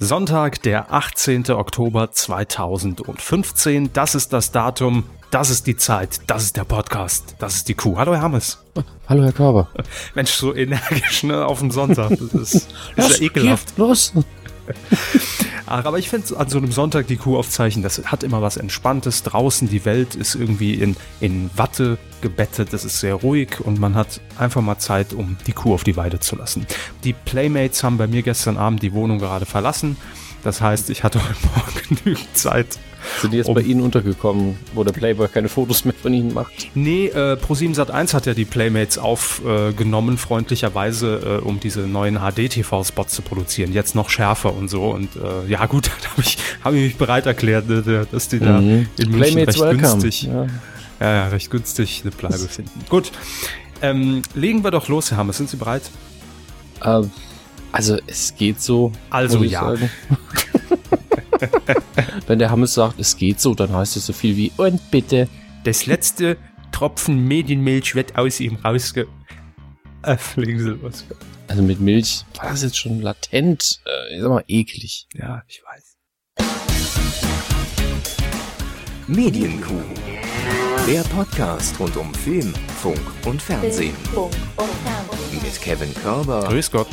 Sonntag, der 18. Oktober 2015. Das ist das Datum, das ist die Zeit, das ist der Podcast, das ist die Kuh. Hallo Herr Hammes. Hallo Herr Körber. Mensch, so energisch, ne, auf dem Sonntag. Das ist, das ist ja ekelhaft. Los. Aber ich finde an so einem Sonntag die Kuh aufzeichnen, das hat immer was Entspanntes. Draußen die Welt ist irgendwie in, in Watte gebettet, es ist sehr ruhig und man hat einfach mal Zeit, um die Kuh auf die Weide zu lassen. Die Playmates haben bei mir gestern Abend die Wohnung gerade verlassen. Das heißt, ich hatte heute Morgen genügend Zeit, Sind die jetzt Um- bei Ihnen untergekommen, wo der Playboy keine Fotos mehr von Ihnen macht? Nee, äh, Pro7 Sat1 hat ja die Playmates aufgenommen, freundlicherweise, äh, um diese neuen HD-TV-Spots zu produzieren. Jetzt noch schärfer und so. Und äh, ja gut, da habe ich, hab ich mich bereit erklärt, ne, dass die da Mhm. in München Playmates recht welcome. günstig, ja. Ja. Ja, recht günstig eine Bleibe finden. Gut, ähm, legen wir doch los, Herr Hammes. Sind Sie bereit? Äh, also es geht so. Also ja. Wenn der Hammes sagt, es geht so, dann heißt es so viel wie und bitte. Das letzte Tropfen Medienmilch wird aus ihm rausge... Äh. Also mit Milch war das jetzt schon latent, äh, ich sag mal, eklig. Ja, ich weiß. Medienkuh. Der Podcast rund um Film, Funk und Fernsehen. Mit Kevin Körber, Grüß Gott.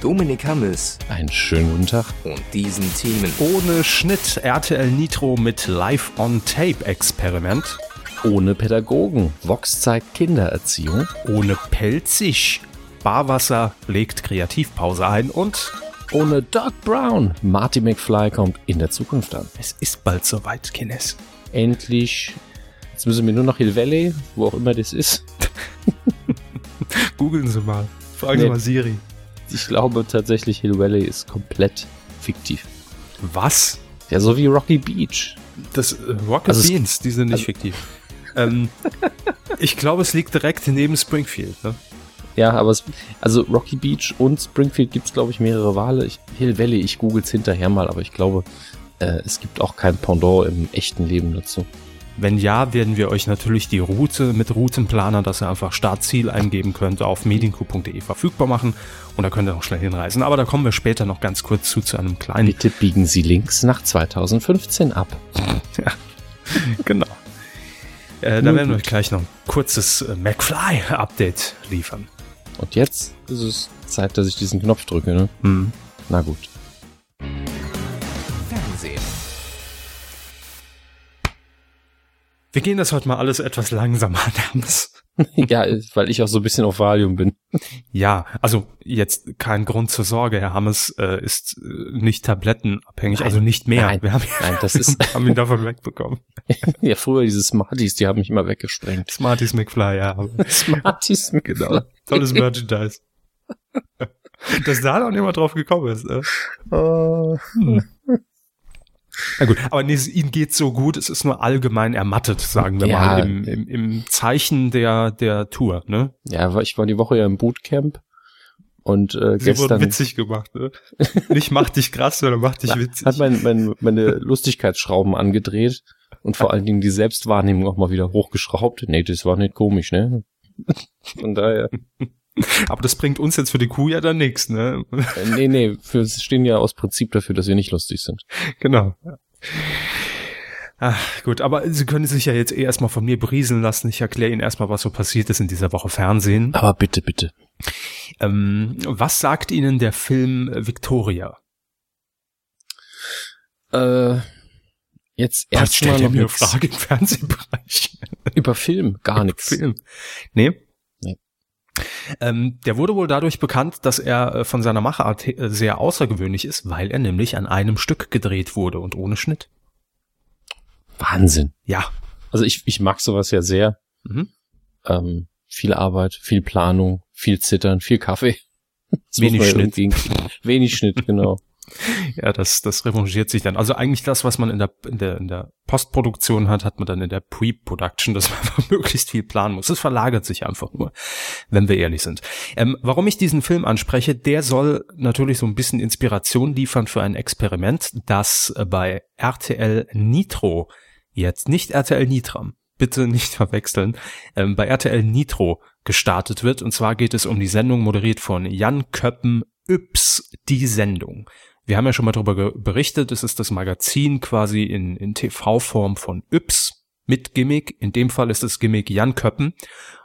Dominik Hammes Einen schönen guten Tag. und diesen Themen. Ohne Schnitt RTL Nitro mit Live-on-Tape-Experiment. Ohne Pädagogen. Vox zeigt Kindererziehung. Ohne Pelzig. Barwasser legt Kreativpause ein und Ohne Doc Brown. Marty McFly kommt in der Zukunft an. es ist bald soweit, Kines. Endlich. Jetzt müssen wir nur noch Hill Valley, wo auch immer das ist. Googeln Sie mal. Fragen Sie Nee. mal Siri. Ich glaube tatsächlich, Hill Valley ist komplett fiktiv. Was? Ja, so wie Rocky Beach. Das äh, Rocket Also es- Beans, die sind nicht also- fiktiv. ähm, ich glaube, es liegt direkt neben Springfield. Ne? Ja, aber es, also Rocky Beach und Springfield gibt's glaube ich, mehrere Wale. Ich, Hill Valley, ich googles hinterher mal, aber ich glaube, äh, es gibt auch kein Pendant im echten Leben dazu. Wenn ja, werden wir euch natürlich die Route mit Routenplaner, dass ihr einfach Startziel eingeben könnt, auf medienku.de verfügbar machen und da könnt ihr auch schnell hinreisen. Aber da kommen wir später noch ganz kurz zu, zu einem kleinen Bitte biegen Sie links nach 2015 ab. Genau. Äh, da werden wir euch gleich noch ein kurzes äh, McFly-Update liefern. Und jetzt ist es Zeit, dass ich diesen Knopf drücke, ne? Hm. Na gut. Wir gehen das heute mal alles etwas langsamer an. Hermes. ja, weil ich auch so ein bisschen auf Valium bin. Ja, also jetzt kein Grund zur Sorge. Herr Hammes äh, ist äh, nicht tablettenabhängig, Nein, also nicht mehr. nein, wir haben, nein, das ist- haben ihn davon wegbekommen. ja, früher diese Smarties, die haben mich immer weggesprengt. Smarties McFly, ja. Smarties, Genau. Tolles Merchandise. Dass da noch niemand drauf gekommen ist. Ne? Na gut, aber nee, es- ihm geht's so gut, es ist nur allgemein ermattet, sagen wir Ja. mal, im, im, im Zeichen der, der Tour, ne? Ja, ich war die Woche ja im Bootcamp und äh, Sie gestern witzig gemacht, ne? Nicht mach dich krass, sondern mach dich witzig. hat mein, mein, meine Lustigkeitsschrauben angedreht und vor allen Dingen die Selbstwahrnehmung auch mal wieder hochgeschraubt. Nee, das war nicht komisch, ne? Von daher, aber das bringt uns jetzt für die Kuh ja dann nichts, ne? äh, nee, nee, wir stehen ja aus Prinzip dafür, dass wir nicht lustig sind. genau. Ach, gut, aber Sie können sich ja jetzt eh erstmal von mir berieseln lassen. Ich erkläre Ihnen erstmal, was so passiert ist in dieser Woche Fernsehen. Aber bitte, bitte. Ähm, was sagt Ihnen der Film Victoria? Äh, jetzt Jetzt erstmal stellt er noch mir eine Frage im Fernsehbereich. über Film, gar nichts. Film. Nee. Ähm, der wurde wohl dadurch bekannt, dass er äh, von seiner Machart äh, sehr außergewöhnlich ist, weil er nämlich an einem Stück gedreht wurde und ohne Schnitt. Wahnsinn. Ja. Also ich, ich mag sowas ja sehr. Mhm. Ähm, viel Arbeit, viel Planung, viel Zittern, viel Kaffee. Das Wenig Schnitt. Wenig Schnitt, genau. Ja, das, das revanchiert sich dann. Also eigentlich das, was man in der, in der, in der Postproduktion hat, hat man dann in der Pre-Production, dass man möglichst viel planen muss. Es verlagert sich einfach nur, wenn wir ehrlich sind. Ähm, warum ich diesen Film anspreche, der soll natürlich so ein bisschen Inspiration liefern für ein Experiment, das bei RTL Nitro jetzt, nicht RTL Nitram, bitte nicht verwechseln, ähm, bei RTL Nitro gestartet wird. Und zwar geht es um die Sendung moderiert von Jan Köppen, Yps, die Sendung. Wir haben ja schon mal darüber berichtet, es ist das Magazin quasi in, in TV-Form von Yps mit Gimmick. In dem Fall ist es Gimmick Jan Köppen.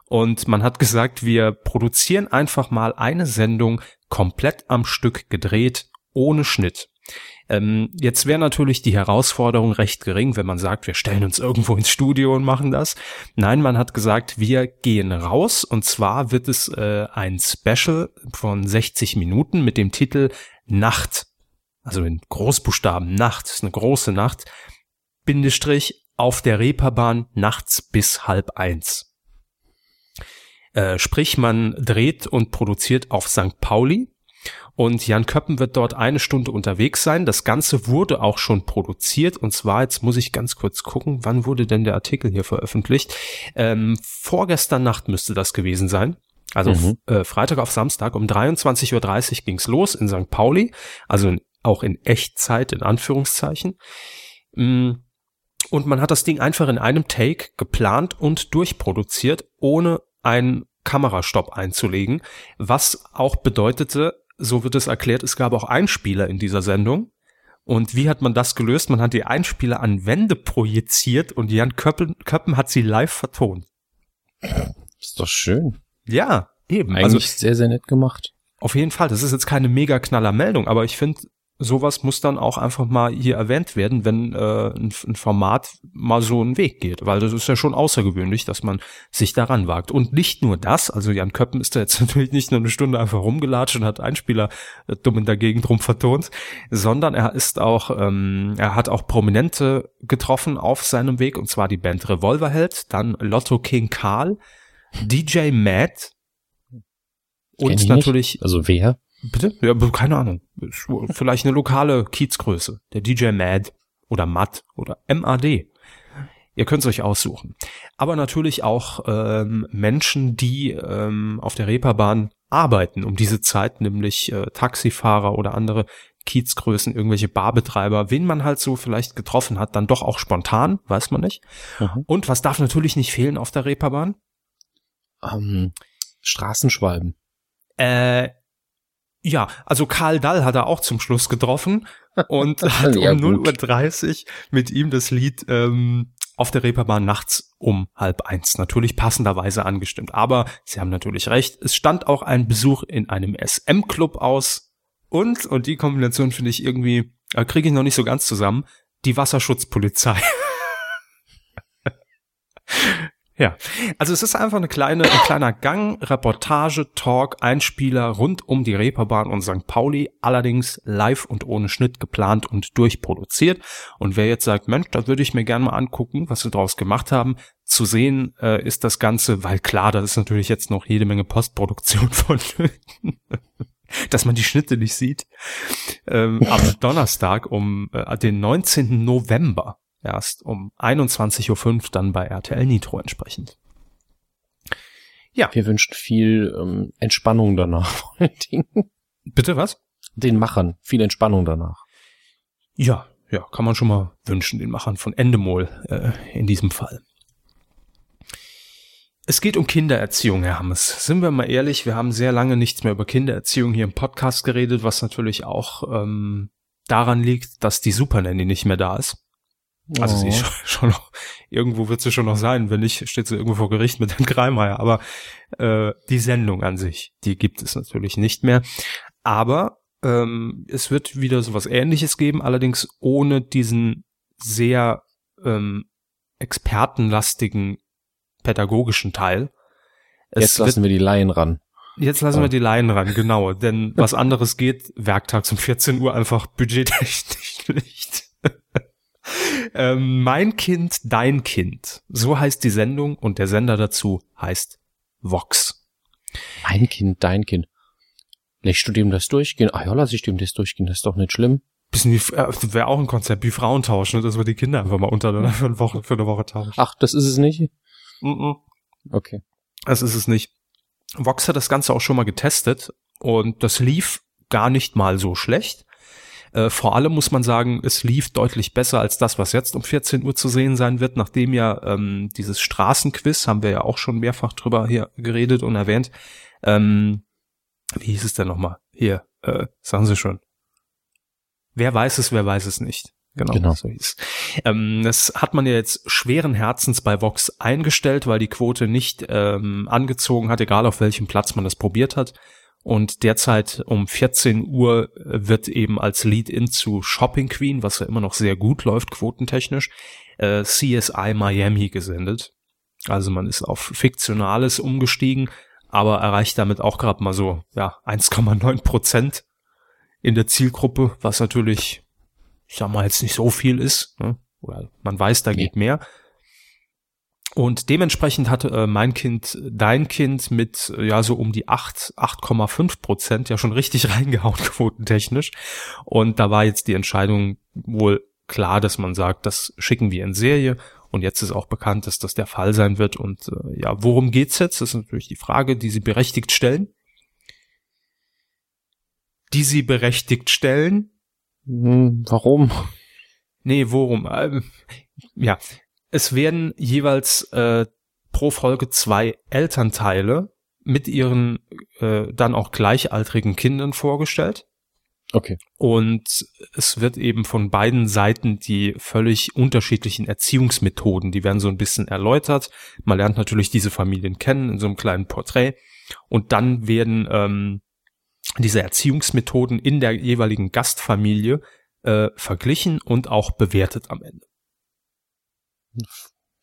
Und man hat gesagt, wir produzieren einfach mal eine Sendung komplett am Stück gedreht, ohne Schnitt. Ähm, jetzt wäre natürlich die Herausforderung recht gering, wenn man sagt, wir stellen uns irgendwo ins Studio und machen das. Nein, man hat gesagt, wir gehen raus und zwar wird es äh, ein Special von 60 Minuten mit dem Titel Nacht. Also in Großbuchstaben Nacht, ist eine große Nacht. Bindestrich auf der Reeperbahn nachts bis halb eins. Äh, sprich, man dreht und produziert auf St. Pauli, und Jan Köppen wird dort eine Stunde unterwegs sein. Das Ganze wurde auch schon produziert. Und zwar, jetzt muss ich ganz kurz gucken, wann wurde denn der Artikel hier veröffentlicht? Ähm, vorgestern Nacht müsste das gewesen sein. Also mhm. äh, Freitag auf Samstag um 23.30 Uhr ging's los in St. Pauli. Also in, auch in Echtzeit, in Anführungszeichen. Mm. Und man hat das Ding einfach in einem Take geplant und durchproduziert, ohne einen Kamerastopp einzulegen, was auch bedeutete, so wird es erklärt, es gab auch Einspieler in dieser Sendung. Und wie hat man das gelöst? Man hat die Einspieler an Wände projiziert und Jan Köppen, Köppen hat sie live vertont. Ist doch schön. Ja, eben. Eigentlich also, sehr, sehr nett gemacht. Auf jeden Fall. Das ist jetzt keine mega knaller Meldung, aber ich finde, sowas muss dann auch einfach mal hier erwähnt werden, wenn äh, ein, ein, Format mal so einen Weg geht, weil das ist ja schon außergewöhnlich, dass man sich daran wagt. Und nicht nur das, also Jan Köppen ist da jetzt natürlich nicht nur eine Stunde einfach rumgelatscht und hat Einspieler äh, dumm in der Gegend rum vertont, sondern er ist auch, ähm, er hat auch Prominente getroffen auf seinem Weg, und zwar die Band Revolverheld, dann Lotto King Karl, DJ Matt und natürlich. Nicht. Also wer? Bitte? Ja, keine Ahnung. Vielleicht eine lokale Kiezgröße. Der DJ Mad oder Matt oder MAD. Ihr könnt es euch aussuchen. Aber natürlich auch ähm, Menschen, die ähm, auf der Reeperbahn arbeiten um diese Zeit, nämlich äh, Taxifahrer oder andere Kiezgrößen, irgendwelche Barbetreiber, wen man halt so vielleicht getroffen hat, dann doch auch spontan, weiß man nicht. Mhm. Und was darf natürlich nicht fehlen auf der Reeperbahn? Ähm, Straßenschwalben. Äh, ja, also Karl Dall hat er auch zum Schluss getroffen und hat ja, um 0.30 Uhr mit ihm das Lied ähm, auf der Reeperbahn nachts um halb eins natürlich passenderweise angestimmt. Aber Sie haben natürlich recht, es stand auch ein Besuch in einem SM-Club aus und, und die Kombination finde ich irgendwie, äh, kriege ich noch nicht so ganz zusammen, die Wasserschutzpolizei. Ja, also es ist einfach eine kleine, ein kleiner Gang, Reportage, Talk, Einspieler rund um die Reeperbahn und St. Pauli, allerdings live und ohne Schnitt geplant und durchproduziert. Und wer jetzt sagt, Mensch, da würde ich mir gerne mal angucken, was sie draus gemacht haben, zu sehen äh, ist das Ganze, weil klar, da ist natürlich jetzt noch jede Menge Postproduktion von dass man die Schnitte nicht sieht. Ähm, am Donnerstag um äh, den 19. November erst um 21.05 Uhr dann bei RTL Nitro entsprechend. Ja. Wir wünschen viel ähm, Entspannung danach. Bitte was? Den Machern viel Entspannung danach. Ja, ja, kann man schon mal wünschen, den Machern von Endemol äh, in diesem Fall. Es geht um Kindererziehung, Herr Hammes. Sind wir mal ehrlich, wir haben sehr lange nichts mehr über Kindererziehung hier im Podcast geredet, was natürlich auch ähm, daran liegt, dass die Super Nanny nicht mehr da ist. Also oh. sie ist schon, noch, irgendwo wird sie schon noch sein, wenn nicht, steht sie irgendwo vor Gericht mit Herrn Kreimeier. Aber äh, die Sendung an sich, die gibt es natürlich nicht mehr. Aber ähm, es wird wieder sowas ähnliches geben, allerdings ohne diesen sehr ähm, expertenlastigen pädagogischen Teil. Es Jetzt lassen wir die Laien ran. Jetzt lassen wir die Laien ran, genau. Denn was anderes geht werktags um 14 Uhr einfach budgettechnisch nicht. Ähm, mein Kind, dein Kind. So heißt die Sendung und der Sender dazu heißt Vox. Mein Kind, dein Kind. Lässt du dem das durchgehen? Ach ja, lass ich dem das durchgehen, das ist doch nicht schlimm. Bisschen wie, äh, wäre auch ein Konzept wie Frauentausch, ne? dass wir die Kinder einfach mal unter für eine Woche, für eine Woche tauschen. Ach, das ist es nicht? Mm -mm. Okay. Das ist es nicht. Vox hat das Ganze auch schon mal getestet und das lief gar nicht mal so schlecht. Äh, vor allem muss man sagen, es lief deutlich besser als das, was jetzt um 14 Uhr zu sehen sein wird, nachdem ja ähm, dieses Straßenquiz, haben wir ja auch schon mehrfach drüber hier geredet und erwähnt. Ähm, wie hieß es denn nochmal? Hier, äh, sagen Sie schon. Wer weiß es, wer weiß es nicht. Genau, Genau. so hieß. Ähm, das hat man ja jetzt schweren Herzens bei Vox eingestellt, weil die Quote nicht ähm, angezogen hat, egal auf welchem Platz man das probiert hat. Und derzeit um 14 Uhr wird eben als Lead-In zu Shopping Queen, was ja immer noch sehr gut läuft, quotentechnisch, äh, CSI Miami gesendet. Also man ist auf Fiktionales umgestiegen, aber erreicht damit auch gerade mal so ja 1,9 Prozent in der Zielgruppe, was natürlich, ich sag mal, jetzt nicht so viel ist. Ne? Oder man weiß, da geht mehr. Und dementsprechend hat äh, mein Kind, dein Kind mit äh, ja so um die 8, 8,5 Prozent ja schon richtig reingehauen, quotentechnisch. Und da war jetzt die Entscheidung wohl klar, dass man sagt, das schicken wir in Serie. Und jetzt ist auch bekannt, dass das der Fall sein wird. Und äh, ja, worum geht's jetzt? Das ist natürlich die Frage, die Sie berechtigt stellen. Die Sie berechtigt stellen. Hm, warum? Nee, worum? Ähm, ja, es werden jeweils äh, pro Folge zwei Elternteile mit ihren äh, dann auch gleichaltrigen Kindern vorgestellt. Okay. Und es wird eben von beiden Seiten die völlig unterschiedlichen Erziehungsmethoden, die werden so ein bisschen erläutert. Man lernt natürlich diese Familien kennen in so einem kleinen Porträt. Und dann werden ähm, diese Erziehungsmethoden in der jeweiligen Gastfamilie äh, verglichen und auch bewertet am Ende.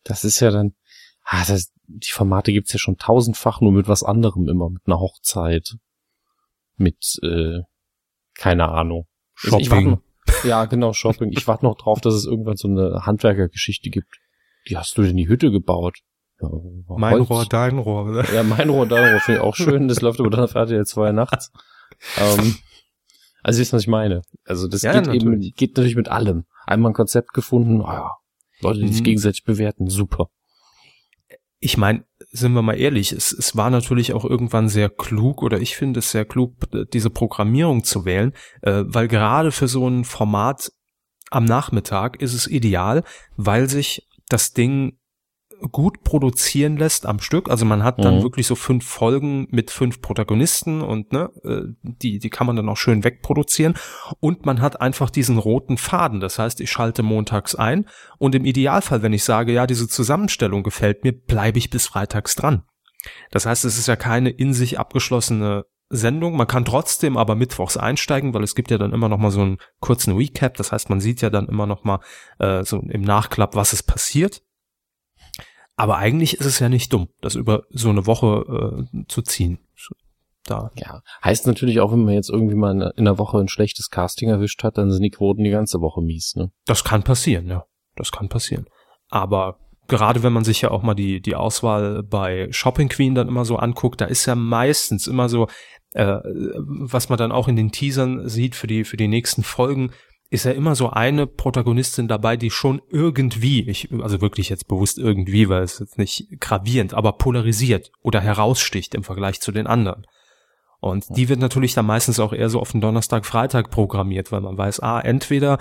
Das ist ja dann, ah, das, die Formate gibt's ja schon tausendfach, nur mit was anderem immer, mit einer Hochzeit, mit, äh, keine Ahnung. Also Ich warte noch, ja, genau, Shopping. Ich warte noch drauf, dass es irgendwann so eine Handwerkergeschichte gibt. Wie hast du denn die Hütte gebaut? Ja, Mein Holz. Rohr, dein Rohr. Oder? Ja, mein Rohr, dein Rohr finde ich auch schön. Das läuft aber dann auf RTL 2 nachts. Ähm, also, wisst ihr, was ich meine? Also, das Ja, geht natürlich. eben, geht natürlich mit allem. Einmal ein Konzept gefunden, ja, Leute, die sich Mhm. gegenseitig bewerten, super. Ich meine, sind wir mal ehrlich, es, es war natürlich auch irgendwann sehr klug oder ich finde es sehr klug, diese Programmierung zu wählen, äh, weil gerade für so ein Format am Nachmittag ist es ideal, weil sich das Ding gut produzieren lässt am Stück. Also man hat dann Mhm. wirklich so fünf Folgen mit fünf Protagonisten und ne, äh, die, die kann man dann auch schön wegproduzieren. Und man hat einfach diesen roten Faden. Das heißt, ich schalte montags ein und im Idealfall, wenn ich sage, ja, diese Zusammenstellung gefällt mir, bleibe ich bis freitags dran. Das heißt, es ist ja keine in sich abgeschlossene Sendung. Man kann trotzdem aber mittwochs einsteigen, weil es gibt ja dann immer noch mal so einen kurzen Recap. Das heißt, man sieht ja dann immer noch mal äh, so im Nachklapp, was ist passiert. Aber eigentlich ist es ja nicht dumm, das über so eine Woche äh, zu ziehen. Da. Ja, heißt natürlich auch, wenn man jetzt irgendwie mal in einer Woche ein schlechtes Casting erwischt hat, dann sind die Quoten die ganze Woche mies, ne? Das kann passieren, ja. Das kann passieren. Aber gerade wenn man sich ja auch mal die, die Auswahl bei Shopping Queen dann immer so anguckt, da ist ja meistens immer so, äh, was man dann auch in den Teasern sieht für die, für die nächsten Folgen, ist ja immer so eine Protagonistin dabei, die schon irgendwie, ich, also wirklich jetzt bewusst irgendwie, weil es jetzt nicht gravierend, aber polarisiert oder heraussticht im Vergleich zu den anderen. Und die wird natürlich dann meistens auch eher so auf den Donnerstag, Freitag programmiert, weil man weiß, ah, entweder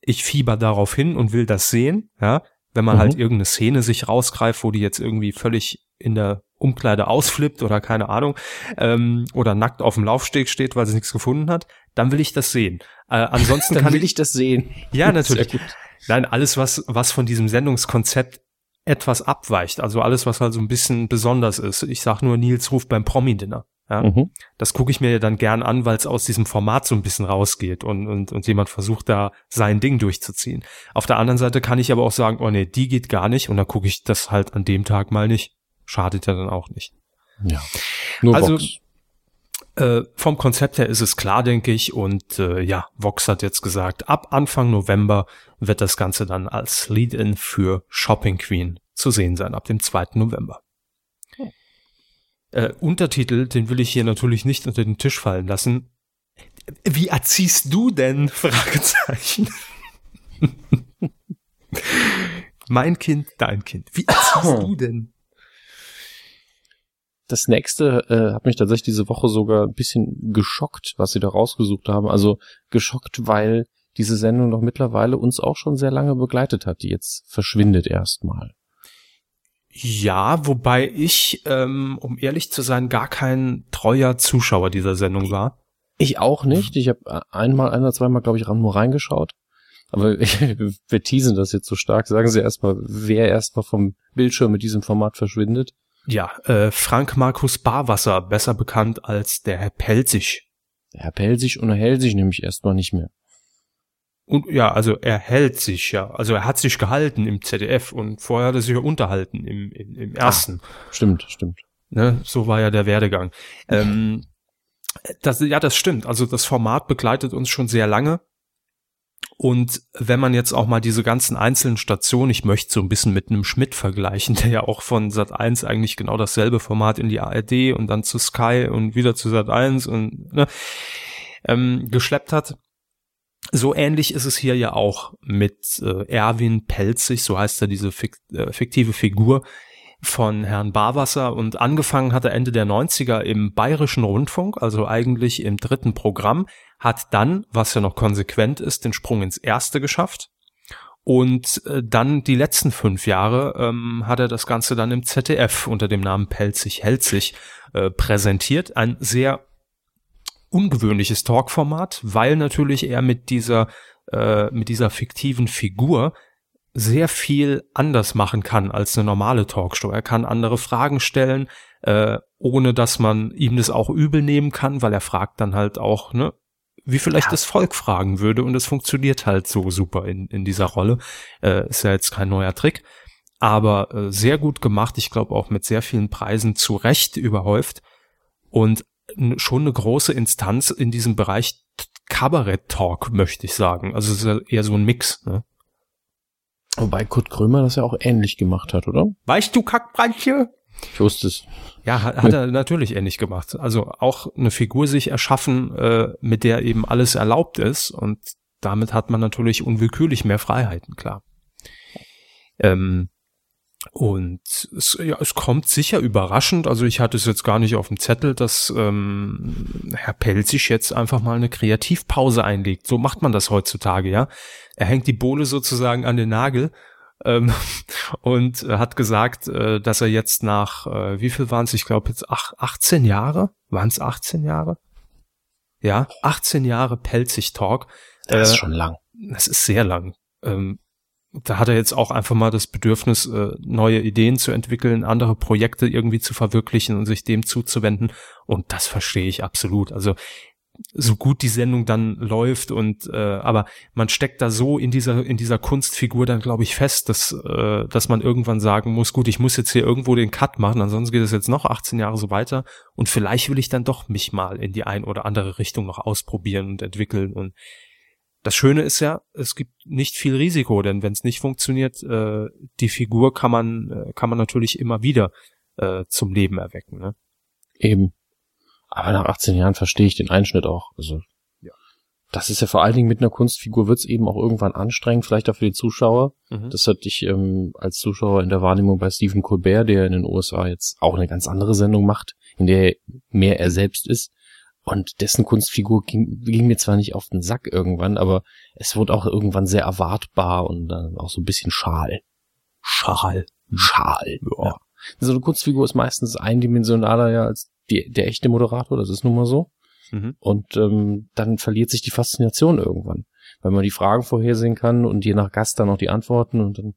ich fieber darauf hin und will das sehen, ja, wenn man Mhm. halt irgendeine Szene sich rausgreift, wo die jetzt irgendwie völlig in der Umkleide ausflippt oder keine Ahnung, ähm, oder nackt auf dem Laufsteg steht, weil sie nichts gefunden hat, dann will ich das sehen. Äh, ansonsten Dann kann will ich das sehen. ja, natürlich. Nein, alles, was, was von diesem Sendungskonzept etwas abweicht, also alles, was halt so ein bisschen besonders ist. Ich sag nur Nils ruft beim Promi-Dinner. Ja? Mhm. Das gucke ich mir ja dann gern an, weil es aus diesem Format so ein bisschen rausgeht und, und, und jemand versucht da sein Ding durchzuziehen. Auf der anderen Seite kann ich aber auch sagen, oh nee, die geht gar nicht und dann gucke ich das halt an dem Tag mal nicht. Schadet ja dann auch nicht. Ja. Nur Also- Vox. Äh, vom Konzept her ist es klar, denke ich. Und äh, ja, Vox hat jetzt gesagt, ab Anfang November wird das Ganze dann als Lead-In für Shopping Queen zu sehen sein, ab dem 2. November. Äh, Untertitel, den will ich hier natürlich nicht unter den Tisch fallen lassen. Wie erziehst du denn? Fragezeichen. mein Kind, dein Kind. Wie erziehst du denn? Das nächste äh, hat mich tatsächlich diese Woche sogar ein bisschen geschockt, was sie da rausgesucht haben. Also geschockt, weil diese Sendung doch mittlerweile uns auch schon sehr lange begleitet hat, die jetzt verschwindet erstmal. Ja, wobei ich, ähm, um ehrlich zu sein, gar kein treuer Zuschauer dieser Sendung war. Ich auch nicht. Ich habe einmal, ein oder zweimal, glaube ich, nur reingeschaut. Aber wir teasen das jetzt so stark. Sagen Sie erstmal, wer erstmal vom Bildschirm mit diesem Format verschwindet. Ja, äh, Frank Markus Barwasser, besser bekannt als der Herr Pelzig. Der Herr Pelzig unterhält sich nämlich erstmal nicht mehr. Und ja, also er hält sich ja. Also er hat sich gehalten im ZDF und vorher hat er sich ja unterhalten im, im, im ersten. Ach, stimmt, stimmt. Ne, so war ja der Werdegang. Ähm, das, ja, das stimmt. Also das Format begleitet uns schon sehr lange. Und wenn man jetzt auch mal diese ganzen einzelnen Stationen, ich möchte so ein bisschen mit einem Schmidt vergleichen, der ja auch von Sat 1 eigentlich genau dasselbe Format in die ARD und dann zu Sky und wieder zu Sat 1 und ne, ähm, geschleppt hat. So ähnlich ist es hier ja auch mit äh, Erwin Pelzig, so heißt er diese fik äh, fiktive Figur von Herrn Barwasser und angefangen hat er Ende der 90er im Bayerischen Rundfunk, also eigentlich im dritten Programm, hat dann, was ja noch konsequent ist, den Sprung ins erste geschafft. Und äh, dann die letzten fünf Jahre ähm, hat er das Ganze dann im ZDF unter dem Namen Pelzig Helzig äh, präsentiert. Ein sehr ungewöhnliches Talkformat, weil natürlich er mit dieser äh, mit dieser fiktiven Figur sehr viel anders machen kann als eine normale Talkshow. Er kann andere Fragen stellen, äh, ohne dass man ihm das auch übel nehmen kann, weil er fragt dann halt auch, ne, wie vielleicht ja. das Volk fragen würde und es funktioniert halt so super in, in dieser Rolle. Äh, ist ja jetzt kein neuer Trick, aber äh, sehr gut gemacht. Ich glaube auch mit sehr vielen Preisen zu Recht überhäuft und schon eine große Instanz in diesem Bereich Kabarett-Talk, möchte ich sagen. Also es ist ja eher so ein Mix. Ne? Wobei Kurt Krömer das ja auch ähnlich gemacht hat, oder? Weißt du, Kackbrandchen? Ich wusste es. Ja, hat, hat er natürlich ähnlich gemacht. Also auch eine Figur sich erschaffen, äh, mit der eben alles erlaubt ist und damit hat man natürlich unwillkürlich mehr Freiheiten, klar. Ähm, und es, ja, es kommt sicher überraschend. Also ich hatte es jetzt gar nicht auf dem Zettel, dass ähm, Herr Pelzig jetzt einfach mal eine Kreativpause einlegt. So macht man das heutzutage, ja. Er hängt die Bohle sozusagen an den Nagel ähm, und hat gesagt, äh, dass er jetzt nach, äh, wie viel waren es? Ich glaube jetzt ach, 18 Jahre? Waren es 18 Jahre? Ja, 18 Jahre Pelzig Talk. Das äh, ist schon lang. Das ist sehr lang. Ähm, da hat er jetzt auch einfach mal das Bedürfnis, äh, neue Ideen zu entwickeln, andere Projekte irgendwie zu verwirklichen und sich dem zuzuwenden. Und das verstehe ich absolut. Also so gut die Sendung dann läuft und äh, aber man steckt da so in dieser in dieser Kunstfigur dann glaube ich fest, dass äh, dass man irgendwann sagen muss, gut, ich muss jetzt hier irgendwo den Cut machen, ansonsten geht es jetzt noch 18 Jahre so weiter und vielleicht will ich dann doch mich mal in die ein oder andere Richtung noch ausprobieren und entwickeln und das Schöne ist ja, es gibt nicht viel Risiko, denn wenn es nicht funktioniert, äh, die Figur kann man, äh, kann man natürlich immer wieder äh, zum Leben erwecken. Ne? Eben. Aber nach 18 Jahren verstehe ich den Einschnitt auch. Also ja. das ist ja vor allen Dingen mit einer Kunstfigur wird's eben auch irgendwann anstrengend, vielleicht auch für die Zuschauer. Mhm. Das hatte ich ähm, als Zuschauer in der Wahrnehmung bei Stephen Colbert, der in den USA jetzt auch eine ganz andere Sendung macht, in der mehr er selbst ist und dessen Kunstfigur ging, ging mir zwar nicht auf den Sack irgendwann, aber es wurde auch irgendwann sehr erwartbar und dann auch so ein bisschen schal. Schal. Schal. Ja. ja. So eine Kunstfigur ist meistens eindimensionaler ja als die, der echte Moderator, das ist nun mal so. Mhm. Und ähm, dann verliert sich die Faszination irgendwann, weil man die Fragen vorhersehen kann und je nach Gast dann auch die Antworten und dann,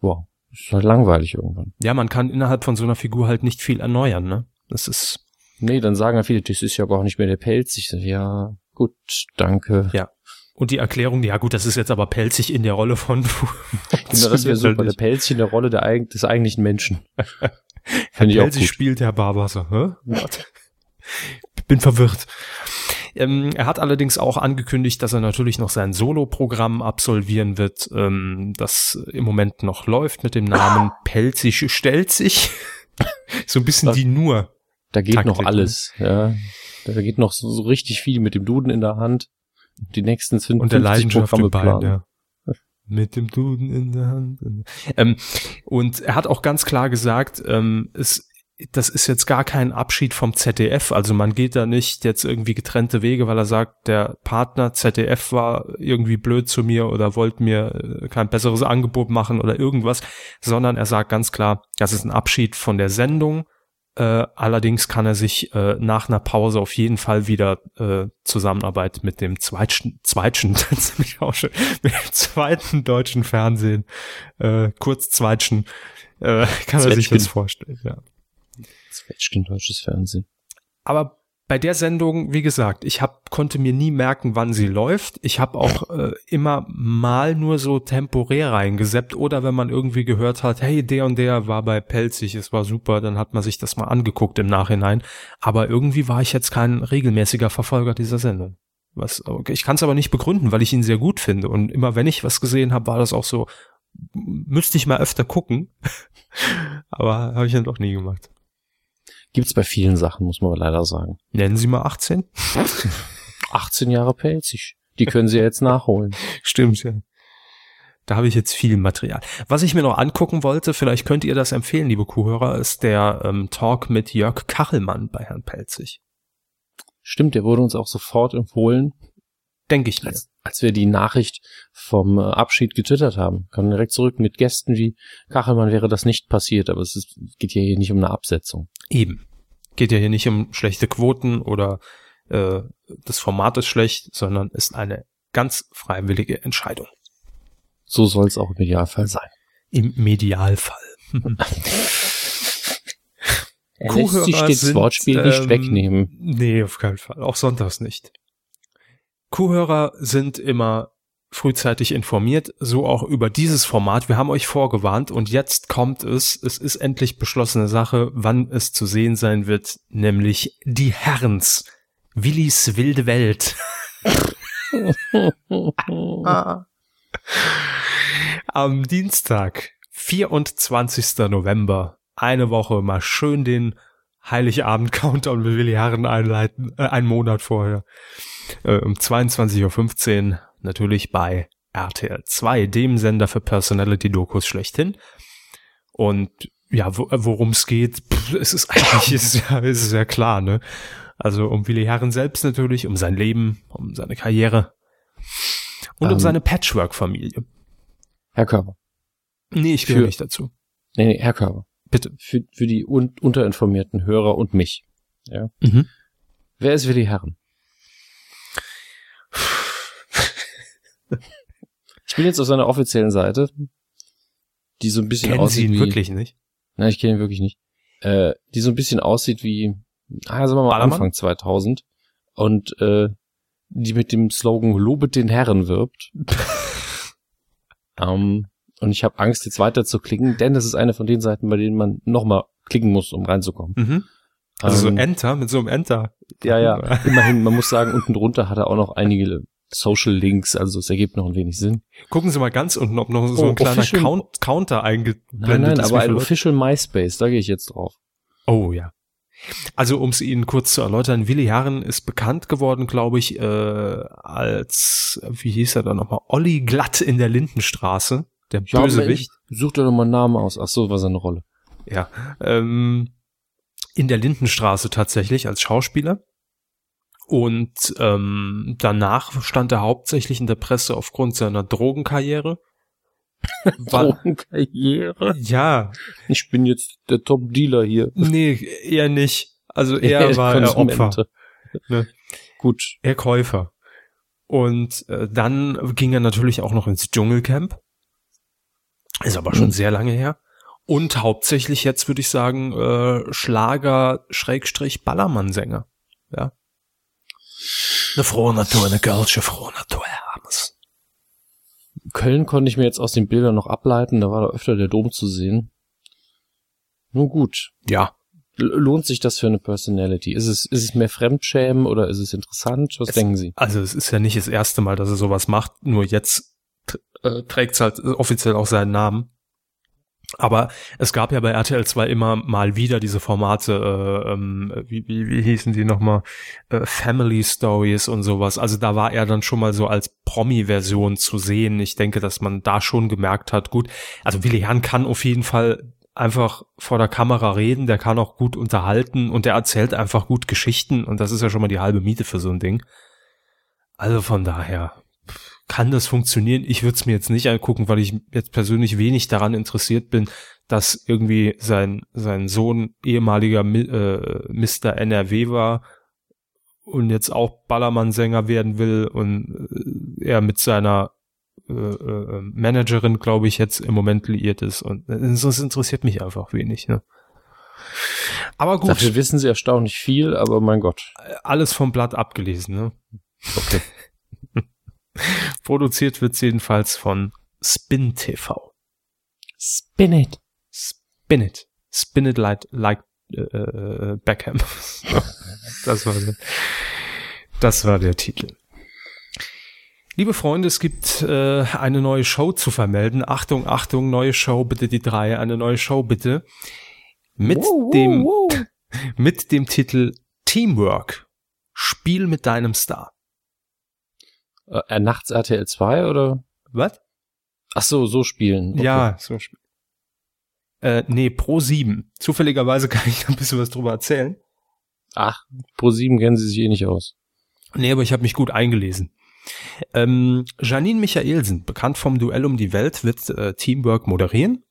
wow, ist halt langweilig irgendwann. Ja, man kann innerhalb von so einer Figur halt nicht viel erneuern, ne? Das ist Nee, dann sagen ja viele, das ist ja gar nicht mehr der Pelz. Ich sage, ja, gut, danke. Ja. Und die Erklärung, ja gut, das ist jetzt aber pelzig in der Rolle von. genau, das wäre super. Der Pelzig in der Rolle der, des eigentlichen Menschen. Herr Pelzig spielt Herr Barbaser. Hä? Bin verwirrt. Ähm, er hat allerdings auch angekündigt, dass er natürlich noch sein Solo-Programm absolvieren wird, ähm, das im Moment noch läuft mit dem Namen Pelzig stellt sich. so ein bisschen die nur da geht Taktik, noch ne? alles, ja. Da geht noch so, so, richtig viel mit dem Duden in der Hand. Die nächsten sind Und der Leidenschaft im Bein, ja. Mit dem Duden in der Hand. Ähm, und er hat auch ganz klar gesagt, ähm, es, das ist jetzt gar kein Abschied vom ZDF. Also man geht da nicht jetzt irgendwie getrennte Wege, weil er sagt, der Partner ZDF war irgendwie blöd zu mir oder wollte mir äh, kein besseres Angebot machen oder irgendwas, sondern er sagt ganz klar, das ist ein Abschied von der Sendung Äh, allerdings kann er sich äh, nach einer Pause auf jeden Fall wieder äh, Zusammenarbeit mit dem zweiten, zweiten, mit dem zweiten deutschen Fernsehen, äh, kurz zweitschen, äh, kann Zwetschgen. er sich das vorstellen. Ja. Zwetschgen deutsches Fernsehen. Aber bei der Sendung, wie gesagt, ich hab, konnte mir nie merken, wann sie läuft. Ich habe auch äh, immer mal nur so temporär reingeseppt oder wenn man irgendwie gehört hat, hey, der und der war bei Pelzig, es war super, dann hat man sich das mal angeguckt im Nachhinein. Aber irgendwie war ich jetzt kein regelmäßiger Verfolger dieser Sendung. Was, okay, ich kann es aber nicht begründen, weil ich ihn sehr gut finde. Und immer wenn ich was gesehen habe, war das auch so, müsste ich mal öfter gucken. aber habe ich dann doch nie gemacht. Gibt's bei vielen Sachen, muss man leider sagen. Nennen Sie mal 18? 18 Jahre pelzig. Die können Sie jetzt nachholen. Stimmt, ja. Da habe ich jetzt viel Material. Was ich mir noch angucken wollte, vielleicht könnt ihr das empfehlen, liebe Kuhhörer, ist der ähm, Talk mit Jörg Kachelmann bei Herrn Pelzig. Stimmt, der wurde uns auch sofort empfohlen. Denke ich mir. Als, als wir die Nachricht vom äh, Abschied getwittert haben. Kann direkt zurück mit Gästen wie Kachelmann wäre das nicht passiert, aber es ist, geht ja hier nicht um eine Absetzung. Eben. Geht ja hier nicht um schlechte Quoten oder äh, das Format ist schlecht, sondern ist eine ganz freiwillige Entscheidung. So soll es auch im Idealfall sein. Im Medialfall. er lässt sich das sind, Wortspiel ähm, nicht wegnehmen. Nee, auf keinen Fall. Auch sonntags nicht. Kuhhörer sind immer frühzeitig informiert, so auch über dieses Format. Wir haben euch vorgewarnt und jetzt kommt es. Es ist endlich beschlossene Sache, wann es zu sehen sein wird, nämlich die Herrens. Willis wilde Welt. Am Dienstag, 24. November, eine Woche mal schön den Heiligabend-Countdown mit Willi Herren einleiten, äh, einen Monat vorher. Äh, um 22.15 Uhr natürlich bei RTL 2, dem Sender für Personality-Dokus schlechthin. Und ja, wo, worum es geht, pff, es ist eigentlich ist, ja, ist ja klar, ne? Also um Willi Herren selbst natürlich, um sein Leben, um seine Karriere und um, um seine Patchwork-Familie. Herr Körber. Nee, ich gehöre nicht dazu. Nee, nee, Herr Körber. Bitte. Für, für die un unterinformierten Hörer und mich. Ja. Mhm. Wer ist Willi Herren? Ich bin jetzt auf seiner offiziellen Seite, die so ein bisschen Kennen aussieht Sie ihn wie, wirklich nicht? Nein, ich kenne ihn wirklich nicht. Äh, die so ein bisschen aussieht wie, ah, sagen wir mal Ballermann? Anfang 2000 und äh, die mit dem Slogan Lobet den Herren wirbt. um, und ich habe Angst, jetzt weiter zu klicken, denn das ist eine von den Seiten, bei denen man nochmal klicken muss, um reinzukommen. Mhm. Also um, so Enter, mit so einem Enter. Ja, ja, immerhin, man muss sagen, unten drunter hat er auch noch einige Social Links, also es ergibt noch ein wenig Sinn. Gucken Sie mal ganz unten, ob noch so oh, ein kleiner official, Count, Counter eingeblendet nein, nein, ist. aber ein Official MySpace, da gehe ich jetzt drauf. Oh ja. Also um es Ihnen kurz zu erläutern, Willi Herren ist bekannt geworden, glaube ich, äh, als, wie hieß er da nochmal, Olli Glatt in der Lindenstraße, der ja, Bösewicht. Such doch mal einen Namen aus. Ach so, war seine Rolle. Ja, ähm, in der Lindenstraße tatsächlich als Schauspieler. Und ähm, danach stand er hauptsächlich in der Presse aufgrund seiner Drogenkarriere. Drogenkarriere? Ja. Ich bin jetzt der Top-Dealer hier. Nee, eher nicht. Also er, war er Opfer. Ne? Gut. Er Käufer. Und äh, dann ging er natürlich auch noch ins Dschungelcamp. Ist aber schon mhm. sehr lange her. Und hauptsächlich jetzt würde ich sagen äh, Schlager Schrägstrich Ballermann-Sänger. Ja. Eine frohe Natur, eine Gölsche frohe Natur, Hermes. Köln konnte ich mir jetzt aus den Bildern noch ableiten, da war da öfter der Dom zu sehen. Nun gut. Ja. Lohnt sich das für eine Personality? Ist es, ist es mehr Fremdschämen oder ist es interessant? Was es, denken Sie? Also es ist ja nicht das erste Mal, dass er sowas macht, nur jetzt äh, trägt es halt offiziell auch seinen Namen. Aber es gab ja bei RTL 2 immer mal wieder diese Formate, äh, ähm, wie, wie, wie hießen die nochmal, äh, Family Stories und sowas. Also da war er dann schon mal so als Promi-Version zu sehen. Ich denke, dass man da schon gemerkt hat, gut, also Willi Herrn kann auf jeden Fall einfach vor der Kamera reden, der kann auch gut unterhalten und der erzählt einfach gut Geschichten und das ist ja schon mal die halbe Miete für so ein Ding. Also von daher, kann das funktionieren? Ich würde es mir jetzt nicht angucken, weil ich jetzt persönlich wenig daran interessiert bin, dass irgendwie sein, sein Sohn ehemaliger äh, Mr. NRW war und jetzt auch Ballermann-Sänger werden will und äh, er mit seiner äh, äh, Managerin, glaube ich, jetzt im Moment liiert ist. Und äh, das interessiert mich einfach wenig. Ne? Aber gut. Dafür wissen sie erstaunlich viel, aber mein Gott. Alles vom Blatt abgelesen, ne? Okay. Produziert wird jedenfalls von Spin TV. Spin it. Spin it. Spin it like, like äh, äh, Beckham. das war das war der Titel. Liebe Freunde, es gibt äh, eine neue Show zu vermelden. Achtung, Achtung, neue Show, bitte die drei, eine neue Show bitte. Mit wow, dem wow. mit dem Titel Teamwork. Spiel mit deinem Star. Äh, nachts RTL 2 oder? Was? Ach so, so spielen. Okay. Ja, so spielen. Äh, nee, Pro 7. Zufälligerweise kann ich ein bisschen was drüber erzählen. Ach, Pro 7 kennen sie sich eh nicht aus. Nee, aber ich habe mich gut eingelesen. Ähm, Janine Michaelsen, bekannt vom Duell um die Welt, wird äh, Teamwork moderieren.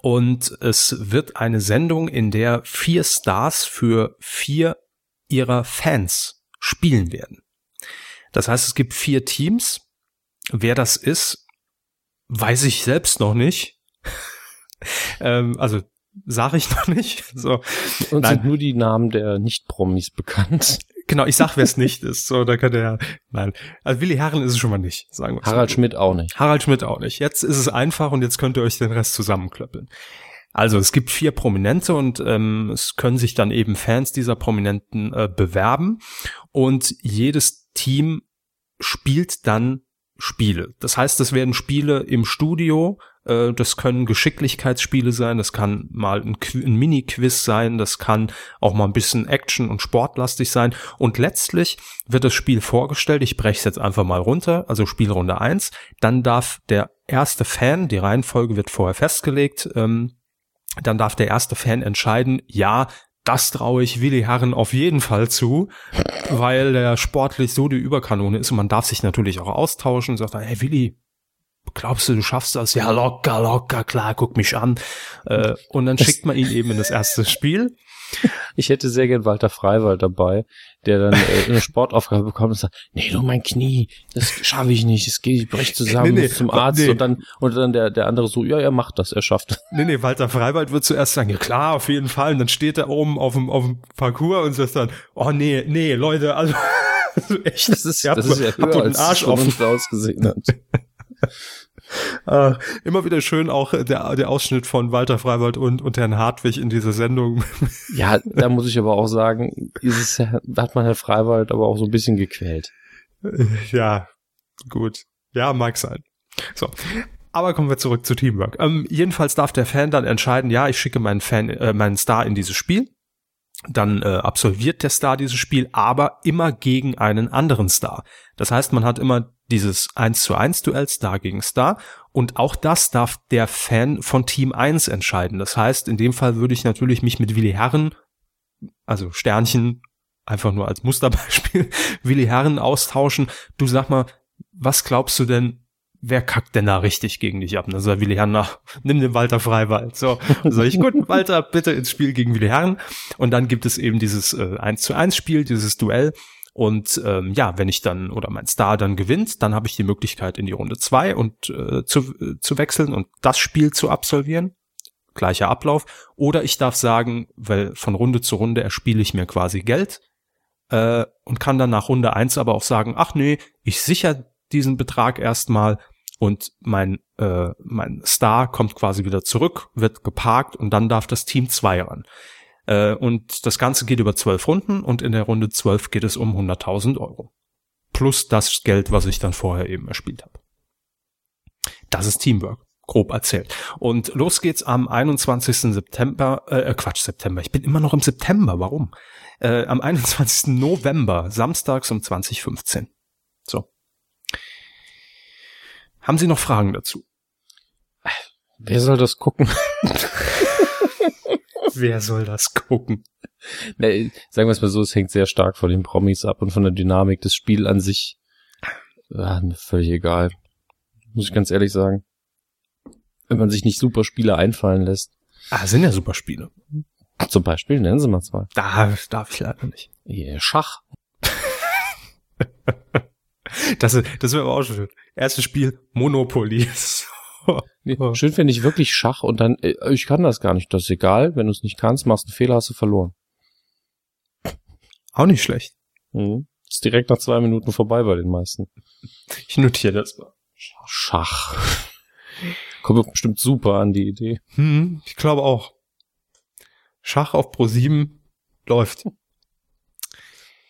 Und es wird eine Sendung, in der vier Stars für vier ihrer Fans spielen werden. Das heißt, es gibt vier Teams. Wer das ist, weiß ich selbst noch nicht. ähm, also sage ich noch nicht. So. Und Nein. sind nur die Namen der Nicht-Promis bekannt. Genau, ich sag, wer es nicht ist. So, da könnte er. Nein. Also Willi Herren ist es schon mal nicht, sagen wir Harald so. Schmidt auch nicht. Harald Schmidt auch nicht. Jetzt ist es einfach und jetzt könnt ihr euch den Rest zusammenklöppeln. Also es gibt vier Prominente und ähm, es können sich dann eben Fans dieser Prominenten äh, bewerben und jedes Team spielt dann Spiele. Das heißt, es werden Spiele im Studio, äh, das können Geschicklichkeitsspiele sein, das kann mal ein, ein Mini-Quiz sein, das kann auch mal ein bisschen Action- und Sportlastig sein. Und letztlich wird das Spiel vorgestellt, ich breche es jetzt einfach mal runter, also Spielrunde eins. dann darf der erste Fan, die Reihenfolge wird vorher festgelegt, ähm, dann darf der erste Fan entscheiden, ja, das traue ich Willi Herren auf jeden Fall zu, weil der sportlich so die Überkanone ist und man darf sich natürlich auch austauschen und sagt, hey Willi, glaubst du, du schaffst das? Ja, locker, locker, klar, guck mich an. Äh, und dann schickt man ihn eben in das erste Spiel. Ich hätte sehr gern Walter Freiwald dabei, der dann äh, eine Sportaufgabe bekommt und sagt, nee, du mein Knie, das schaffe ich nicht, es geht, ich brech zusammen, nee, nee, zum Arzt nee. und dann und dann der der andere so, ja, er macht das, er schafft. Nee, nee, Walter Freiwald wird zuerst sagen, ja klar, auf jeden Fall und dann steht er oben auf dem auf dem Parcours und sagt dann, oh nee, nee, Leute, also, also echt, das ist, das ist ja höher, als Arsch offen ausgesehen hat. Äh, immer wieder schön auch der, der Ausschnitt von Walter Freiwald und, und Herrn Hartwig in dieser Sendung. Ja, da muss ich aber auch sagen, dieses, da hat man Herr Freiwald aber auch so ein bisschen gequält. Ja, gut. Ja, mag sein. So. Aber kommen wir zurück zu Teamwork. Ähm, jedenfalls darf der Fan dann entscheiden, ja, ich schicke meinen Fan, äh, meinen Star in dieses Spiel. Dann äh, absolviert der Star dieses Spiel, aber immer gegen einen anderen Star. Das heißt, man hat immer dieses 1 zu 1 Duell Star gegen Star und auch das darf der Fan von Team 1 entscheiden. Das heißt, in dem Fall würde ich natürlich mich mit Willi Herren, also Sternchen, einfach nur als Musterbeispiel, Willi Herren austauschen. Du sag mal, was glaubst du denn, wer kackt denn da richtig gegen dich ab? Und dann sagt Willi Herren, na, nimm den Walter Freiwald. So, sag ich, gut, Walter, bitte ins Spiel gegen Willi Herren. Und dann gibt es eben dieses äh, 1 zu 1 Spiel, dieses Duell. Und ähm, ja, wenn ich dann oder mein Star dann gewinnt, dann habe ich die Möglichkeit in die Runde zwei und äh, zu, äh, zu wechseln und das Spiel zu absolvieren. Gleicher Ablauf. Oder ich darf sagen, weil von Runde zu Runde erspiele ich mir quasi Geld äh, und kann dann nach Runde eins aber auch sagen, ach nee, ich sicher diesen Betrag erstmal und mein, äh, mein Star kommt quasi wieder zurück, wird geparkt und dann darf das Team zwei ran. Äh, und das Ganze geht über zwölf Runden und in der Runde zwölf geht es um 100.000 Euro. Plus das Geld, was ich dann vorher eben erspielt habe. Das ist Teamwork grob erzählt. Und los geht's am 21. September, äh, Quatsch, September. Ich bin immer noch im September, warum? Äh, am 21. November, samstags um 2015. So. Haben Sie noch Fragen dazu? Wer soll das gucken? Wer soll das gucken? Nee, sagen wir es mal so, es hängt sehr stark von den Promis ab und von der Dynamik des Spiels an sich. Ja, völlig egal. Muss ich ganz ehrlich sagen. Wenn man sich nicht super Spiele einfallen lässt. Ah, sind ja super Spiele. Zum Beispiel, nennen Sie mal zwei. Da darf ich leider nicht. Yeah, Schach. das das wäre aber auch schön. Erstes Spiel, Monopoly. Nee, schön finde ich wirklich Schach und dann, äh, ich kann das gar nicht. Das ist egal. Wenn du es nicht kannst, machst einen Fehler, hast du verloren. Auch nicht schlecht. Mhm. Ist direkt nach zwei Minuten vorbei bei den meisten. Ich notiere das mal. Schach. Kommt bestimmt super an die Idee. Hm, ich glaube auch. Schach auf Pro 7 läuft.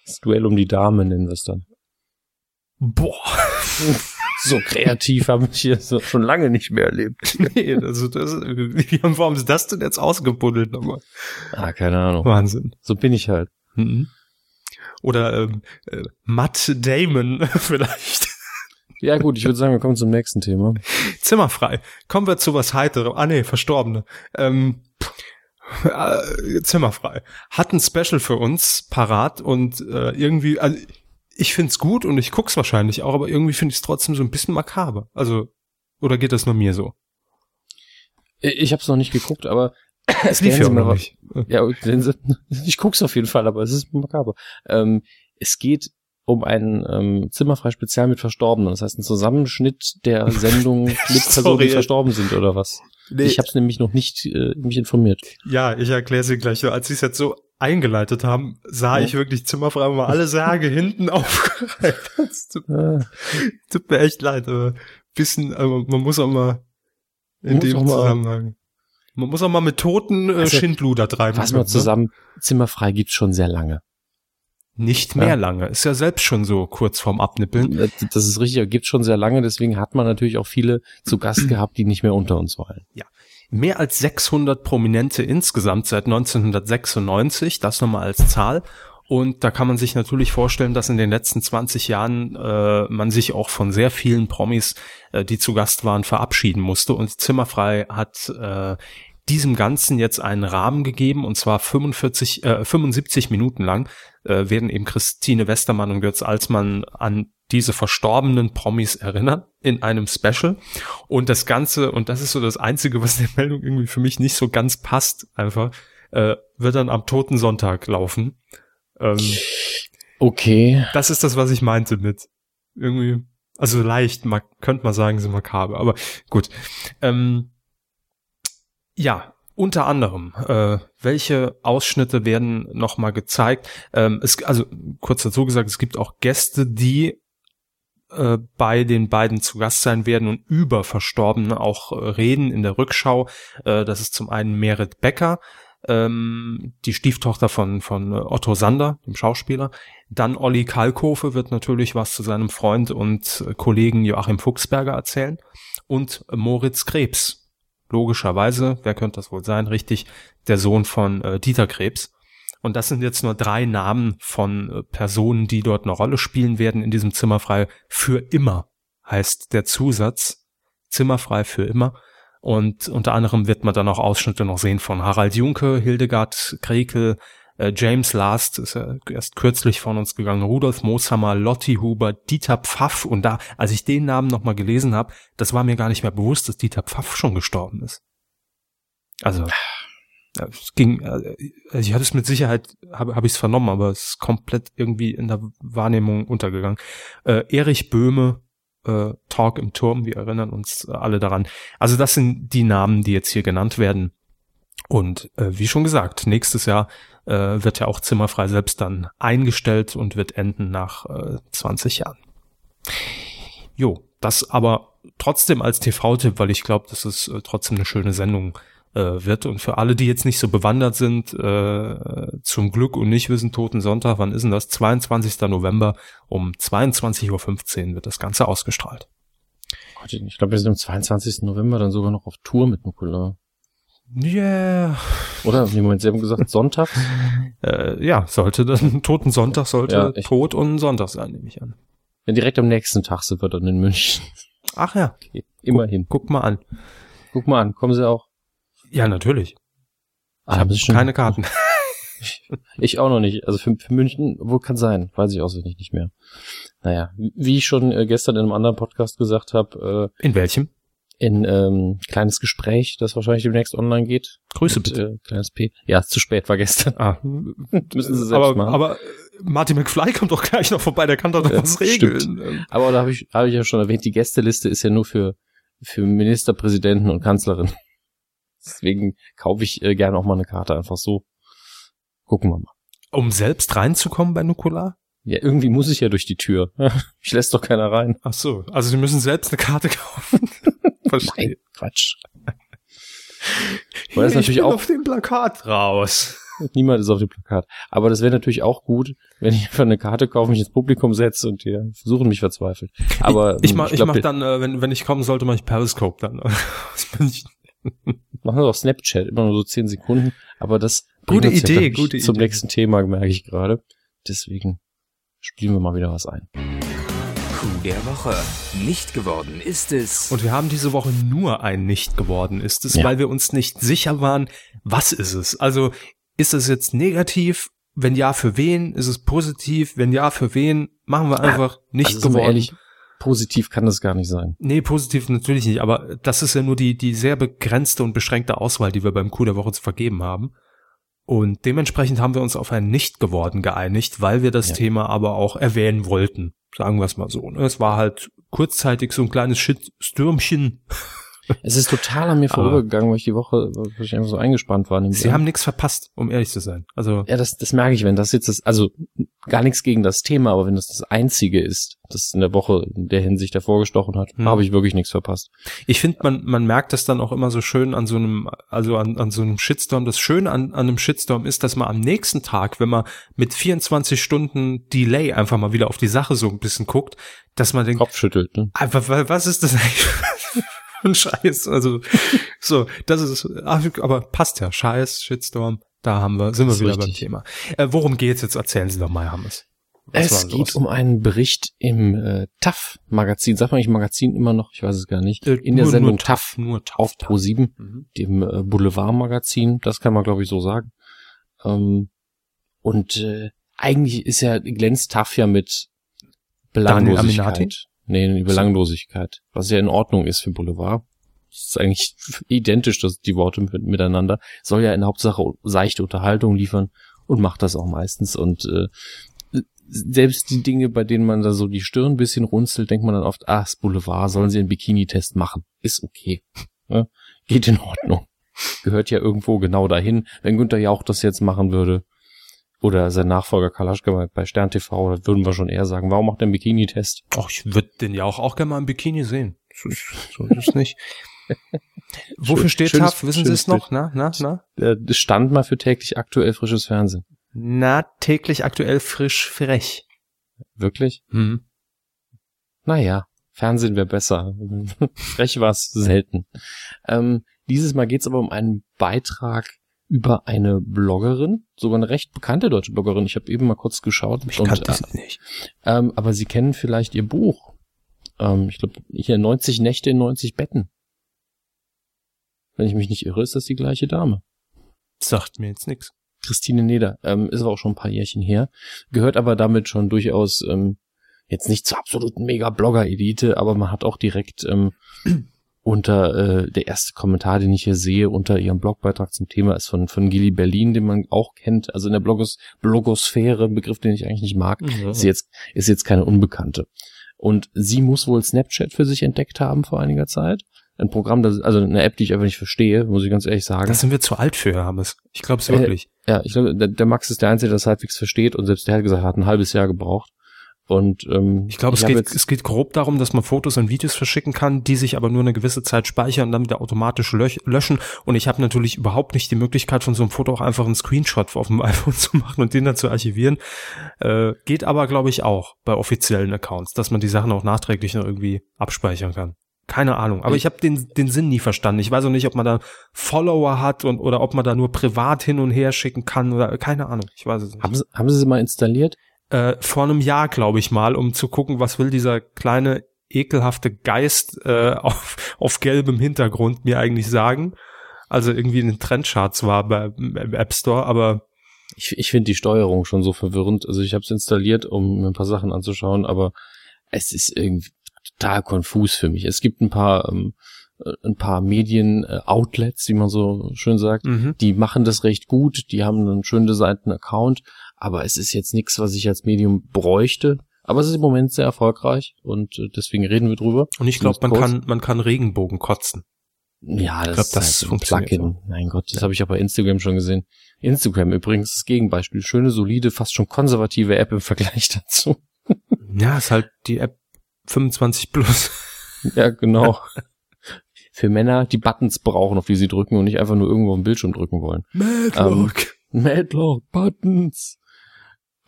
Das Duell um die Dame nennen wir es dann. Boah. so kreativ habe ich hier so schon lange nicht mehr erlebt. nee, also das, wie, warum ist das denn jetzt ausgebuddelt nochmal? Ah, keine Ahnung. Wahnsinn. So bin ich halt. Mhm. Oder ähm, äh, Matt Damon vielleicht. Ja gut, ich würde sagen, wir kommen zum nächsten Thema. Zimmerfrei. Kommen wir zu was heiterem. Ah nee, Verstorbene. Ähm, äh, Zimmerfrei. Hat ein Special für uns parat und äh, irgendwie, also ich find's gut und ich guck's wahrscheinlich auch, aber irgendwie finde ich es trotzdem so ein bisschen makaber. Also, oder geht das nur mir so? Ich habe es noch nicht geguckt, aber es lief ja noch nicht. Ja, ich guck's auf jeden Fall, aber es ist makaber. Ähm, es geht um ein ähm, Zimmerfrei Spezial mit Verstorbenen. Das heißt, ein Zusammenschnitt der Sendung mit Personen, die verstorben sind oder was? Nee. Ich habe es nämlich noch nicht äh, mich informiert. Ja, ich erkläre sie gleich. Als sie es jetzt so eingeleitet haben, sah ja. ich wirklich Zimmerfrei mal alle Särge hinten aufgereiht. Tut, ah. tut, mir echt leid, aber bisschen, also man muss auch mal in muss dem Zusammenhang. Man muss auch mal mit toten äh, also, Schindluder treiben. Was man ne? zusammen, Zimmerfrei gibt's schon sehr lange. Nicht mehr ja. lange. Ist ja selbst schon so kurz vorm Abnippeln. Das ist richtig, gibt schon sehr lange, deswegen hat man natürlich auch viele zu Gast gehabt, die nicht mehr unter uns wollen. Ja. Mehr als 600 Prominente insgesamt seit 1996, das nochmal als Zahl. Und da kann man sich natürlich vorstellen, dass in den letzten 20 Jahren äh, man sich auch von sehr vielen Promis, äh, die zu Gast waren, verabschieden musste. Und Zimmerfrei hat äh, diesem Ganzen jetzt einen Rahmen gegeben und zwar 45, äh, 75 Minuten lang äh, werden eben Christine Westermann und Götz Alsmann an diese verstorbenen Promis erinnern in einem Special. Und das Ganze, und das ist so das Einzige, was der Meldung irgendwie für mich nicht so ganz passt, einfach, äh, wird dann am Toten Sonntag laufen. Ähm, okay. Das ist das, was ich meinte mit irgendwie, also leicht, man könnte mal sagen, sind makaber, aber gut. Ähm, ja, unter anderem, äh, welche Ausschnitte werden nochmal gezeigt? Ähm, es, also kurz dazu gesagt, es gibt auch Gäste, die äh, bei den beiden zu Gast sein werden und über Verstorbene auch äh, reden in der Rückschau. Äh, das ist zum einen Merit Becker, ähm, die Stieftochter von, von Otto Sander, dem Schauspieler. Dann Olli Kalkofe wird natürlich was zu seinem Freund und Kollegen Joachim Fuchsberger erzählen. Und Moritz Krebs, logischerweise, wer könnte das wohl sein? Richtig, der Sohn von Dieter Krebs. Und das sind jetzt nur drei Namen von äh, Personen, die dort eine Rolle spielen werden in diesem Zimmerfrei für immer, heißt der Zusatz. Zimmerfrei für immer. Und unter anderem wird man dann auch Ausschnitte noch sehen von Harald Junke, Hildegard Krekel, äh, James Last ist ja erst kürzlich von uns gegangen, Rudolf Mooshammer, Lotti Huber, Dieter Pfaff und da, als ich den Namen nochmal gelesen habe, das war mir gar nicht mehr bewusst, dass Dieter Pfaff schon gestorben ist. Also es ging, also ich hatte es mit Sicherheit, habe hab ich es vernommen, aber es ist komplett irgendwie in der Wahrnehmung untergegangen. Äh, Erich Böhme, äh, Talk im Turm, wir erinnern uns alle daran. Also das sind die Namen, die jetzt hier genannt werden. Und äh, wie schon gesagt, nächstes Jahr äh, wird ja auch Zimmerfrei selbst dann eingestellt und wird enden nach äh, 20 Jahren. Jo, das aber trotzdem als TV-Tipp, weil ich glaube, dass es äh, trotzdem eine schöne Sendung äh, wird. Und für alle, die jetzt nicht so bewandert sind, äh, zum Glück und nicht wissen, Toten Sonntag, wann ist denn das? 22. November um 22.15 Uhr wird das Ganze ausgestrahlt. Ich glaube, wir sind am 22. November dann sogar noch auf Tour mit Nukular. Yeah. Oder, wie man selber gesagt, Sonntag? äh, ja, sollte dann, Toten Sonntag sollte ja, tot und Sonntag sein, nehme ich an. Ja, direkt am nächsten Tag sind wir dann in München. Ach ja. Okay, immerhin. Guck, guck, mal an. Guck mal an, kommen Sie auch? Ja, natürlich. Ich ah, habe keine Karten. ich auch noch nicht. Also für, für München, wo kann sein? Weiß ich auswendig nicht mehr. Naja, wie ich schon äh, gestern in einem anderen Podcast gesagt habe. Äh, in welchem? in ähm, kleines Gespräch, das wahrscheinlich demnächst online geht. Grüße mit, bitte. Äh, kleines P. Ja, zu spät war gestern. Ah, Müssen Sie selbst aber, machen. aber Marty McFly kommt doch gleich noch vorbei, der kann doch noch Ja, was regeln. Ähm, Aber da habe ich, hab ich ja schon erwähnt, die Gästeliste ist ja nur für, für Ministerpräsidenten und Kanzlerin. Deswegen kaufe ich äh, gerne auch mal eine Karte einfach so. Gucken wir mal. Um selbst reinzukommen bei Nukular? Ja, irgendwie muss ich ja durch die Tür. Ich lässt doch keiner rein. Ach so, also Sie müssen selbst eine Karte kaufen. Verstehe. Nein, Quatsch. Weil das ich natürlich bin auch, auf dem Plakat raus. niemand ist auf dem Plakat. Aber das wäre natürlich auch gut, wenn ich einfach eine Karte kaufe, mich ins Publikum setze und die versuchen mich verzweifelt. Aber ich mach, ich, glaub, mach dann, äh, wenn, wenn ich kommen sollte, mache ich Periscope dann. Machen wir doch Snapchat, immer nur so zehn Sekunden. Aber das Gute bringt uns Idee, ja, gute zum Idee. nächsten Thema, merke ich gerade. Deswegen spielen wir mal wieder was ein. Coup der Woche. Nicht geworden ist es. Und wir haben diese Woche nur ein Nicht geworden, ist es, Ja. weil wir uns nicht sicher waren, was ist es? Also ist es jetzt negativ? Wenn ja, für wen? Ist es positiv? Wenn ja, für wen? Machen wir einfach nicht also, sind wir geworden. Positiv kann das gar nicht sein. Nee, positiv natürlich nicht, aber das ist ja nur die, die sehr begrenzte und beschränkte Auswahl, die wir beim Coup der Woche zu vergeben haben. Und dementsprechend haben wir uns auf ein Nicht geworden geeinigt, weil wir das Ja. Thema aber auch erwähnen wollten. Sagen wir es mal so. ne? Es war halt kurzzeitig so ein kleines Shitstürmchen. Es ist total an mir Aber- vorübergegangen, weil ich die Woche, weil ich einfach so eingespannt war. Sie haben nichts verpasst, um ehrlich zu sein. Also ja, das, das merke ich, wenn das jetzt das, also gar nichts gegen das Thema, aber wenn das das einzige ist, das in der Woche in der Hinsicht hervorgestochen hat, Hm. habe ich wirklich nichts verpasst. ich finde, man, man merkt das dann auch immer so schön an so einem, also an, an so einem Shitstorm. Das Schöne an, an einem Shitstorm ist, dass man am nächsten Tag, wenn man mit 24 Stunden Delay einfach mal wieder auf die Sache so ein bisschen guckt, dass man denkt, Kopf schüttelt, ne? einfach, wa- was ist das eigentlich für ein Scheiß? Also, so, das ist, aber passt ja. Scheiß, Shitstorm, da haben wir, sind wir wieder beim richtig. Thema. Äh, worum geht's jetzt? Erzählen Sie doch mal, Hammes. Was Es geht um einen Bericht im äh, TAF-Magazin. Sagt man eigentlich Magazin immer noch? Ich weiß es gar nicht. Äh, In der nur- Sendung nur TAF nur TAF. auf Pro7, Mhm. dem äh, Boulevard-Magazin. Das kann man, glaube ich, so sagen. Ähm, und äh, eigentlich ist ja glänzt TAF ja mit Belanglosigkeit. Nee, die Belanglosigkeit. Was ja in Ordnung ist für Boulevard. Das ist eigentlich identisch, dass die Worte mit, miteinander. Soll ja in der Hauptsache seichte Unterhaltung liefern und macht das auch meistens. Und äh, selbst die Dinge, bei denen man da so die Stirn ein bisschen runzelt, denkt man dann oft, ah, das Boulevard, sollen sie einen Bikini-Test machen. Ist okay. Ja, geht in Ordnung. Gehört ja irgendwo genau dahin. Wenn Günther Jauch das jetzt machen würde, oder sein Nachfolger Kalaschka bei- Stern TV, dann würden wir schon eher sagen, warum macht der einen Bikini-Test? Ach, ich würde den ja auch, auch gerne mal im Bikini sehen. So ist, es nicht. Wofür Schön- steht TAF? Wissen Sie es noch? Na, na, na? Äh, Das stand mal für täglich aktuell frisches Fernsehen. Na, täglich aktuell frisch frech. Wirklich? Hm. Naja, Fernsehen wäre besser. Frech war es selten. Ähm, dieses Mal geht's aber um einen Beitrag über eine Bloggerin, sogar eine recht bekannte deutsche Bloggerin. Ich habe eben mal kurz geschaut. Ich kannte äh, sie nicht. ähm, aber Sie kennen vielleicht ihr Buch. Ähm, ich glaube, hier 90 Nächte in 90 Betten. Wenn ich mich nicht irre, ist das die gleiche Dame. Sagt mir jetzt nichts. Christine Neder, ähm, ist aber auch schon ein paar Jährchen her, gehört aber damit schon durchaus ähm, jetzt nicht zur absoluten Mega-Blogger-Elite, aber man hat auch direkt ähm, unter äh, der erste Kommentar, den ich hier sehe, unter ihrem Blogbeitrag zum Thema ist von von Gilly Berlin, den man auch kennt, also in der Blogos Blogosphäre, ein Begriff, den ich eigentlich nicht mag, ist jetzt ist jetzt keine Unbekannte. Und sie muss wohl Snapchat für sich entdeckt haben vor einiger Zeit. Ein Programm, das, also eine App, die ich einfach nicht verstehe, muss ich ganz ehrlich sagen. Da sind wir zu alt für, Hammes. Ich glaube es Äh, wirklich. Ja, ich glaube, der, der Max ist der Einzige, der das halbwegs versteht und selbst der hat gesagt, er hat ein halbes Jahr gebraucht. Und ähm, ich glaube, es, geht, jetzt- es geht grob darum, dass man Fotos und Videos verschicken kann, die sich aber nur eine gewisse Zeit speichern und dann wieder automatisch löch löschen. Und ich habe natürlich überhaupt nicht die Möglichkeit, von so einem Foto auch einfach einen Screenshot auf dem iPhone zu machen und den dann zu archivieren. Äh, geht aber, glaube ich, auch bei offiziellen Accounts, dass man die Sachen auch nachträglich noch irgendwie abspeichern kann. Keine Ahnung. Aber ich habe den, den Sinn nie verstanden. Ich weiß auch nicht, ob man da Follower hat und oder ob man da nur privat hin und her schicken kann oder keine Ahnung. Ich weiß es nicht. haben, Sie, haben Sie sie mal installiert? Äh, vor einem Jahr, glaube ich mal, um zu gucken, was will dieser kleine ekelhafte Geist äh, auf, auf gelbem Hintergrund mir eigentlich sagen. Also irgendwie in den Trendcharts war bei, im App Store, aber Ich, ich finde die Steuerung schon so verwirrend. Also ich habe es installiert, um mir ein paar Sachen anzuschauen, aber es ist irgendwie total konfus für mich. Es gibt ein paar ähm, äh, ein paar Medien-Outlets, wie man so schön sagt, mhm. die machen das recht gut, die haben einen schön designten Account, aber es ist jetzt nichts, was ich als Medium bräuchte. Aber es ist im Moment sehr erfolgreich und äh, deswegen reden wir drüber. Und ich glaube, man kann, man kann Regenbogen kotzen. Ja, das, glaub, das ist halt funktioniert. Plugin. So. Mein Gott, das ja. habe ich auch bei Instagram schon gesehen. Instagram übrigens das Gegenbeispiel. Schöne, solide, fast schon konservative App im Vergleich dazu. Ja, ist halt die App 25 plus. Ja, genau. Für Männer, die Buttons brauchen, auf die sie drücken und nicht einfach nur irgendwo am Bildschirm drücken wollen. Madlock. Ähm, Madlock, Buttons.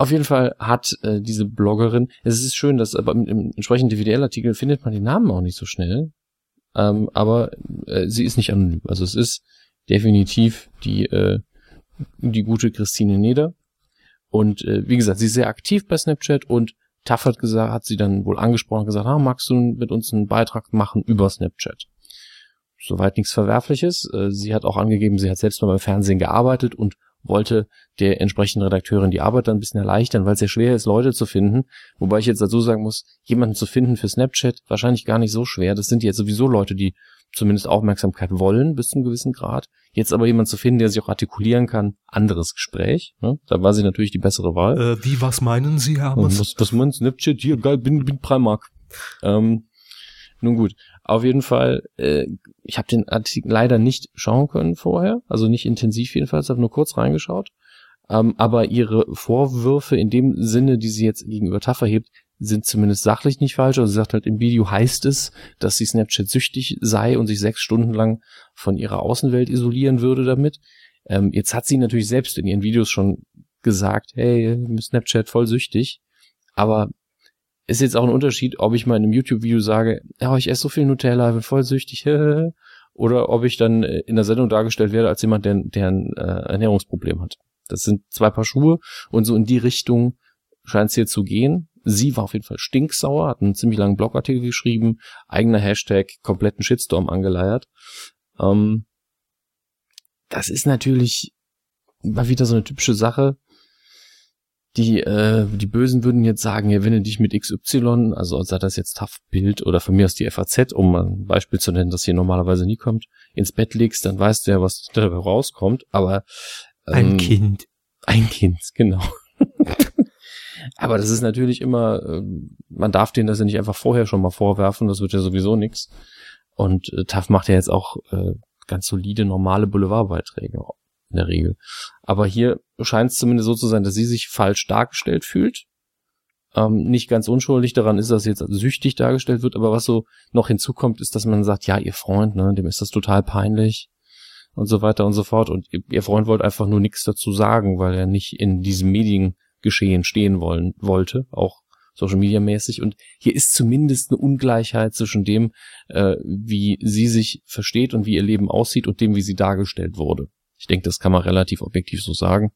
Auf jeden Fall hat äh, diese Bloggerin, es ist schön, dass aber im, im entsprechenden DVDL-Artikel findet man die Namen auch nicht so schnell. Ähm, aber äh, sie ist nicht anonym. Also es ist definitiv die, äh, die gute Christine Neder. Und äh, wie gesagt, sie ist sehr aktiv bei Snapchat und Taff hat gesagt, hat sie dann wohl angesprochen, gesagt, ah, magst du mit uns einen Beitrag machen über Snapchat? Soweit nichts Verwerfliches. Äh, sie hat auch angegeben, sie hat selbst mal beim Fernsehen gearbeitet und wollte der entsprechenden Redakteurin die Arbeit dann ein bisschen erleichtern, weil es ja schwer ist, Leute zu finden. Wobei ich jetzt dazu sagen muss, jemanden zu finden für Snapchat wahrscheinlich gar nicht so schwer. Das sind jetzt sowieso Leute, die zumindest Aufmerksamkeit wollen bis zu einem gewissen Grad. Jetzt aber jemand zu finden, der sich auch artikulieren kann, anderes Gespräch. Ne? Da war sie natürlich die bessere Wahl. Äh, wie, was meinen Sie, Herr Was, was meinen Snapchat? Hier, geil, bin, bin Primark. Ähm, nun gut, auf jeden Fall, äh, ich habe den Artikel leider nicht schauen können vorher, also nicht intensiv jedenfalls, habe nur kurz reingeschaut. Ähm, aber ihre Vorwürfe in dem Sinne, die sie jetzt gegenüber TAF erhebt, sind zumindest sachlich nicht falsch. Also sie sagt halt, im Video heißt es, dass sie Snapchat süchtig sei und sich sechs Stunden lang von ihrer Außenwelt isolieren würde damit. Ähm, jetzt hat sie natürlich selbst in ihren Videos schon gesagt, hey, Snapchat voll süchtig. Aber ist jetzt auch ein Unterschied, ob ich mal in einem YouTube-Video sage, ja, ich esse so viel Nutella, bin voll süchtig, oder ob ich dann in der Sendung dargestellt werde als jemand, der, der ein äh, Ernährungsproblem hat. Das sind zwei Paar Schuhe und so in die Richtung scheint es hier zu gehen. Sie war auf jeden Fall stinksauer, hat einen ziemlich langen Blogartikel geschrieben, eigener Hashtag, kompletten Shitstorm angeleiert. Ähm, das ist natürlich mal wieder so eine typische Sache. Die, äh, die Bösen würden jetzt sagen, ja, wenn du dich mit XY, also sei das jetzt Tough Bild oder von mir aus die FAZ, um mal ein Beispiel zu nennen, das hier normalerweise nie kommt, ins Bett legst, dann weißt du ja, was dabei rauskommt, aber ähm, ein Kind. Ein Kind, genau. aber das ist natürlich immer, äh, man darf denen das ja nicht einfach vorher schon mal vorwerfen, das wird ja sowieso nix. Und äh, TAF macht ja jetzt auch äh, ganz solide, normale Boulevardbeiträge in der Regel. Aber hier scheint es zumindest so zu sein, dass sie sich falsch dargestellt fühlt. Ähm, nicht ganz unschuldig daran ist, dass sie jetzt süchtig dargestellt wird, aber was so noch hinzukommt, ist, dass man sagt, ja, ihr Freund, ne, dem ist das total peinlich und so weiter und so fort. Und ihr Freund wollte einfach nur nichts dazu sagen, weil er nicht in diesem Mediengeschehen stehen wollen wollte, auch Social Media mäßig. Und hier ist zumindest eine Ungleichheit zwischen dem, äh, wie sie sich versteht und wie ihr Leben aussieht und dem, wie sie dargestellt wurde. Ich denke, das kann man relativ objektiv so sagen.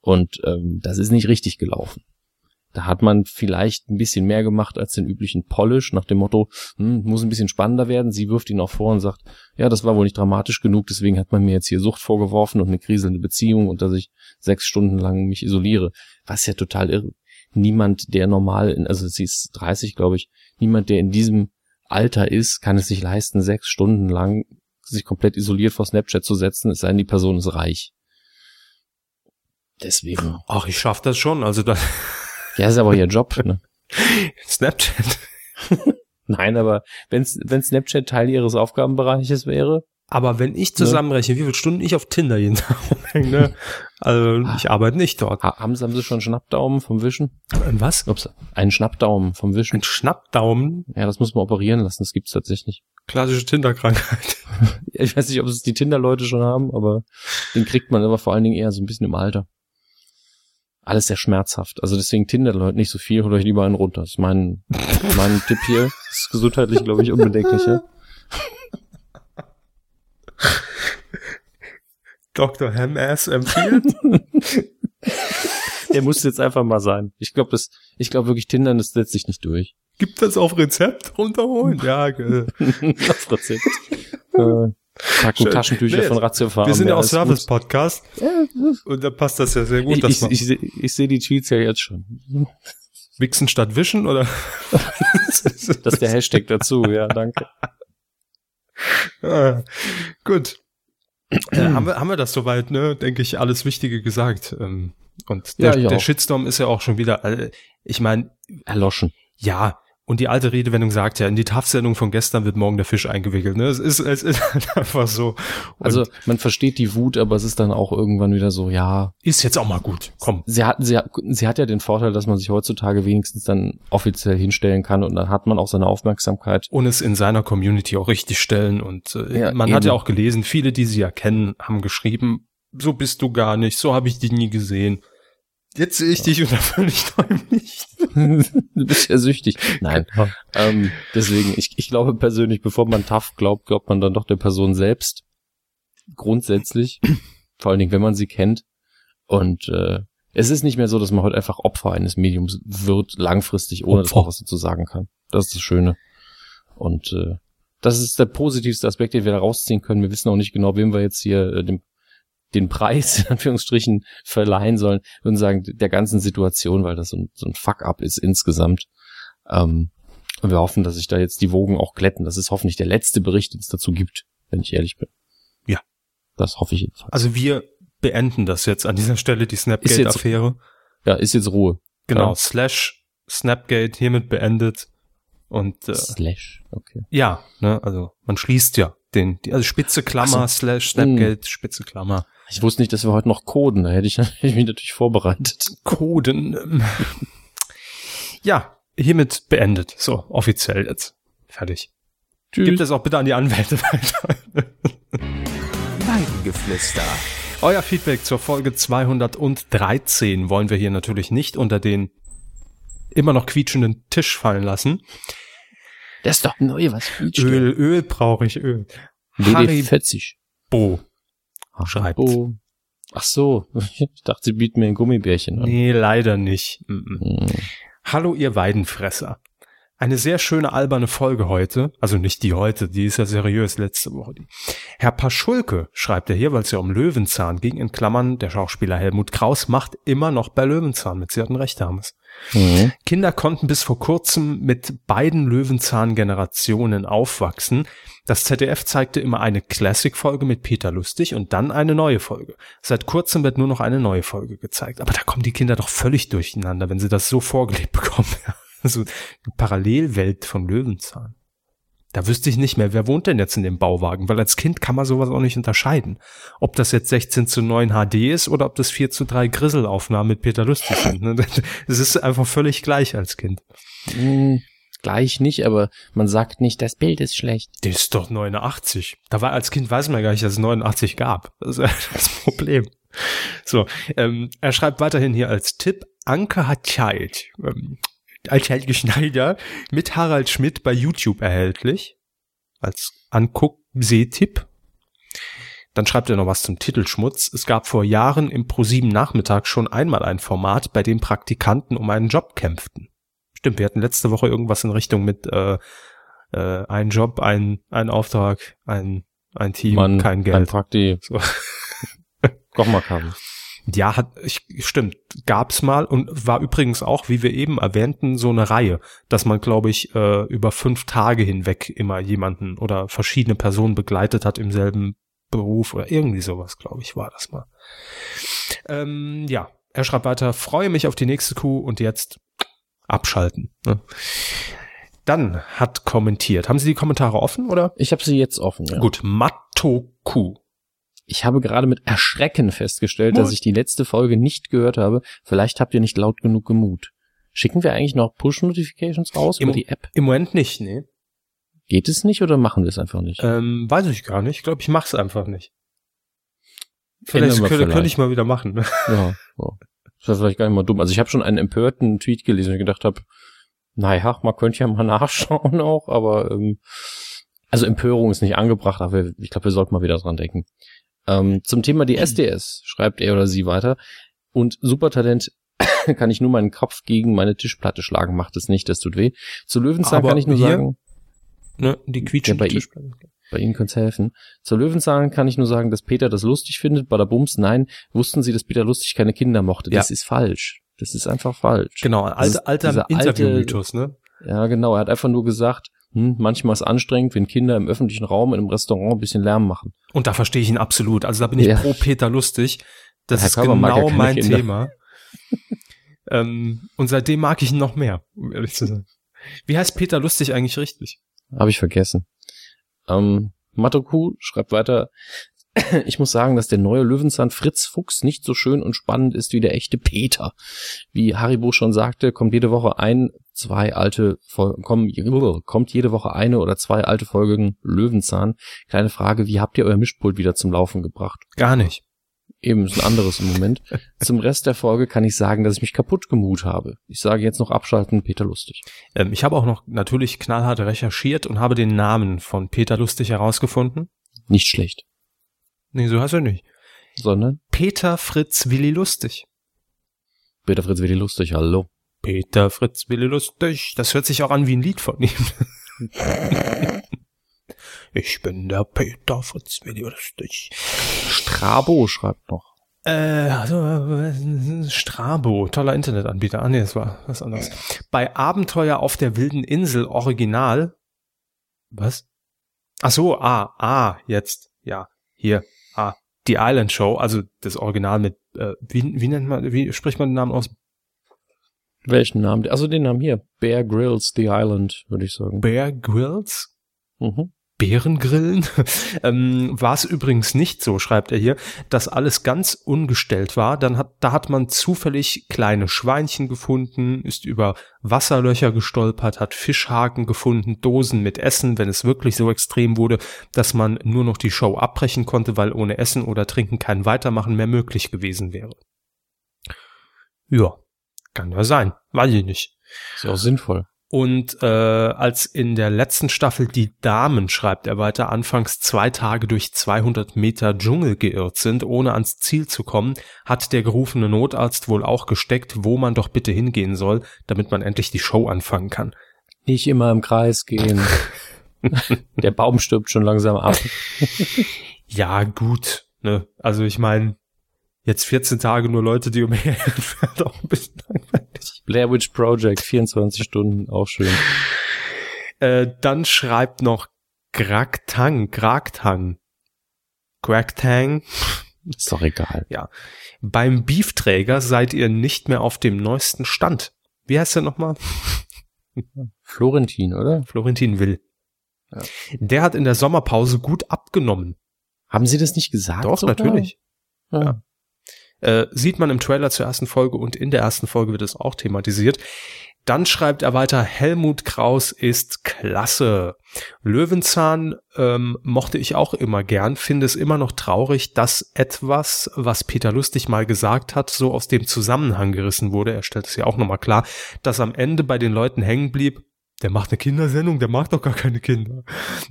Und ähm, das ist nicht richtig gelaufen. Da hat man vielleicht ein bisschen mehr gemacht als den üblichen Polish, nach dem Motto, hm, muss ein bisschen spannender werden. Sie wirft ihn auch vor und sagt, ja, das war wohl nicht dramatisch genug, deswegen hat man mir jetzt hier Sucht vorgeworfen und eine kriselnde Beziehung und dass ich sechs Stunden lang mich isoliere. Was ja total irre. Niemand, der normal, in, also sie ist 30, glaube ich, niemand, der in diesem Alter ist, kann es sich leisten, sechs Stunden lang sich komplett isoliert vor Snapchat zu setzen, es sei denn, die Person ist reich. Deswegen. Ach, ich schaff das schon, also da. Ja, ist aber ihr Job, ne? Snapchat. Nein, aber wenn Snapchat Teil ihres Aufgabenbereiches wäre. Aber wenn ich ne? zusammenrechne, ne? wie viele Stunden ich auf Tinder jeden Tag rumhänge, ne? Also ich arbeite nicht dort. Haben Sie, haben Sie schon einen Schnappdaumen vom Wischen? Ein was? Ups, einen Schnappdaumen vom Wischen. Ein Schnappdaumen? Ja, das muss man operieren lassen, das gibt's tatsächlich. Klassische Tinder-Krankheit. ich weiß nicht, ob es die Tinder-Leute schon haben, aber den kriegt man aber vor allen Dingen eher so ein bisschen im Alter. Alles sehr schmerzhaft. Also deswegen Tinder-Leute nicht so viel, holt euch lieber einen runter. Das ist mein, mein Tipp hier. Das ist gesundheitlich, glaube ich, unbedenklich, ja? Dr. Hamass empfiehlt. Der muss jetzt einfach mal sein. Ich glaube, das, ich glaube wirklich, Tinder, das setzt sich nicht durch. Gibt das auf Rezept runterholen? Ja, äh. auf Rezept. äh, Packen Taschentücher nee, von Ratio Farm. Wir sind ja auch Service-Podcast. und da passt das ja sehr gut. Ich, ich, ich, ich, ich sehe die Tweets ja jetzt schon. Wichsen statt Wischen, oder? das ist der Hashtag dazu, ja, danke. ah, gut. äh, haben, wir, haben wir das soweit, ne? Denke ich, alles Wichtige gesagt. Ähm, und der, ja, der Shitstorm ist ja auch schon wieder, äh, ich meine, erloschen. Ja, und die alte Redewendung sagt ja, in die TAF-Sendung von gestern wird morgen der Fisch eingewickelt. Ne? Es ist, es ist halt einfach so. Und also man versteht die Wut, aber es ist dann auch irgendwann wieder so, ja. Ist jetzt auch mal gut. Komm. Sie hat, sie, hat, sie hat ja den Vorteil, dass man sich heutzutage wenigstens dann offiziell hinstellen kann und dann hat man auch seine Aufmerksamkeit. Und es in seiner Community auch richtig stellen. Und äh, ja, man eben. hat ja auch gelesen, viele, die sie ja kennen, haben geschrieben, so bist du gar nicht, so habe ich dich nie gesehen. Jetzt sehe ich ja. dich unter völlig neuem Licht. du bist ja süchtig. Nein. ähm, deswegen, ich, ich glaube persönlich, bevor man tough glaubt, glaubt man dann doch der Person selbst. Grundsätzlich. Vor allen Dingen, wenn man sie kennt. Und äh, es ist nicht mehr so, dass man heute einfach Opfer eines Mediums wird, langfristig, ohne Opfer. dass man was dazu sagen kann. Das ist das Schöne. Und äh, das ist der positivste Aspekt, den wir da rausziehen können. Wir wissen auch nicht genau, wem wir jetzt hier äh, dem den Preis, in Anführungsstrichen, verleihen sollen, würden sagen, der ganzen Situation, weil das so ein, so ein Fuck-up ist insgesamt. Ähm, und wir hoffen, dass sich da jetzt die Wogen auch glätten. Das ist hoffentlich der letzte Bericht, den es dazu gibt, wenn ich ehrlich bin. Ja. Das hoffe ich jedenfalls. Also wir beenden das jetzt an dieser Stelle, die Snapgate-Affäre. Ja, ist jetzt Ruhe. Genau, ja. slash Snapgate hiermit beendet. Und äh, Slash, okay. Ja, ne, also man schließt ja den, die, also Spitze Klammer so. slash Snapgate, Spitze Klammer. Ich wusste nicht, dass wir heute noch coden. Da hätte ich, hätte ich mich natürlich vorbereitet. Coden. Ja, hiermit beendet. So, offiziell jetzt. Fertig. Tschüss. Gibt es auch bitte an die Anwälte weiter. Weidengeflüster. Euer Feedback zur Folge 213 wollen wir hier natürlich nicht unter den immer noch quietschenden Tisch fallen lassen. Das ist doch neu, was. Öl, Öl brauche ich, Öl. WD40. Bo. Schreibt. Bo. Ach so, ich dachte, sie bieten mir ein Gummibärchen an. Nee, leider nicht. Hm. Hallo, ihr Weidenfresser. Eine sehr schöne alberne Folge heute. Also nicht die heute, die ist ja seriös letzte Woche. Herr Paschulke, schreibt er hier, weil es ja um Löwenzahn ging, in Klammern, der Schauspieler Helmut Kraus macht immer noch bei Löwenzahn mit. Sie hatten recht, Hermes. Mhm. Kinder konnten bis vor kurzem mit beiden Löwenzahn-Generationen aufwachsen. Das ZDF zeigte immer eine Classic-Folge mit Peter Lustig und dann eine neue Folge. Seit kurzem wird nur noch eine neue Folge gezeigt. Aber da kommen die Kinder doch völlig durcheinander, wenn sie das so vorgelebt bekommen. So eine Parallelwelt von Löwenzahn. Da wüsste ich nicht mehr, wer wohnt denn jetzt in dem Bauwagen, weil als Kind kann man sowas auch nicht unterscheiden. Ob das jetzt 16 zu 9 HD ist oder ob das 4 zu 3 Grisselaufnahmen mit Peter Lustig sind. Ne? Es ist einfach völlig gleich als Kind. Mm, gleich nicht, aber man sagt nicht, das Bild ist schlecht. Das ist doch 89. Da war als Kind weiß man gar nicht, dass es 89 gab. Das ist das Problem. So, ähm, er schreibt weiterhin hier als Tipp, Anke hat Child. Ähm, als Helge Schneider mit Harald Schmidt bei YouTube erhältlich. Als Anguck-Sehtipp. Dann schreibt er noch was zum Titelschmutz. Es gab vor Jahren im ProSieben Nachmittag schon einmal ein Format, bei dem Praktikanten um einen Job kämpften. Stimmt, wir hatten letzte Woche irgendwas in Richtung mit äh, äh, ein Job, ein, ein Auftrag, ein, ein Team, Mann, kein Geld. Ein Prakti. So. Kochmakaben. Ja, hat, ich, stimmt, gab's mal und war übrigens auch, wie wir eben erwähnten, so eine Reihe, dass man, glaube ich, äh, über fünf Tage hinweg immer jemanden oder verschiedene Personen begleitet hat im selben Beruf oder irgendwie sowas, glaube ich, war das mal. Ähm, ja, er schreibt weiter, freue mich auf die nächste Kuh und jetzt abschalten. Ne? Dann hat kommentiert. Haben Sie die Kommentare offen oder? Ich habe sie jetzt offen. Ja. Gut, Matoku ich habe gerade mit Erschrecken festgestellt, dass ich die letzte Folge nicht gehört habe. Vielleicht habt ihr nicht laut genug gemut. Schicken wir eigentlich noch Push-Notifications raus Im, über die App? Im Moment nicht, nee. Geht es nicht oder machen wir es einfach nicht? Ähm, weiß ich gar nicht. Ich glaube, ich mache es einfach nicht. Vielleicht könnte, vielleicht. könnte ich mal wieder machen. Ne? Ja, ja. Das wäre vielleicht gar nicht mal dumm. Also ich habe schon einen empörten Tweet gelesen und gedacht habe, naja, man könnte ja mal nachschauen auch, aber ähm, also Empörung ist nicht angebracht, aber ich glaube, wir sollten mal wieder dran denken. Ähm, zum Thema die SDS schreibt er oder sie weiter. Und Supertalent kann ich nur meinen Kopf gegen meine Tischplatte schlagen, macht es nicht, das tut weh. Zu Löwenzahn Aber kann ich nur hier, sagen. Ne, die quietschen ja, bei Tischplatte. Bei Ihnen könnte helfen. Zur Löwenzahn kann ich nur sagen, dass Peter das lustig findet. Bei der Bums, nein, wussten Sie, dass Peter lustig keine Kinder mochte. Das ja. ist falsch. Das ist einfach falsch. Genau, alter, alter Interview-Mythos, ne? Ja, genau. Er hat einfach nur gesagt, Hm, manchmal ist es anstrengend, wenn Kinder im öffentlichen Raum in einem Restaurant ein bisschen Lärm machen. Und da verstehe ich ihn absolut. Also da bin ich ja. pro Peter lustig. Das Herr ist Körber genau ja mein Kinder. Thema. ähm, und seitdem mag ich ihn noch mehr, um ehrlich zu sein. Wie heißt Peter lustig eigentlich richtig? Habe ich vergessen. Ähm, Matoku schreibt weiter, ich muss sagen, dass der neue Löwenzahn Fritz Fuchs nicht so schön und spannend ist wie der echte Peter. Wie Haribo schon sagte, kommt jede Woche ein, zwei alte Folgen, kommt jede Woche eine oder zwei alte Folgen Löwenzahn. Kleine Frage, wie habt ihr euer Mischpult wieder zum Laufen gebracht? Gar nicht. Eben, ist ein anderes im Moment. Zum Rest der Folge kann ich sagen, dass ich mich kaputt gemut habe. Ich sage jetzt noch abschalten, Peter Lustig. Ähm, ich habe auch noch natürlich knallhart recherchiert und habe den Namen von Peter Lustig herausgefunden. Nicht schlecht. Nee, so hast du nicht. Sondern? Peter Fritz Willi Lustig. Peter Fritz Willi Lustig, hallo. Peter Fritz Willi Lustig. Das hört sich auch an wie ein Lied von ihm. ich bin der Peter Fritz Willi Lustig. Strabo schreibt noch. Äh, also, äh, Strabo, toller Internetanbieter. Ah, nee, das war was anderes. Bei Abenteuer auf der wilden Insel Original. Was? Ach so, ah, ah, jetzt. Ja, hier. Ah, die Island Show, also das Original mit, äh, wie, wie nennt man, wie spricht man den Namen aus? Welchen Namen? Also den Namen hier. Bear Grylls The Island, würde ich sagen. Bear Grylls? Mhm. Bärengrillen. ähm, war es übrigens nicht so, schreibt er hier, dass alles ganz ungestellt war. Dann hat, da hat man zufällig kleine Schweinchen gefunden, ist über Wasserlöcher gestolpert, hat Fischhaken gefunden, Dosen mit Essen, wenn es wirklich so extrem wurde, dass man nur noch die Show abbrechen konnte, weil ohne Essen oder Trinken kein Weitermachen mehr möglich gewesen wäre. Ja, kann ja sein, weiß ich nicht. Ist ja auch sinnvoll. Und äh, als in der letzten Staffel die Damen, schreibt er weiter, anfangs zwei Tage durch 200 Meter Dschungel geirrt sind, ohne ans Ziel zu kommen, hat der gerufene Notarzt wohl auch gesteckt, wo man doch bitte hingehen soll, damit man endlich die Show anfangen kann. Nicht immer im Kreis gehen. der Baum stirbt schon langsam ab. ja, gut. Ne? Also ich meine, jetzt 14 Tage nur Leute, die umher auch ein bisschen langweilig. Blair Witch Project, 24 Stunden, auch schön. Äh, dann schreibt noch Graktang, Graktang. Graktang. Ist doch egal. Ja. Beim Beefträger seid ihr nicht mehr auf dem neuesten Stand. Wie heißt der nochmal? Florentin, oder? Florentin Will. Ja. Der hat in der Sommerpause gut abgenommen. Haben Sie das nicht gesagt? Doch, sogar? natürlich. Ja. ja. Äh, sieht man im Trailer zur ersten Folge und in der ersten Folge wird es auch thematisiert. Dann schreibt er weiter, Helmut Kraus ist klasse. Löwenzahn ähm, mochte ich auch immer gern, finde es immer noch traurig, dass etwas, was Peter Lustig mal gesagt hat, so aus dem Zusammenhang gerissen wurde. Er stellt es ja auch nochmal klar, dass am Ende bei den Leuten hängen blieb, der macht eine Kindersendung, der mag doch gar keine Kinder.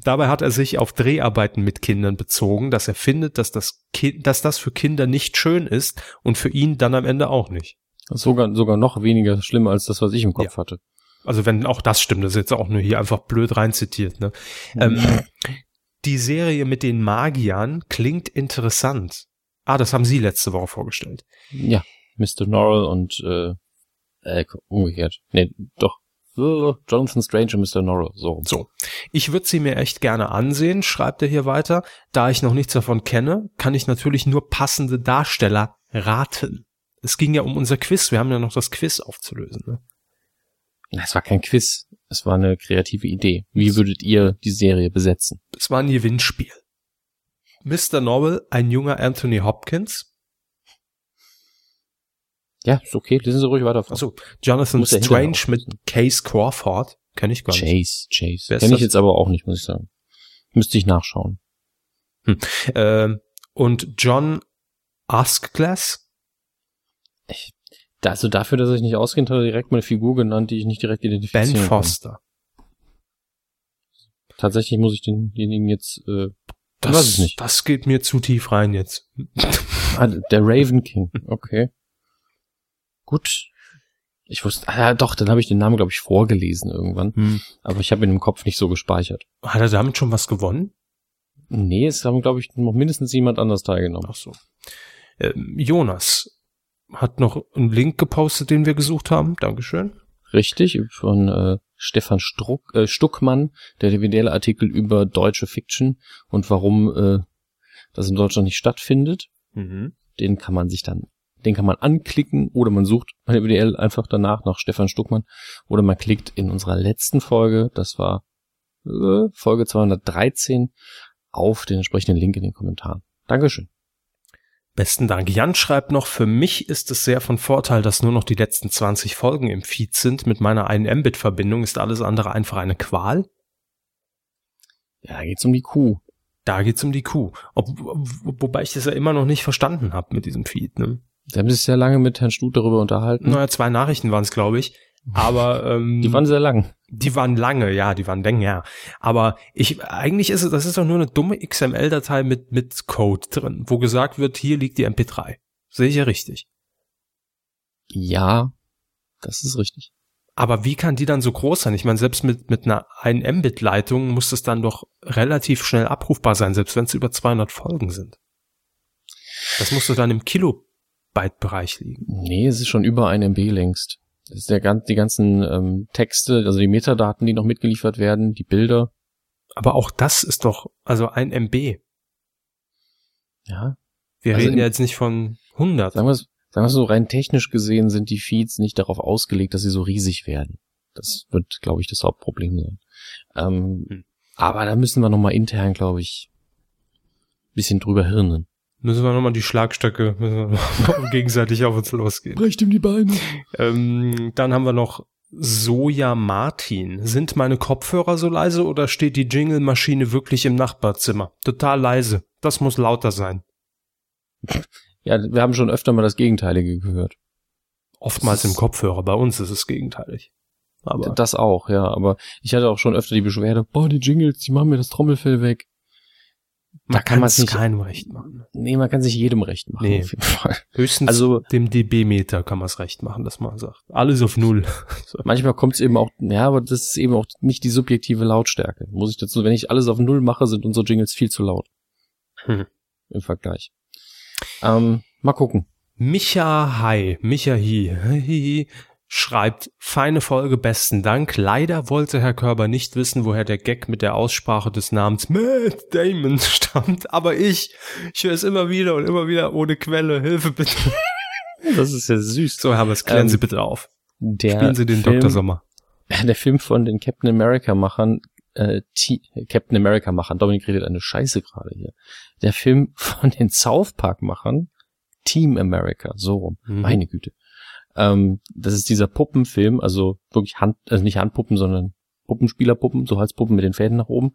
Dabei hat er sich auf Dreharbeiten mit Kindern bezogen, dass er findet, dass das, kind, dass das für Kinder nicht schön ist und für ihn dann am Ende auch nicht. Sogar, sogar noch weniger schlimm als das, was ich im Kopf ja. hatte. Also wenn auch das stimmt, das ist jetzt auch nur hier einfach blöd rein zitiert. Ne? Mhm. Ähm, die Serie mit den Magiern klingt interessant. Ah, das haben Sie letzte Woche vorgestellt. Ja, Mr. Norrell und äh, äh, umgekehrt. Nee, doch, Jonathan Strange und Mr. Norrell. So. so. Ich würde sie mir echt gerne ansehen, schreibt er hier weiter. Da ich noch nichts davon kenne, kann ich natürlich nur passende Darsteller raten. Es ging ja um unser Quiz. Wir haben ja noch das Quiz aufzulösen. Ne? Es war kein Quiz. Es war eine kreative Idee. Wie würdet ihr die Serie besetzen? Es war ein Gewinnspiel. Mr. Norrell, ein junger Anthony Hopkins, ja, ist okay, lesen Sie ruhig weiter vor. Achso, Jonathan Strange mit Case Crawford. Kenn ich gar nicht. Chase, Chase. Kenn ich jetzt aber auch nicht, muss ich sagen. Müsste ich nachschauen. Hm. Ähm, und John Askglass? Ich, also dafür, dass ich nicht auskennt, hat er direkt mal eine Figur genannt, die ich nicht direkt identifizieren Ben Foster. Kann. Tatsächlich muss ich denjenigen jetzt, äh, das. Das geht mir zu tief rein jetzt. ah, der Raven King, okay. Gut. Ich wusste, ah, doch, dann habe ich den Namen, glaube ich, vorgelesen irgendwann. Hm. Aber ich habe ihn im Kopf nicht so gespeichert. Hat er damit schon was gewonnen? Nee, es haben, glaube ich, noch mindestens jemand anders teilgenommen. Ach so. Ähm, Jonas hat noch einen Link gepostet, den wir gesucht haben. Dankeschön. Richtig, von äh, Stefan Struck, äh, Stuckmann, der individuelle Artikel über deutsche Fiction und warum äh, das in Deutschland nicht stattfindet. Mhm. Den kann man sich dann, den kann man anklicken oder man sucht bei der WDL einfach danach nach Stefan Stuckmann oder man klickt in unserer letzten Folge, das war äh, Folge 213, auf den entsprechenden Link in den Kommentaren. Dankeschön. Besten Dank. Jan schreibt noch, für mich ist es sehr von Vorteil, dass nur noch die letzten 20 Folgen im Feed sind. Mit meiner 1 Mbit-Verbindung ist alles andere einfach eine Qual. Ja, da geht's um die Kuh. Da geht's um die Kuh. Ob, wobei ich das ja immer noch nicht verstanden habe mit diesem Feed. Ne? Sie haben sich sehr lange mit Herrn Stut darüber unterhalten. Naja, zwei Nachrichten waren es, glaube ich. Aber ähm, die waren sehr lang. Die waren lange, ja, die waren länger. Aber ich eigentlich ist es, das ist doch nur eine dumme XML-Datei mit mit Code drin, wo gesagt wird, hier liegt die MP3. Sehe ich ja richtig. Ja, das ist richtig. Aber wie kann die dann so groß sein? Ich meine, selbst mit mit einer 1 Mbit-Leitung muss es dann doch relativ schnell abrufbar sein, selbst wenn es über 200 Folgen sind. Das musst du dann im Kilobyte-Bereich liegen. Nee, es ist schon über ein MB längst. Das ist der, die ganzen ähm, Texte, also die Metadaten, die noch mitgeliefert werden, die Bilder. Aber auch das ist doch, also ein MB. Ja. Wir also reden ja jetzt nicht von 100. Sagen wir sagen wir so, rein technisch gesehen sind die Feeds nicht darauf ausgelegt, dass sie so riesig werden. Das wird, glaube ich, das Hauptproblem sein. Ähm, hm. Aber da müssen wir nochmal intern, glaube ich, bisschen drüber hirnen. Müssen wir nochmal die Schlagstöcke müssen wir gegenseitig auf uns losgehen. Brecht ihm die Beine. Ähm, dann haben wir noch Soja Martin. Sind meine Kopfhörer so leise oder steht die Jingle-Maschine wirklich im Nachbarzimmer? Total leise. Das muss lauter sein. Ja, wir haben schon öfter mal das Gegenteilige gehört. Oftmals im Kopfhörer. Bei uns ist es gegenteilig. Aber das auch, ja. Aber ich hatte auch schon öfter die Beschwerde, boah, die Jingles, die machen mir das Trommelfell weg. Da man kann man es nicht keinem recht machen. Nee, man kann sich jedem recht machen. Nee. Auf jeden Fall. Höchstens also, dem dB-Meter kann man es recht machen, dass man sagt. Alles auf Null. so. Manchmal kommt es eben auch, ja, aber das ist eben auch nicht die subjektive Lautstärke. Muss ich dazu, wenn ich alles auf Null mache, sind unsere Jingles viel zu laut. Hm. Im Vergleich. Ähm, mal gucken. Micha Hi, Micha Hi, schreibt, feine Folge, besten Dank. Leider wollte Herr Körber nicht wissen, woher der Gag mit der Aussprache des Namens Matt Damon stammt. Aber ich, ich höre es immer wieder und immer wieder ohne Quelle. Hilfe bitte. Das ist ja süß. So, Herr, was klären ähm, Sie bitte auf. Der Spielen Sie den Film, Dr. Sommer. Der Film von den Captain America Machern, äh, T Captain America Machern, Dominik redet eine Scheiße gerade hier. Der Film von den South Park Machern, Team America, so rum. Mhm. Meine Güte. Ähm, das ist dieser Puppenfilm, also wirklich Hand, also nicht Handpuppen, sondern Puppenspielerpuppen, so Halspuppen mit den Fäden nach oben.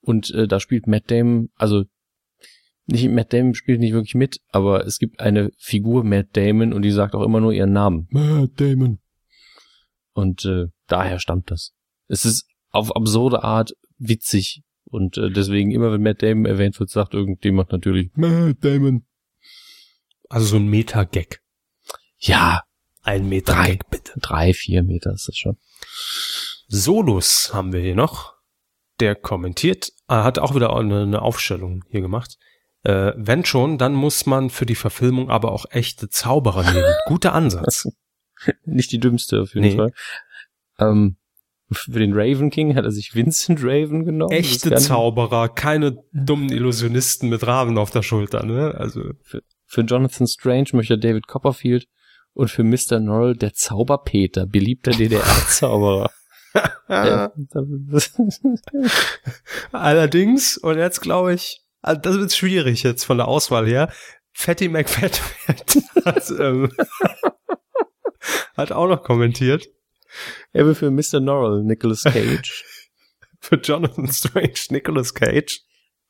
Und äh, da spielt Matt Damon, also nicht Matt Damon spielt nicht wirklich mit, aber es gibt eine Figur Matt Damon und die sagt auch immer nur ihren Namen. Matt Damon. Und äh, daher stammt das. Es ist auf absurde Art witzig und äh, deswegen immer wenn Matt Damon erwähnt wird, sagt irgendjemand natürlich Matt Damon. Also so ein Meta-Gag. Ja, ein Meter drei, Gag, bitte. Drei, vier Meter ist das schon. Solus haben wir hier noch. Der kommentiert, er hat auch wieder eine, eine Aufstellung hier gemacht. Äh, wenn schon, dann muss man für die Verfilmung aber auch echte Zauberer nehmen. Guter Ansatz. Nicht die dümmste auf jeden nee. Fall. Ähm, für den Raven King hat er sich Vincent Raven genommen. Echte Zauberer, keine dummen Illusionisten mit Raven auf der Schulter, ne? Also. Für, für Jonathan Strange möchte David Copperfield und für Mr. Norrell der Zauberpeter, beliebter DDR-Zauberer. Allerdings, und jetzt glaube ich, also das wird schwierig jetzt von der Auswahl her. Fatty McFat hat, ähm, hat auch noch kommentiert. Er will für Mr. Norrell Nicolas Cage. für Jonathan Strange Nicolas Cage.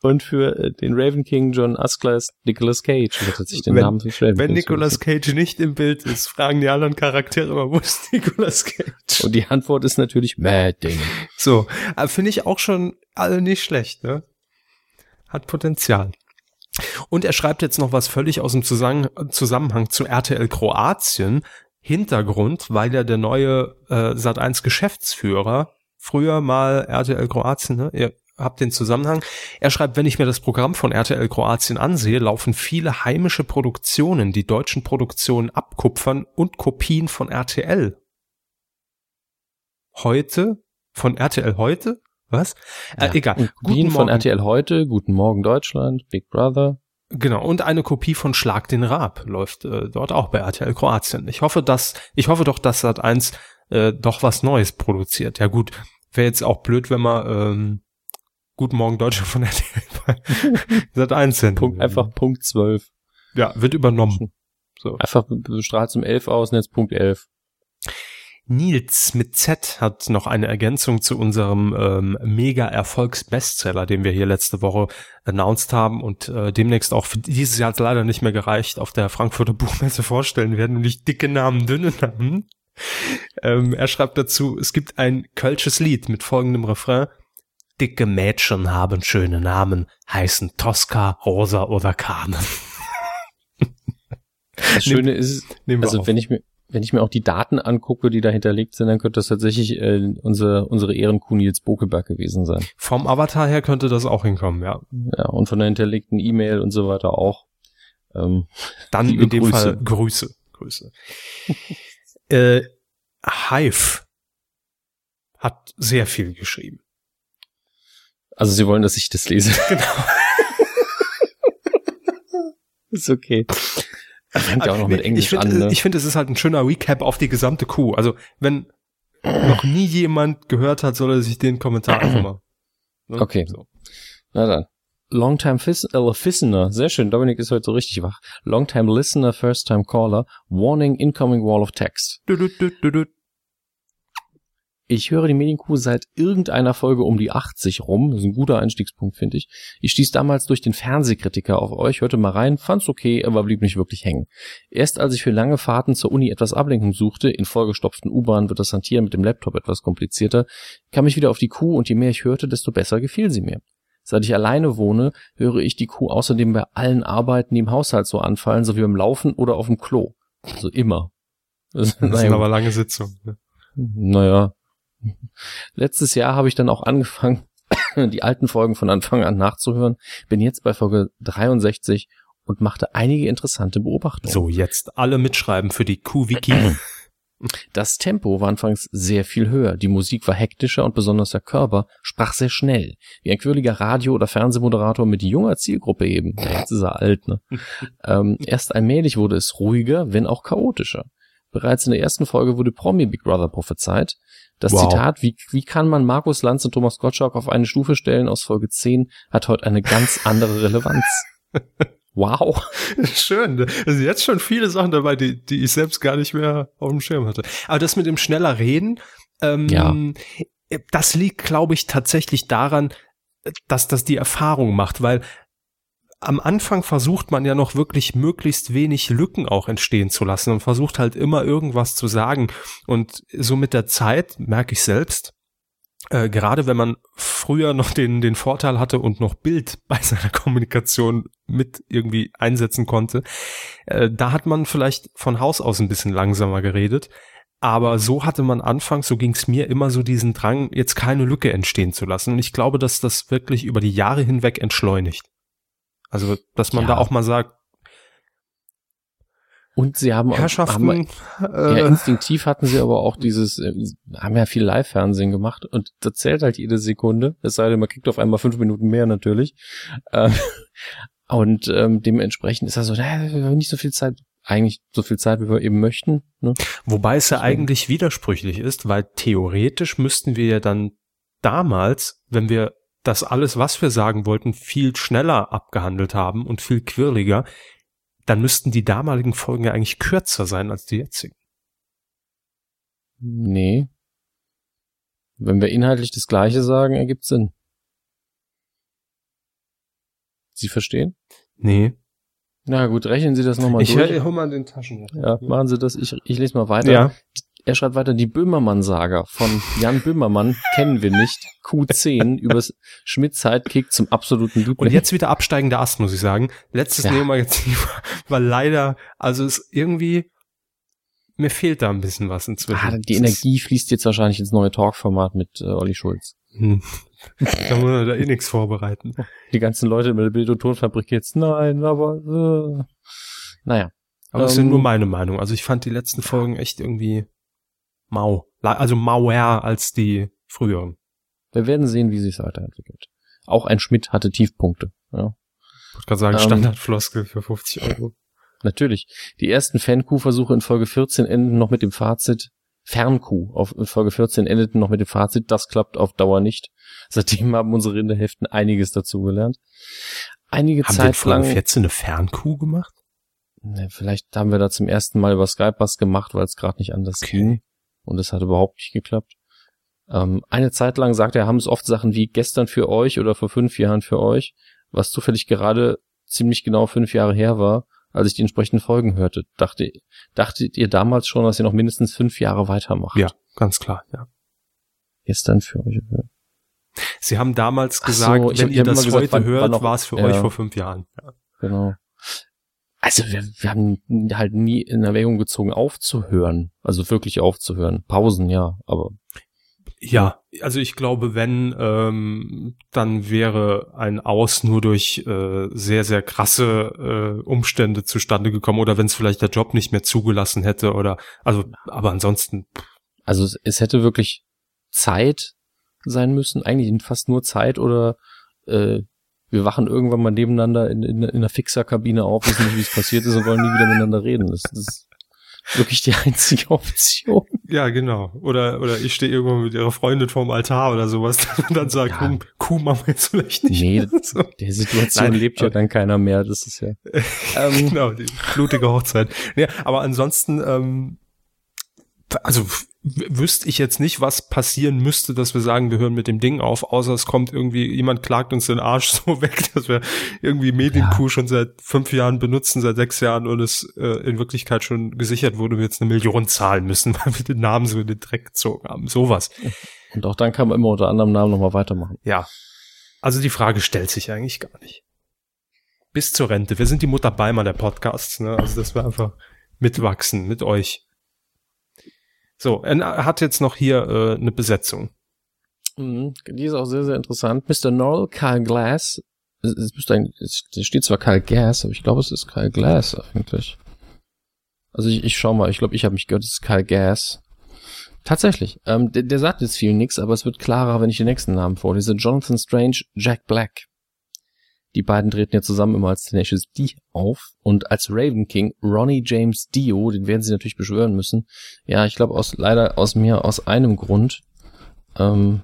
Und für äh, den Raven King John Askleist Nicolas Cage. Das hat sich den wenn, Namen für Raven Wenn Nicolas Cage nicht im Bild ist, fragen die anderen Charaktere immer, wo ist Nicolas Cage? Und die Antwort ist natürlich Mad Ding. So, finde ich auch schon alle nicht schlecht, ne? Hat Potenzial. Und er schreibt jetzt noch was völlig aus dem Zusammenhang zu RTL Kroatien. Hintergrund, weil ja der neue äh, Sat1 Geschäftsführer früher mal RTL Kroatien, ne? Ihr habt den Zusammenhang. Er schreibt, wenn ich mir das Programm von RTL Kroatien ansehe, laufen viele heimische Produktionen, die deutschen Produktionen abkupfern und Kopien von RTL. heute von RTL heute. Was? Ja. Äh, egal. Und guten von RTL heute, Guten Morgen Deutschland, Big Brother. Genau, und eine Kopie von Schlag den Raab läuft äh, dort auch bei RTL Kroatien. Ich hoffe, dass, ich hoffe doch, dass Sat 1 äh, doch was Neues produziert. Ja gut, wäre jetzt auch blöd, wenn man ähm, Guten Morgen Deutschland von RTL bei Sat 1 sind. Punkt, einfach Punkt 12. Ja, wird übernommen. So. Einfach bestrahlt zum 11 aus und jetzt Punkt 11. Nils mit Z hat noch eine Ergänzung zu unserem ähm, Mega-Erfolgs-Bestseller, den wir hier letzte Woche announced haben und äh, demnächst auch für dieses Jahr leider nicht mehr gereicht, auf der Frankfurter Buchmesse vorstellen werden, nämlich dicke Namen, dünne Namen. Ähm, er schreibt dazu, es gibt ein kölsches Lied mit folgendem Refrain. Dicke Mädchen haben schöne Namen, heißen Tosca, Rosa oder Carmen. Das Schöne ist, also wenn ich mir, wenn ich mir auch die Daten angucke, die da hinterlegt sind, dann könnte das tatsächlich äh, unsere, unsere Ehrenkuh Nils Bokeberg gewesen sein. Vom Avatar her könnte das auch hinkommen, ja. Ja, und von der hinterlegten E-Mail und so weiter auch. Ähm, Dann in dem Grüße. Fall Grüße. Grüße. äh, Hive hat sehr viel geschrieben. Also sie wollen, dass ich das lese. Genau. ist okay. Fängt ja auch noch mit Englisch ich find, an. Ne? Ich finde, es ist halt ein schöner Recap auf die gesamte Kuh. Also, wenn noch nie jemand gehört hat, soll er sich den Kommentar einfach mal. Ne? Okay. So. Na dann. Longtime äh, Listener, sehr schön, Dominik ist heute so richtig wach. Longtime Listener, First Time Caller, Warning Incoming Wall of Text. Du, du, du, ich höre die Medienkuh seit irgendeiner Folge um die 80 rum. Das ist ein guter Einstiegspunkt, finde ich. Ich stieß damals durch den Fernsehkritiker auf euch, hörte mal rein, fand's okay, aber blieb nicht wirklich hängen. Erst als ich für lange Fahrten zur Uni etwas Ablenkung suchte, in vollgestopften U-Bahn wird das Hantieren mit dem Laptop etwas komplizierter, kam ich wieder auf die Kuh und je mehr ich hörte, desto besser gefiel sie mir. Seit ich alleine wohne, höre ich die Kuh außerdem bei allen Arbeiten, die im Haushalt so anfallen, sowie beim Laufen oder auf dem Klo. Also immer. Das, das sind aber lange Sitzungen. Ne? Naja, Letztes Jahr habe ich dann auch angefangen, die alten Folgen von Anfang an nachzuhören. Bin jetzt bei Folge 63 und machte einige interessante Beobachtungen. So, jetzt alle mitschreiben für die Q-Wiki. Das Tempo war anfangs sehr viel höher, die Musik war hektischer und besonders der Körper sprach sehr schnell, wie ein quirliger Radio- oder Fernsehmoderator mit junger Zielgruppe eben. Jetzt ist er alt, ne? ähm, erst allmählich wurde es ruhiger, wenn auch chaotischer. Bereits in der ersten Folge wurde Promi Big Brother prophezeit. Das wow. Zitat, wie, wie kann man Markus Lanz und Thomas Gottschalk auf eine Stufe stellen aus Folge 10, hat heute eine ganz andere Relevanz. Wow. Schön. Sind jetzt schon viele Sachen dabei, die, die ich selbst gar nicht mehr auf dem Schirm hatte. Aber das mit dem schneller Reden, ähm, ja. das liegt, glaube ich, tatsächlich daran, dass das die Erfahrung macht, weil am Anfang versucht man ja noch wirklich möglichst wenig Lücken auch entstehen zu lassen und versucht halt immer irgendwas zu sagen. Und so mit der Zeit merke ich selbst, äh, gerade wenn man früher noch den, den Vorteil hatte und noch Bild bei seiner Kommunikation mit irgendwie einsetzen konnte, äh, da hat man vielleicht von Haus aus ein bisschen langsamer geredet. Aber so hatte man anfangs, so ging es mir immer so diesen Drang, jetzt keine Lücke entstehen zu lassen. Und ich glaube, dass das wirklich über die Jahre hinweg entschleunigt. Also, dass man ja. da auch mal sagt, und sie haben Herrschaften, haben, äh, ja, instinktiv hatten sie aber auch dieses, äh, haben ja viel Live-Fernsehen gemacht und das zählt halt jede Sekunde. Es sei denn, man kriegt auf einmal fünf Minuten mehr natürlich. Äh, und ähm, dementsprechend ist das so, naja, nicht so viel Zeit, eigentlich so viel Zeit, wie wir eben möchten. Ne? Wobei es ja eigentlich widersprüchlich ist, weil theoretisch müssten wir ja dann damals, wenn wir das alles, was wir sagen wollten, viel schneller abgehandelt haben und viel quirliger, dann müssten die damaligen Folgen ja eigentlich kürzer sein als die jetzigen. Nee. Wenn wir inhaltlich das Gleiche sagen, ergibt Sinn. Sie verstehen? Nee. Na gut, rechnen Sie das nochmal durch. Ich hol mal den Taschenrechner. Ja, machen Sie das. Ich, ich lese mal weiter. Ja. Er schreibt weiter, die Böhmermann-Saga von Jan Böhmermann kennen wir nicht. Q10 übers Schmidt-Sidekick zum absoluten Liebling. Und jetzt wieder absteigender Ast, muss ich sagen. Letztes ja. Neo-Magazin war, war leider, also es irgendwie, mir fehlt da ein bisschen was inzwischen. Ah, die Energie fließt jetzt wahrscheinlich ins neue Talk-Format mit äh, Olli Schulz. Hm. Da muss man da eh nichts vorbereiten. Die ganzen Leute in der Bild- und Tonfabrik jetzt, nein, aber, äh, naja. Aber das ähm, ist ja nur meine Meinung. Also ich fand die letzten Folgen echt irgendwie mau. Also Mauer als die früheren. Wir werden sehen, wie sich weiterentwickelt. Auch ein Schmidt hatte Tiefpunkte. Ja. Ich wollte gerade sagen, ähm, Standardfloskel für 50 Euro. Natürlich. Die ersten Fan-Q-Versuche in Folge 14 enden noch mit dem Fazit, Fern-Q auf Folge 14 endeten noch mit dem Fazit, das klappt auf Dauer nicht. Seitdem haben unsere Rinderheften einiges dazugelernt. Einige haben Zeit wir in Folge 14 eine Fern-Q gemacht? Ne, vielleicht haben wir da zum ersten Mal über Skype was gemacht, weil es gerade nicht anders okay. ging. Und es hat überhaupt nicht geklappt. Ähm, eine Zeit lang sagt er, haben es oft Sachen wie gestern für euch oder vor fünf Jahren für euch, was zufällig gerade ziemlich genau fünf Jahre her war als ich die entsprechenden Folgen hörte. Dachte, dachtet ihr damals schon, dass ihr noch mindestens fünf Jahre weitermacht? Ja, ganz klar, ja. Gestern für euch. Sie haben damals gesagt, so, wenn ihr das gesagt, heute wann, hört, war es für ja, euch vor fünf Jahren. Ja. Genau. Also wir, wir haben halt nie in Erwägung gezogen, aufzuhören. Also wirklich aufzuhören. Pausen, ja, aber ja, also ich glaube, wenn, ähm, dann wäre ein Aus nur durch äh, sehr, sehr krasse äh, Umstände zustande gekommen oder wenn es vielleicht der Job nicht mehr zugelassen hätte oder also, aber ansonsten. Also es, es hätte wirklich Zeit sein müssen, eigentlich fast nur Zeit oder äh, wir wachen irgendwann mal nebeneinander in, in, in einer Fixerkabine auf, wissen nicht, wie es passiert ist und wollen nie wieder miteinander reden. Das, das wirklich die einzige Option. Ja, genau. Oder, oder ich stehe irgendwo mit ihrer Freundin vorm Altar oder sowas und dann sagt, ja. Kuh, Kuh machen wir jetzt vielleicht nicht. Nee, so. der Situation Nein, lebt ja dann keiner mehr. Das ist ja. ähm, genau, die blutige Hochzeit. Ja, aber ansonsten, ähm, also wüsste ich jetzt nicht, was passieren müsste, dass wir sagen, wir hören mit dem Ding auf, außer es kommt irgendwie, jemand klagt uns den Arsch so weg, dass wir irgendwie Medienkuh ja. schon seit fünf Jahren benutzen, seit sechs Jahren und es äh, in Wirklichkeit schon gesichert wurde, wir jetzt eine Million zahlen müssen, weil wir den Namen so in den Dreck gezogen haben. Sowas. Und auch dann kann man immer unter anderem Namen nochmal weitermachen. Ja. Also die Frage stellt sich eigentlich gar nicht. Bis zur Rente. Wir sind die Mutter Beimer der Podcasts, ne? Also dass wir einfach mitwachsen mit euch. So, er hat jetzt noch hier äh, eine Besetzung. Mhm, die ist auch sehr, sehr interessant. Mr. Norrell, Kyle Glass. Es, müsste eigentlich, es steht zwar Kyle Gas, aber ich glaube, es ist Kyle Glass eigentlich. Also ich, ich schau mal, ich glaube, ich habe mich gehört, es ist Kyle Gas. Tatsächlich. Ähm, der, der sagt jetzt viel nix, aber es wird klarer, wenn ich den nächsten Namen vorlese. Jonathan Strange, Jack Black. Die beiden treten ja zusammen immer als Tenacious D auf und als Raven King Ronnie James Dio, den werden sie natürlich beschwören müssen. Ja, ich glaube aus leider aus mir aus einem Grund, ähm,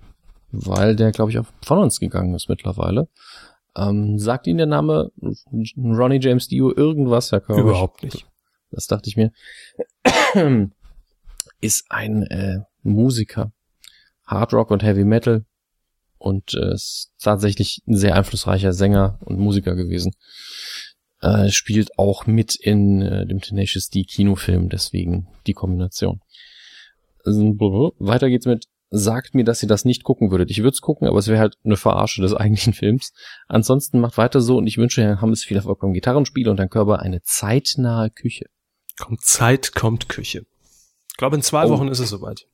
weil der glaube ich auch von uns gegangen ist mittlerweile. Ähm, sagt Ihnen der Name Ronnie James Dio irgendwas, Herr Körber? Überhaupt nicht. Das dachte ich mir. ist ein äh, Musiker, Hard Rock und Heavy Metal, und äh, ist tatsächlich ein sehr einflussreicher Sänger und Musiker gewesen. Äh, spielt auch mit in äh, dem Tenacious D Kinofilm, deswegen die Kombination. Weiter geht's mit sagt mir, dass ihr das nicht gucken würdet. Ich würde es gucken, aber es wäre halt eine Verarsche des eigentlichen Films. Ansonsten macht weiter so und ich wünsche Herrn Hammes viel Erfolg beim Gitarrenspiel und dein Körper eine zeitnahe Küche. Kommt Zeit, kommt Küche. Ich glaube, in zwei oh. Wochen ist es soweit.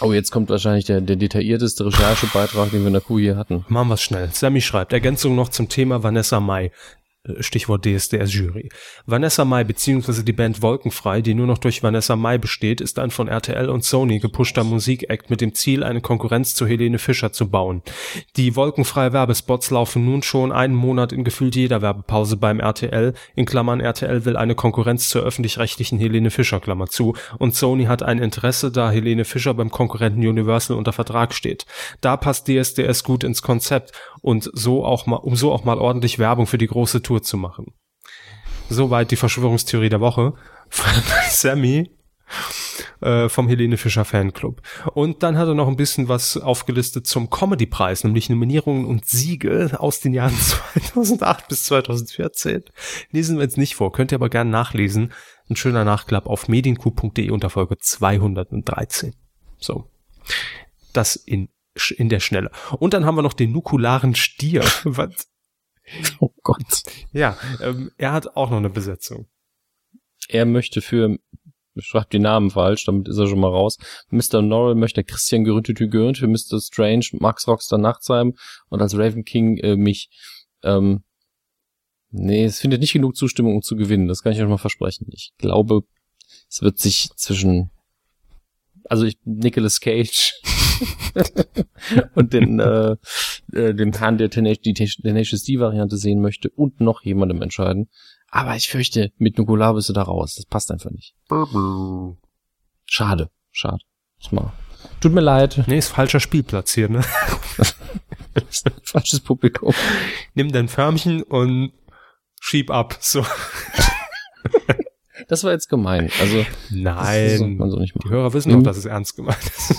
Oh, jetzt kommt wahrscheinlich der, der detaillierteste Recherchebeitrag, den wir in der Kuh hier hatten. Machen wir schnell. Sammy schreibt, Ergänzung noch zum Thema Vanessa Mai. Stichwort DSDS-Jury. Vanessa Mai bzw. die Band Wolkenfrei, die nur noch durch Vanessa Mai besteht, ist ein von RTL und Sony gepushter Musikakt mit dem Ziel, eine Konkurrenz zu Helene Fischer zu bauen. Die Wolkenfrei Werbespots laufen nun schon einen Monat in gefühlt jeder Werbepause beim RTL, in Klammern RTL will eine Konkurrenz zur öffentlich-rechtlichen Helene Fischer, Klammer zu, und Sony hat ein Interesse, da Helene Fischer beim Konkurrenten Universal unter Vertrag steht. Da passt DSDS gut ins Konzept und so auch mal, um so auch mal ordentlich Werbung für die große Tour zu machen. Soweit die Verschwörungstheorie der Woche von Sammy äh, vom Helene Fischer Fanclub. Und dann hat er noch ein bisschen was aufgelistet zum Comedy-Preis, nämlich Nominierungen und Siege aus den Jahren 2008 bis 2014. Lesen wir jetzt nicht vor, könnt ihr aber gerne nachlesen. Ein schöner Nachklapp auf medienku.de unter Folge 213. So. Das in in der Schnelle. Und dann haben wir noch den nukularen Stier. Was? Oh Gott. Ja, ähm, er hat auch noch eine Besetzung. Er möchte für, ich schreibe die Namen falsch, damit ist er schon mal raus. Mr. Norrell möchte Christian Gerüntütü für Mr. Strange, Max Rockstar Nachtsheim und als Raven King äh, mich. Ähm, nee, es findet nicht genug Zustimmung, um zu gewinnen. Das kann ich euch mal versprechen. Ich glaube, es wird sich zwischen also ich, Nicolas Cage und den, äh, äh, dem Herrn, der Tenacious, die Tenacious D-Variante sehen möchte und noch jemandem entscheiden. Aber ich fürchte, mit Nukular bist du da raus. Das passt einfach nicht. Schade, schade. Mal. Tut mir leid. Nee, ist falscher Spielplatz hier, ne? Falsches Publikum. Nimm dein Förmchen und schieb ab, so. Das war jetzt gemein. Also nein, man so nicht die Hörer wissen doch, dass es ernst gemeint ist.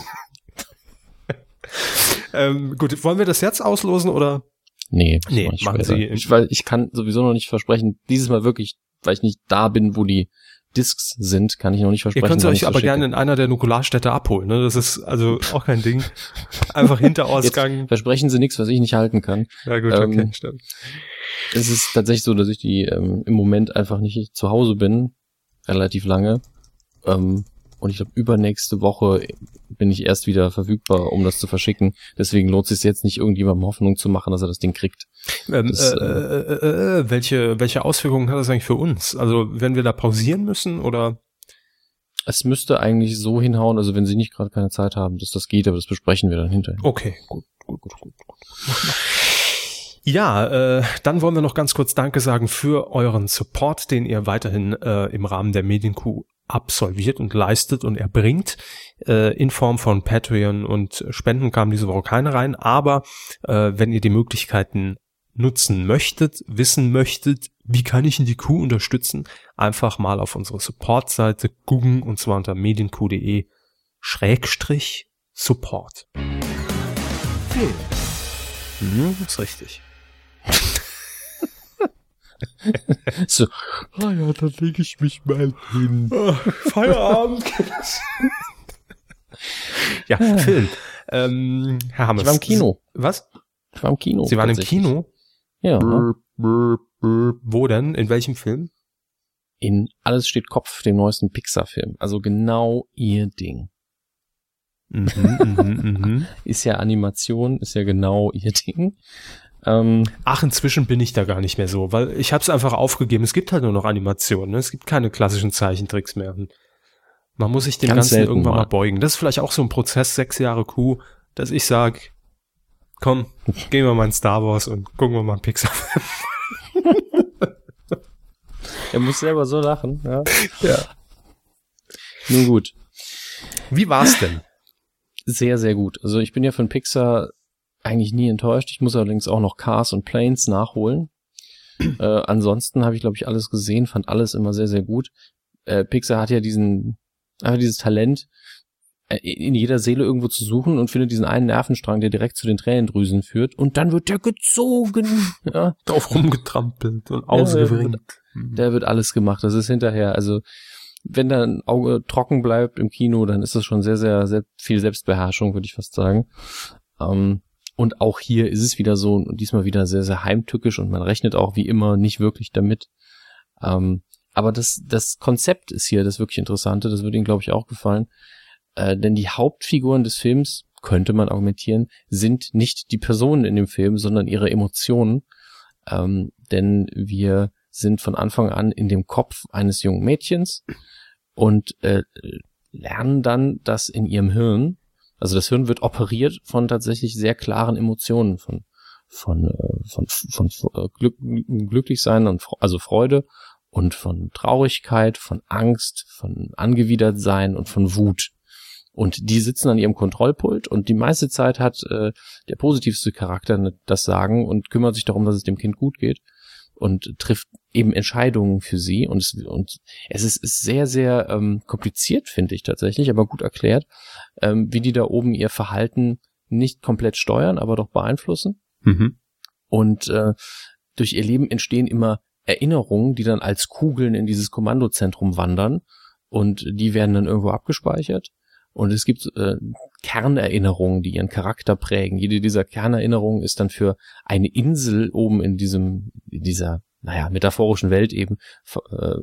Ähm, gut, wollen wir das jetzt auslosen oder? Nee, nee machen Sie. Ich, weil ich kann sowieso noch nicht versprechen, dieses Mal wirklich, weil ich nicht da bin, wo die Discs sind, kann ich noch nicht versprechen. Ihr könnt euch aber gerne in einer der Nukularstädte abholen. Ne? Das ist also auch kein Ding. Einfach Hinterausgang. Jetzt versprechen Sie nichts, was ich nicht halten kann. Ja gut, ähm, okay, stimmt. Es ist tatsächlich so, dass ich die ähm, im Moment einfach nicht zu Hause bin, relativ lange. Ähm, und ich glaube, übernächste Woche bin ich erst wieder verfügbar, um das zu verschicken. Deswegen lohnt es sich jetzt nicht irgendjemandem Hoffnung zu machen, dass er das Ding kriegt. Ähm, das, äh, äh, äh, äh, welche, welche Auswirkungen hat das eigentlich für uns? Also werden wir da pausieren müssen oder? Es müsste eigentlich so hinhauen, also wenn Sie nicht gerade keine Zeit haben, dass das geht, aber das besprechen wir dann hinterher. Okay, gut, gut, gut, gut. gut. Ja, äh, dann wollen wir noch ganz kurz Danke sagen für euren Support, den ihr weiterhin äh, im Rahmen der Medienkuh absolviert und leistet und erbringt. Äh, in Form von Patreon und Spenden kam diese Woche keine rein. Aber äh, wenn ihr die Möglichkeiten nutzen möchtet, wissen möchtet, wie kann ich in die Kuh unterstützen, einfach mal auf unsere Support-Seite gucken und zwar unter medienkuh.de Schrägstrich Support. Hm. Ist richtig. so, ah ja, dann lege ich mich mal hin. Oh, Feierabend. ja, Film. Ähm, Herr Hammes. Ich war im Kino. Was? Ich war im Kino. Sie waren im Kino? Ja. Brr, brr, brr. Wo denn? In welchem Film? In Alles steht Kopf, dem neuesten Pixar-Film. Also genau ihr Ding. Mhm, mhm, mhm. ist ja Animation, ist ja genau ihr Ding. Ähm, Ach, inzwischen bin ich da gar nicht mehr so, weil ich habe es einfach aufgegeben. Es gibt halt nur noch Animationen. Ne? Es gibt keine klassischen Zeichentricks mehr. Man muss sich dem Ganzen irgendwann mal. mal beugen. Das ist vielleicht auch so ein Prozess, sechs Jahre Kuh, dass ich sag, komm, gehen wir mal in Star Wars und gucken wir mal einen Pixar. er muss selber so lachen, ja. Ja. Nun gut. Wie war's denn? Sehr, sehr gut. Also ich bin ja von Pixar eigentlich nie enttäuscht. Ich muss allerdings auch noch Cars und Planes nachholen. äh, ansonsten habe ich, glaube ich, alles gesehen, fand alles immer sehr, sehr gut. Äh, Pixar hat ja diesen, einfach dieses Talent, äh, in jeder Seele irgendwo zu suchen und findet diesen einen Nervenstrang, der direkt zu den Tränendrüsen führt und dann wird der gezogen. Ja. Drauf rumgetrampelt und ausgewringt. Der, der wird alles gemacht. Das ist hinterher, also wenn da ein Auge trocken bleibt im Kino, dann ist das schon sehr, sehr, sehr viel Selbstbeherrschung, würde ich fast sagen. Ähm, und auch hier ist es wieder so, und diesmal wieder sehr, sehr heimtückisch und man rechnet auch wie immer nicht wirklich damit. Ähm, aber das, das Konzept ist hier das wirklich Interessante, das würde Ihnen, glaube ich, auch gefallen. Äh, denn die Hauptfiguren des Films, könnte man argumentieren, sind nicht die Personen in dem Film, sondern ihre Emotionen. Ähm, denn wir sind von Anfang an in dem Kopf eines jungen Mädchens und äh, lernen dann, dass in ihrem Hirn also das Hirn wird operiert von tatsächlich sehr klaren Emotionen, von von äh, von von, von äh, Glück, glücklich sein und also Freude und von Traurigkeit, von Angst, von angewidert sein und von Wut. Und die sitzen an ihrem Kontrollpult und die meiste Zeit hat äh, der positivste Charakter das Sagen und kümmert sich darum, dass es dem Kind gut geht und trifft eben Entscheidungen für sie und es, und es ist, ist sehr, sehr ähm, kompliziert, finde ich tatsächlich, aber gut erklärt, ähm, wie die da oben ihr Verhalten nicht komplett steuern, aber doch beeinflussen. Mhm. Und äh, durch ihr Leben entstehen immer Erinnerungen, die dann als Kugeln in dieses Kommandozentrum wandern und die werden dann irgendwo abgespeichert. Und es gibt äh, Kernerinnerungen, die ihren Charakter prägen. Jede dieser Kernerinnerungen ist dann für eine Insel oben in diesem, in dieser, naja, metaphorischen Welt eben, äh,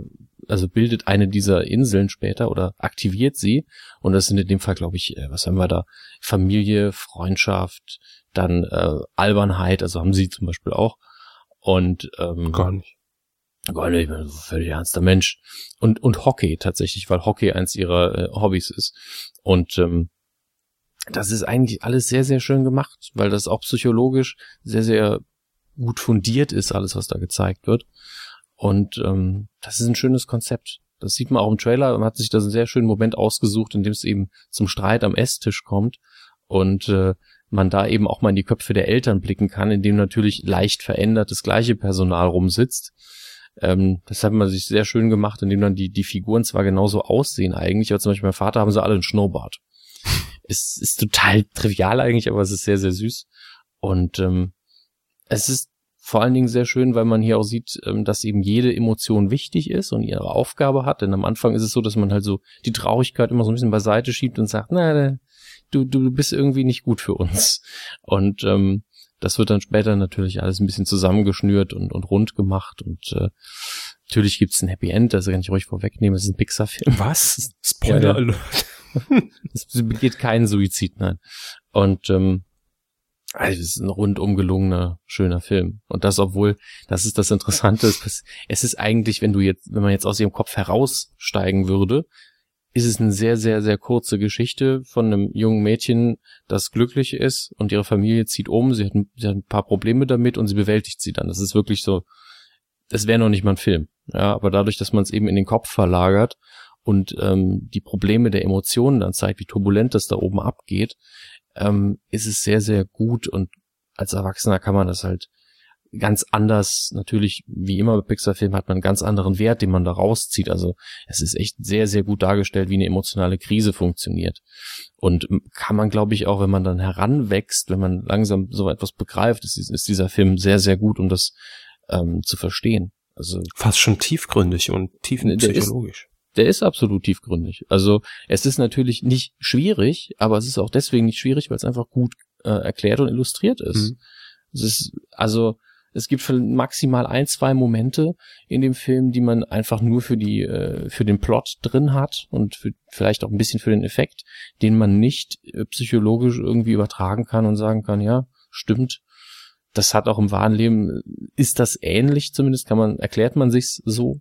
also bildet eine dieser Inseln später oder aktiviert sie. Und das sind in dem Fall, glaube ich, äh, was haben wir da? Familie, Freundschaft, dann äh, Albernheit, also haben sie zum Beispiel auch. Und ähm, gar nicht. Gar ich bin völlig ernster Mensch. Und, und Hockey tatsächlich, weil Hockey eins ihrer äh, Hobbys ist. Und ähm, das ist eigentlich alles sehr, sehr schön gemacht, weil das auch psychologisch sehr, sehr gut fundiert ist, alles, was da gezeigt wird. Und ähm, das ist ein schönes Konzept. Das sieht man auch im Trailer. Man hat sich da einen sehr schönen Moment ausgesucht, in dem es eben zum Streit am Esstisch kommt und äh, man da eben auch mal in die Köpfe der Eltern blicken kann, in dem natürlich leicht verändert das gleiche Personal rumsitzt. Ähm, das hat man sich sehr schön gemacht, indem dann die, die Figuren zwar genauso aussehen eigentlich, aber zum Beispiel mein Vater haben sie alle einen Schnurrbart. es ist total trivial eigentlich, aber es ist sehr, sehr süß. Und ähm, es ist vor allen Dingen sehr schön, weil man hier auch sieht, ähm, dass eben jede Emotion wichtig ist und ihre Aufgabe hat. Denn am Anfang ist es so, dass man halt so die Traurigkeit immer so ein bisschen beiseite schiebt und sagt, na, du, du bist irgendwie nicht gut für uns. Und ähm, das wird dann später natürlich alles ein bisschen zusammengeschnürt und, und rund gemacht. Und äh, natürlich gibt's ein Happy End, das kann ich ruhig vorwegnehmen. Es ist ein Pixar-Film. Was? Spoiler Alert. es begeht keinen Suizid, nein. Und ähm, also es ist ein rundum gelungener, schöner Film. Und das, obwohl, das ist das Interessante, es ist eigentlich, wenn du jetzt, wenn man jetzt aus ihrem Kopf heraussteigen würde, ist es eine sehr, sehr, sehr kurze Geschichte von einem jungen Mädchen, das glücklich ist und ihre Familie zieht um, sie hat, ein, sie hat ein paar Probleme damit und sie bewältigt sie dann. Das ist wirklich so, das wäre noch nicht mal ein Film. Ja, aber dadurch, dass man es eben in den Kopf verlagert und ähm, die Probleme der Emotionen dann zeigt, wie turbulent das da oben abgeht, ähm, ist es sehr, sehr gut und als Erwachsener kann man das halt ganz anders, natürlich, wie immer bei Pixar-Filmen hat man einen ganz anderen Wert, den man da rauszieht. Also es ist echt sehr, sehr gut dargestellt, wie eine emotionale Krise funktioniert. Und kann man, glaube ich, auch, wenn man dann heranwächst, wenn man langsam so etwas begreift, ist, ist dieser Film sehr, sehr gut, um das ähm, zu verstehen. Also fast schon tiefgründig und tiefenpsychologisch der ist absolut tiefgründig. Also es ist natürlich nicht schwierig, aber es ist auch deswegen nicht schwierig, weil es einfach gut äh, erklärt und illustriert ist. Mhm. Es ist also es gibt maximal ein, zwei Momente in dem Film, die man einfach nur für die, äh, für den Plot drin hat und für, vielleicht auch ein bisschen für den Effekt, den man nicht äh, psychologisch irgendwie übertragen kann und sagen kann, ja, stimmt. Das hat auch im wahren Leben, ist das ähnlich zumindest, kann man, erklärt man sich's so.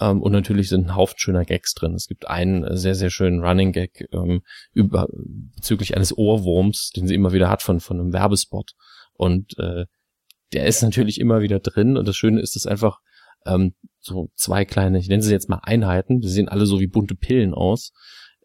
Ähm, und natürlich sind ein Haufen schöner Gags drin. Es gibt einen sehr, sehr schönen Running Gag ähm, über, bezüglich eines Ohrwurms, den sie immer wieder hat von, von einem Werbespot. Und äh, der ist natürlich immer wieder drin. Und das Schöne ist, dass einfach ähm, so zwei kleine, ich nenne sie jetzt mal Einheiten, die sehen alle so wie bunte Pillen aus,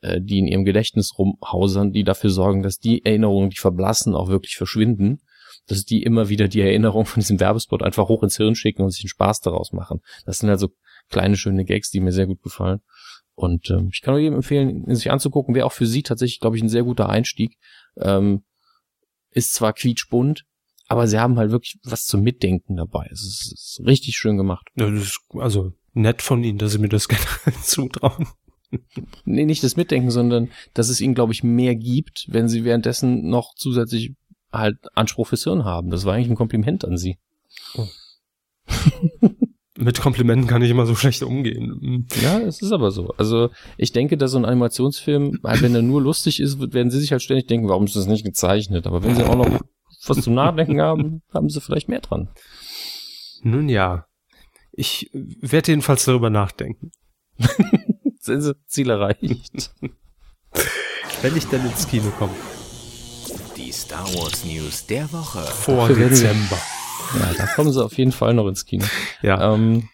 äh, die in ihrem Gedächtnis rumhausern, die dafür sorgen, dass die Erinnerungen, die verblassen, auch wirklich verschwinden dass die immer wieder die Erinnerung von diesem Werbespot einfach hoch ins Hirn schicken und sich einen Spaß daraus machen. Das sind also kleine schöne Gags, die mir sehr gut gefallen. Und ähm, ich kann nur jedem empfehlen, ihn sich anzugucken. Wäre auch für sie tatsächlich, glaube ich, ein sehr guter Einstieg. Ähm, ist zwar quietschbunt, aber sie haben halt wirklich was zum Mitdenken dabei. Es ist, ist richtig schön gemacht. Ja, das ist also nett von Ihnen, dass Sie mir das generell zutrauen. nee, nicht das Mitdenken, sondern dass es ihnen, glaube ich, mehr gibt, wenn sie währenddessen noch zusätzlich halt Anspruch fürs Hirn haben. Das war eigentlich ein Kompliment an sie. Oh. mit Komplimenten kann ich immer so schlecht umgehen. Hm. Ja, es ist aber so. Also ich denke, dass so ein Animationsfilm, wenn er nur lustig ist, werden sie sich halt ständig denken, warum ist das nicht gezeichnet? Aber wenn sie auch noch was zum Nachdenken haben, haben sie vielleicht mehr dran. Nun ja. Ich werde jedenfalls darüber nachdenken. Sind sie Ziel erreicht. wenn ich dann ins Kino komme. Die Star Wars News der Woche. Vor Dezember. Ja, da kommen sie auf jeden Fall noch ins Kino. Ja. Ähm,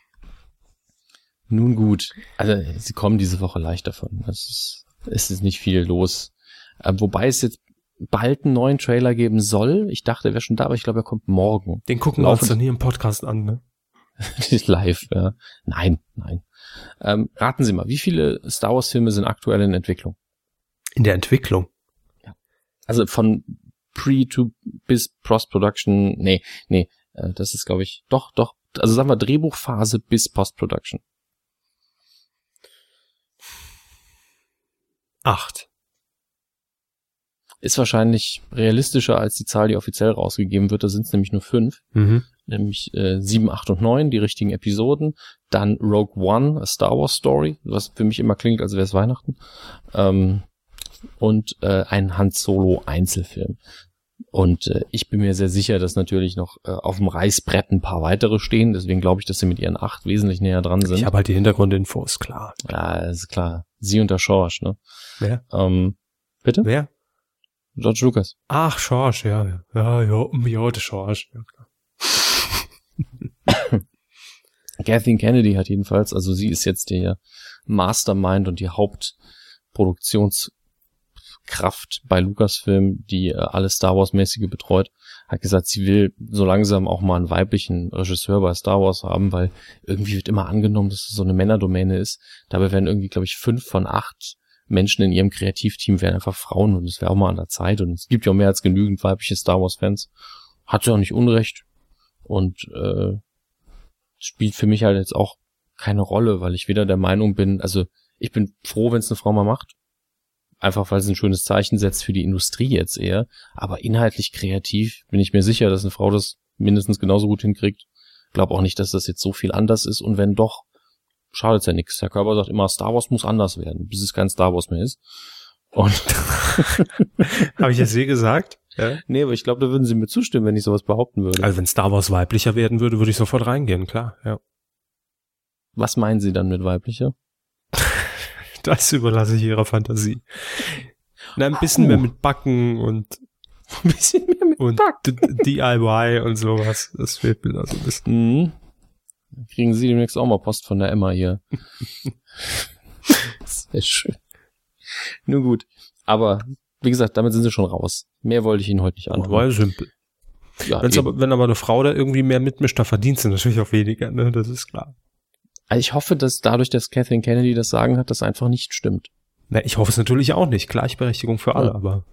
nun gut. Also, sie kommen diese Woche leicht davon. Es ist, es ist nicht viel los. Äh, wobei es jetzt bald einen neuen Trailer geben soll. Ich dachte, er wäre schon da, aber ich glaube, er kommt morgen. Den gucken wir uns dann hier im Podcast an, ne? Live, ja. Nein, nein. Ähm, raten Sie mal, wie viele Star Wars Filme sind aktuell in Entwicklung? In der Entwicklung? Ja. Also von Pre to bis Post-Production, nee, nee, äh, das ist, glaube ich, doch, doch, also sagen wir Drehbuchphase bis Post-Production. Acht. Ist wahrscheinlich realistischer als die Zahl, die offiziell rausgegeben wird. Da sind es nämlich nur fünf. Mhm. Nämlich äh, sieben, acht und neun, die richtigen Episoden. Dann Rogue One, a Star Wars Story, was für mich immer klingt, als wäre es Weihnachten. Ähm, und äh, ein Han Solo Einzelfilm. Und äh, ich bin mir sehr sicher, dass natürlich noch äh, auf dem Reißbrett ein paar weitere stehen. Deswegen glaube ich, dass sie mit ihren acht wesentlich näher dran sind. Ich habe halt die Hintergrundinfos, klar. Ja, ist klar. Sie und der Schorsch, ne? Wer? Ähm, bitte? Wer? George Lucas. Ach, Schorsch, ja. Ja, ja, ja, der Schorsch. Ja, klar. Kathleen Kennedy hat jedenfalls, also sie ist jetzt der Mastermind und die Hauptproduktionskraft bei Lucasfilm, die äh, alle Star Wars-mäßige betreut, hat gesagt, sie will so langsam auch mal einen weiblichen Regisseur bei Star Wars haben, weil irgendwie wird immer angenommen, dass es so eine Männerdomäne ist. Dabei werden irgendwie, glaube ich, fünf von acht Menschen in ihrem Kreativteam wären einfach Frauen und es wäre auch mal an der Zeit und es gibt ja auch mehr als genügend weibliche Star Wars-Fans. Hat sie auch nicht Unrecht und äh, spielt für mich halt jetzt auch keine Rolle, weil ich weder der Meinung bin, also ich bin froh, wenn es eine Frau mal macht. Einfach weil es ein schönes Zeichen setzt für die Industrie jetzt eher. Aber inhaltlich kreativ bin ich mir sicher, dass eine Frau das mindestens genauso gut hinkriegt. Glaub auch nicht, dass das jetzt so viel anders ist. Und wenn doch, schadet's ja nichts. Der Körper sagt immer, Star Wars muss anders werden, bis es kein Star Wars mehr ist. Und habe ich jetzt je gesagt? Ja? Nee, aber ich glaube, da würden sie mir zustimmen, wenn ich sowas behaupten würde. Also wenn Star Wars weiblicher werden würde, würde ich sofort reingehen, klar, ja. Was meinen Sie dann mit weiblicher? das überlasse ich Ihrer Fantasie. Na, ein bisschen oh. mehr mit Backen und ein bisschen mehr mit und Backen. DIY und sowas. Das fehlt mir da so ein bisschen. Mhm. Kriegen Sie demnächst auch mal Post von der Emma hier. Sehr schön. Nun gut. Aber wie gesagt, damit sind sie schon raus. Mehr wollte ich Ihnen heute nicht antun. War simpel. Ja, aber, wenn aber eine Frau da irgendwie mehr mitmischt, da verdient sie natürlich auch weniger, ne? Das ist klar. Also ich hoffe, dass dadurch, dass Kathleen Kennedy das Sagen hat, das einfach nicht stimmt. Na, ich hoffe es natürlich auch nicht. Gleichberechtigung für alle, ja. aber.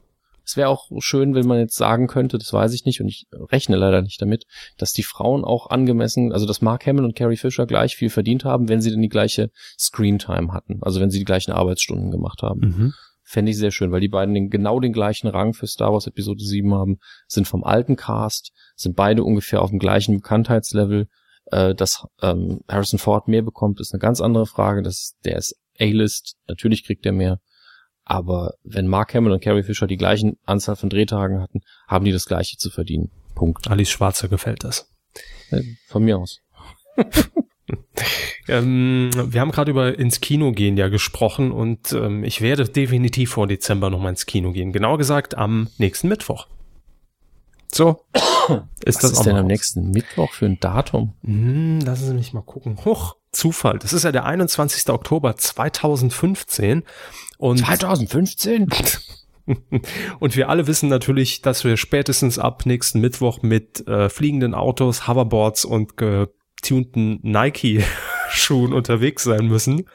Es wäre auch schön, wenn man jetzt sagen könnte, das weiß ich nicht und ich rechne leider nicht damit, dass die Frauen auch angemessen, also dass Mark Hamill und Carrie Fisher gleich viel verdient haben, wenn sie denn die gleiche Screentime hatten, also wenn sie die gleichen Arbeitsstunden gemacht haben. Mhm. Fände ich sehr schön, weil die beiden den, genau den gleichen Rang für Star Wars Episode 7 haben, sind vom alten Cast, sind beide ungefähr auf dem gleichen Bekanntheitslevel. Äh, dass ähm, Harrison Ford mehr bekommt, ist eine ganz andere Frage. Das, der ist A-List, natürlich kriegt er mehr. Aber wenn Mark Hamill und Carrie Fisher die gleichen Anzahl von Drehtagen hatten, haben die das gleiche zu verdienen. Punkt. Alice Schwarzer gefällt das. Äh, von mir aus. ähm, wir haben gerade über ins Kino gehen ja gesprochen und ähm, ich werde definitiv vor Dezember noch mal ins Kino gehen. Genauer gesagt am nächsten Mittwoch. So. ist Was das ist denn am nächsten Mittwoch für ein Datum? Hm, lassen Sie mich mal gucken. Huch, Zufall. Das ist ja der 21. Oktober 2015. Und 2015? und wir alle wissen natürlich, dass wir spätestens ab nächsten Mittwoch mit äh, fliegenden Autos, Hoverboards und getunten Nike-Schuhen unterwegs sein müssen.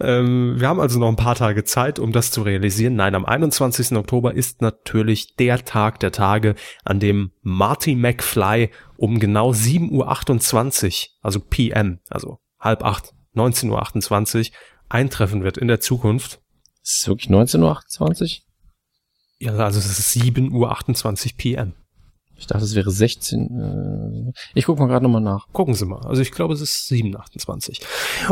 Ähm, wir haben also noch ein paar Tage Zeit, um das zu realisieren. Nein, am 21. Oktober ist natürlich der Tag der Tage, an dem Marty McFly um genau 7.28 Uhr, also PM, also halb acht, 19.28 Uhr, eintreffen wird in der Zukunft. Ist es wirklich 19.28 Uhr? Ja, also es ist 7.28 Uhr PM. Ich dachte, es wäre 16. Äh, ich gucke mal gerade nochmal nach. Gucken Sie mal. Also ich glaube, es ist 728.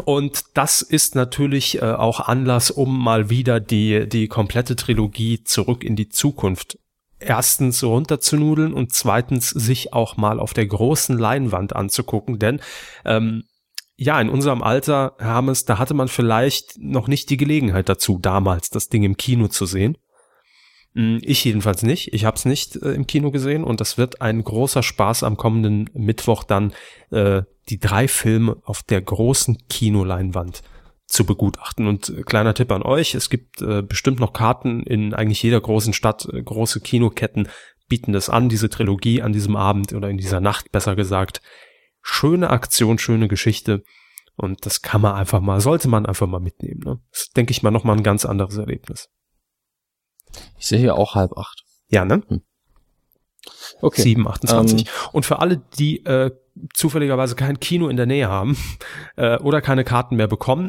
Und das ist natürlich äh, auch Anlass, um mal wieder die, die komplette Trilogie zurück in die Zukunft erstens runterzunudeln und zweitens sich auch mal auf der großen Leinwand anzugucken. Denn ähm, ja, in unserem Alter, Hermes, da hatte man vielleicht noch nicht die Gelegenheit dazu, damals das Ding im Kino zu sehen. Hm, ich jedenfalls nicht. Ich habe es nicht äh, im Kino gesehen und das wird ein großer Spaß am kommenden Mittwoch dann äh, die drei Filme auf der großen Kinoleinwand zu begutachten. Und äh, kleiner Tipp an euch, es gibt äh, bestimmt noch Karten in eigentlich jeder großen Stadt, äh, große Kinoketten bieten das an, diese Trilogie an diesem Abend oder in dieser Nacht besser gesagt. Schöne Aktion, schöne Geschichte. Und das kann man einfach mal, sollte man einfach mal mitnehmen. Ne? Das denke ich mal nochmal ein ganz anderes Erlebnis. Ich sehe hier auch halb acht. Ja, ne? Hm. Okay. 7, 28. Ähm, Und für alle, die äh, zufälligerweise kein Kino in der Nähe haben äh, oder keine Karten mehr bekommen,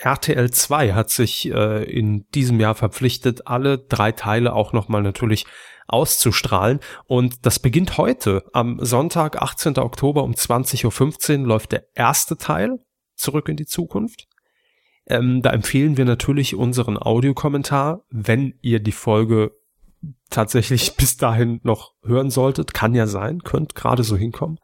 RTL 2 hat sich äh, in diesem Jahr verpflichtet, alle drei Teile auch nochmal natürlich auszustrahlen. Und das beginnt heute. Am Sonntag, 18. Oktober um 20.15 Uhr läuft der erste Teil zurück in die Zukunft. Ähm, da empfehlen wir natürlich unseren Audiokommentar, wenn ihr die Folge tatsächlich bis dahin noch hören solltet. Kann ja sein, könnt gerade so hinkommen.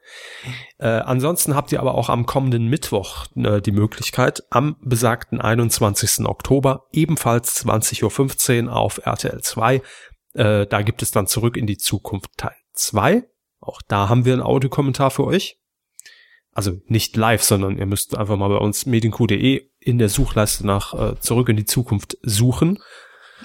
Äh, ansonsten habt ihr aber auch am kommenden Mittwoch äh, die Möglichkeit, am besagten 21. Oktober, ebenfalls 20.15 Uhr auf RTL 2. Äh, da gibt es dann zurück in die Zukunft Teil 2. Auch da haben wir einen Audiokommentar für euch. Also nicht live, sondern ihr müsst einfach mal bei uns medienq.de in der Suchleiste nach äh, Zurück in die Zukunft suchen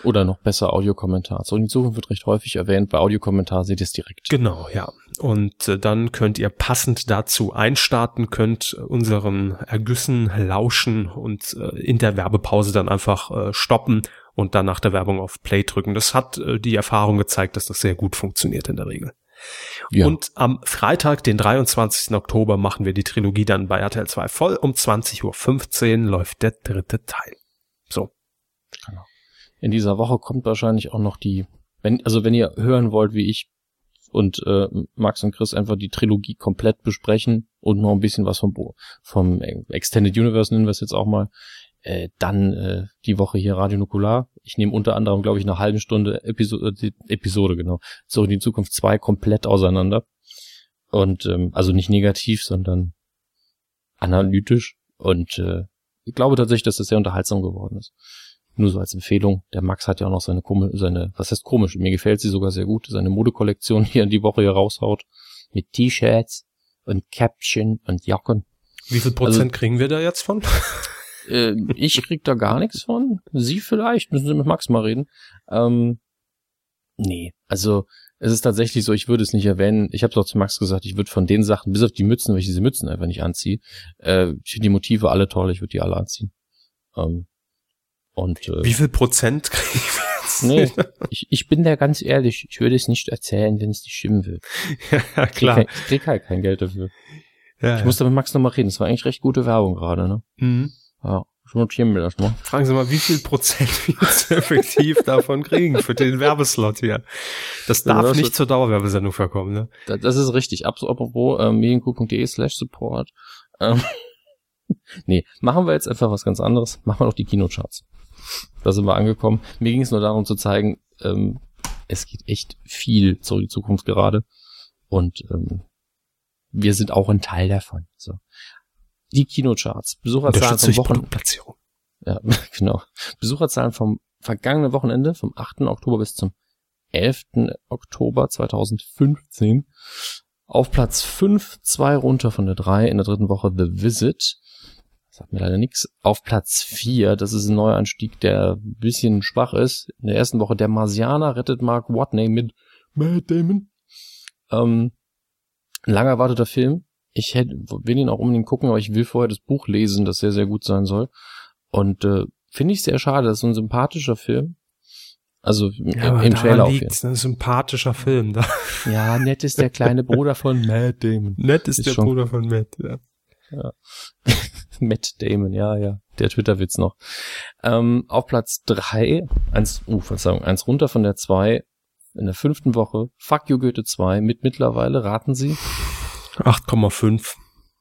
oder noch besser Audiokommentar. So in Zukunft wird recht häufig erwähnt. Bei Audiokommentar seht ihr es direkt. Genau, ja. Und äh, dann könnt ihr passend dazu einstarten, könnt unseren Ergüssen lauschen und äh, in der Werbepause dann einfach äh, stoppen und dann nach der Werbung auf Play drücken. Das hat äh, die Erfahrung gezeigt, dass das sehr gut funktioniert in der Regel. Ja. Und am Freitag, den 23. Oktober, machen wir die Trilogie dann bei RTL 2 voll. Um 20.15 Uhr läuft der dritte Teil. So. In dieser Woche kommt wahrscheinlich auch noch die, wenn, also wenn ihr hören wollt, wie ich und äh, Max und Chris einfach die Trilogie komplett besprechen und noch ein bisschen was vom, vom Extended Universe nennen wir es jetzt auch mal, äh, dann äh, die Woche hier Radio Nukular. Ich nehme unter anderem, glaube ich, eine halbe Stunde Episode, Episode genau, so in die Zukunft zwei komplett auseinander. Und ähm, also nicht negativ, sondern analytisch. Und äh, ich glaube tatsächlich, dass das sehr unterhaltsam geworden ist. Nur so als Empfehlung. Der Max hat ja auch noch seine komische, seine, was heißt komisch? Mir gefällt sie sogar sehr gut. Seine Modekollektion hier in die Woche hier raushaut. Mit T-Shirts und Käppchen und Jacken. Wie viel Prozent also, kriegen wir da jetzt von? Äh, ich krieg da gar nichts von. Sie vielleicht. Müssen Sie mit Max mal reden. Ähm, nee, also es ist tatsächlich so, ich würde es nicht erwähnen. Ich habe doch zu Max gesagt, ich würde von den Sachen, bis auf die Mützen, weil ich diese Mützen einfach nicht anziehe, äh, ich finde die Motive alle toll, ich würde die alle anziehen. Ähm, und, äh, Wie viel Prozent kriege ich jetzt? Nee, ich, ich bin da ganz ehrlich, ich würde es nicht erzählen, wenn es nicht stimmen will. ja, klar. Ich krieg, ich krieg halt kein Geld dafür. Ja, ich ja. musste mit Max nochmal reden, das war eigentlich recht gute Werbung gerade, ne? Mhm. Ja, ich notieren mir das mal. Fragen Sie mal, wie viel Prozent wir jetzt effektiv davon kriegen für den Werbeslot hier. Das darf das nicht zur Dauerwerbesendung verkommen, ne? Das, das ist richtig. Apropos äh, medienku.de slash support. Ähm, nee, machen wir jetzt einfach was ganz anderes. Machen wir doch die Kinocharts. Da sind wir angekommen. Mir ging es nur darum zu zeigen, ähm, es geht echt viel zurück in die Zukunft gerade. Und ähm, wir sind auch ein Teil davon. So. Die Kinocharts. Besucherzahlen vom Wochen Ja, genau. Besucherzahlen vom vergangenen Wochenende, vom 8. Oktober bis zum 11. Oktober 2015. Auf Platz 5, zwei runter von der 3 in der dritten Woche The Visit sagt mir leider nichts. Auf Platz 4, das ist ein Neuanstieg, der ein bisschen schwach ist. In der ersten Woche der Marsianer rettet Mark Watney mit Matt Damon. Ähm, lang erwarteter Film. Ich hätte, will ihn auch unbedingt gucken, aber ich will vorher das Buch lesen, das sehr, sehr gut sein soll. Und äh, finde ich sehr schade, das ist so ein sympathischer Film. Also ja, im, im Trailer liegt auf ein sympathischer Film da. Ja, nett ist der kleine Bruder von Matt Damon. Nett ist, ist der Bruder von Matt, ja. ja. Matt Damon, ja, ja, der Twitter-Witz noch. Ähm, auf Platz drei, eins, uh, Verzeihung, eins runter von der zwei in der fünften Woche, Fuck You Goethe 2 mit mittlerweile, raten Sie? 8,5.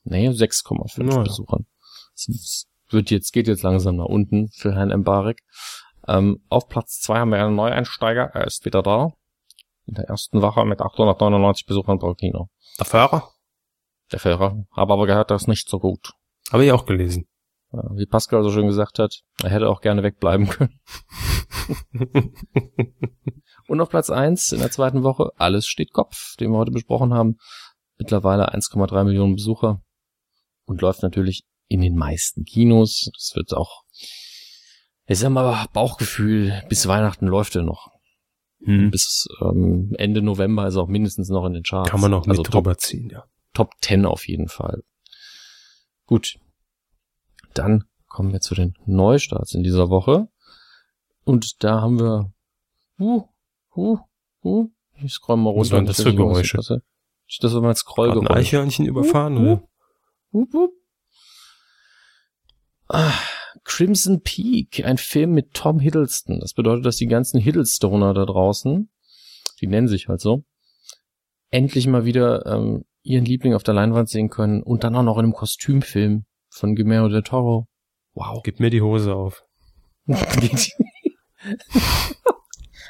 Nee, 6,5 naja. Besuchern. Es wird jetzt, geht jetzt langsam nach unten für Herrn Embarek. Ähm, auf Platz zwei haben wir einen Neueinsteiger, er ist wieder da. In der ersten Woche mit 899 Besuchern pro Kino. Der Führer? Der Führer. Habe aber gehört, das ist nicht so gut. Habe ich auch gelesen. Wie Pascal so schön gesagt hat, er hätte auch gerne wegbleiben können. Und auf Platz eins in der zweiten Woche, alles steht Kopf, den wir heute besprochen haben. Mittlerweile 1,3 Millionen Besucher und läuft natürlich in den meisten Kinos. Das wird auch, ich sag mal, Bauchgefühl, bis Weihnachten läuft er noch. Hm. Bis ähm, Ende November ist er auch mindestens noch in den Charts. Kann man noch also mit drüber ziehen, ja. Top 10 auf jeden Fall. Gut. Dann kommen wir zu den Neustarts in dieser Woche. Und da haben wir, uh, uh, uh, ich scroll mal runter. Was waren das für Geräusche? Das war mein Scrollgeräusch. Ein Eichhörnchen überfahren, uh, oder? Uh, uh, uh. Ah, Crimson Peak, ein Film mit Tom Hiddleston. Das bedeutet, dass die ganzen Hiddlestoner da draußen, die nennen sich halt so, endlich mal wieder ähm, ihren Liebling auf der Leinwand sehen können und dann auch noch in einem Kostümfilm von Guillermo del Toro. Wow. Gib mir die Hose auf.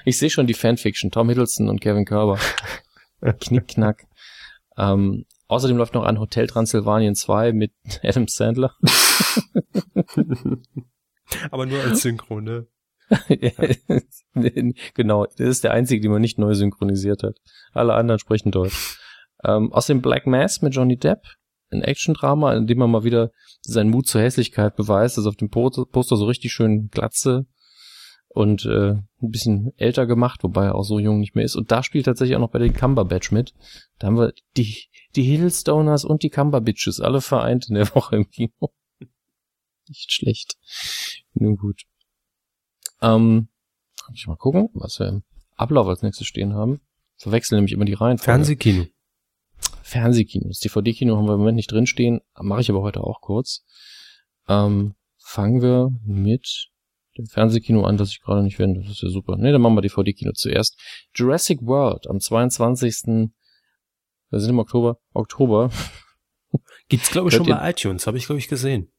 Ich sehe schon die Fanfiction, Tom Hiddleston und Kevin Körber. Knickknack. Ähm, außerdem läuft noch ein Hotel Transylvanien 2 mit Adam Sandler. Aber nur als Synchro, ne? genau, das ist der einzige, den man nicht neu synchronisiert hat. Alle anderen sprechen Deutsch. Ähm, außerdem Black Mass mit Johnny Depp, ein Action-Drama, in dem man mal wieder seinen Mut zur Hässlichkeit beweist. Also auf dem Poster so richtig schön Glatze und äh, ein bisschen älter gemacht, wobei er auch so jung nicht mehr ist. Und da spielt tatsächlich auch noch bei den Cumberbatch mit. Da haben wir die, die Hillstoners und die Cumberbitches alle vereint in der Woche im Kino. Nicht schlecht. Nun gut. Ähm, kann ich mal gucken, was wir im Ablauf als nächstes stehen haben. Verwechseln nämlich immer die Reihenfolge. Fernsehkino. Fernsehkino. Das DVD-Kino haben wir im Moment nicht drinstehen, mache ich aber heute auch kurz. Ähm, fangen wir mit dem Fernsehkino an, das ich gerade nicht finde. Das ist ja super. Ne, dann machen wir DVD-Kino zuerst. Jurassic World am 22. Wir sind im Oktober. Oktober. Gibt's, glaube ich, schon bei iTunes. Habe ich, glaube ich, gesehen.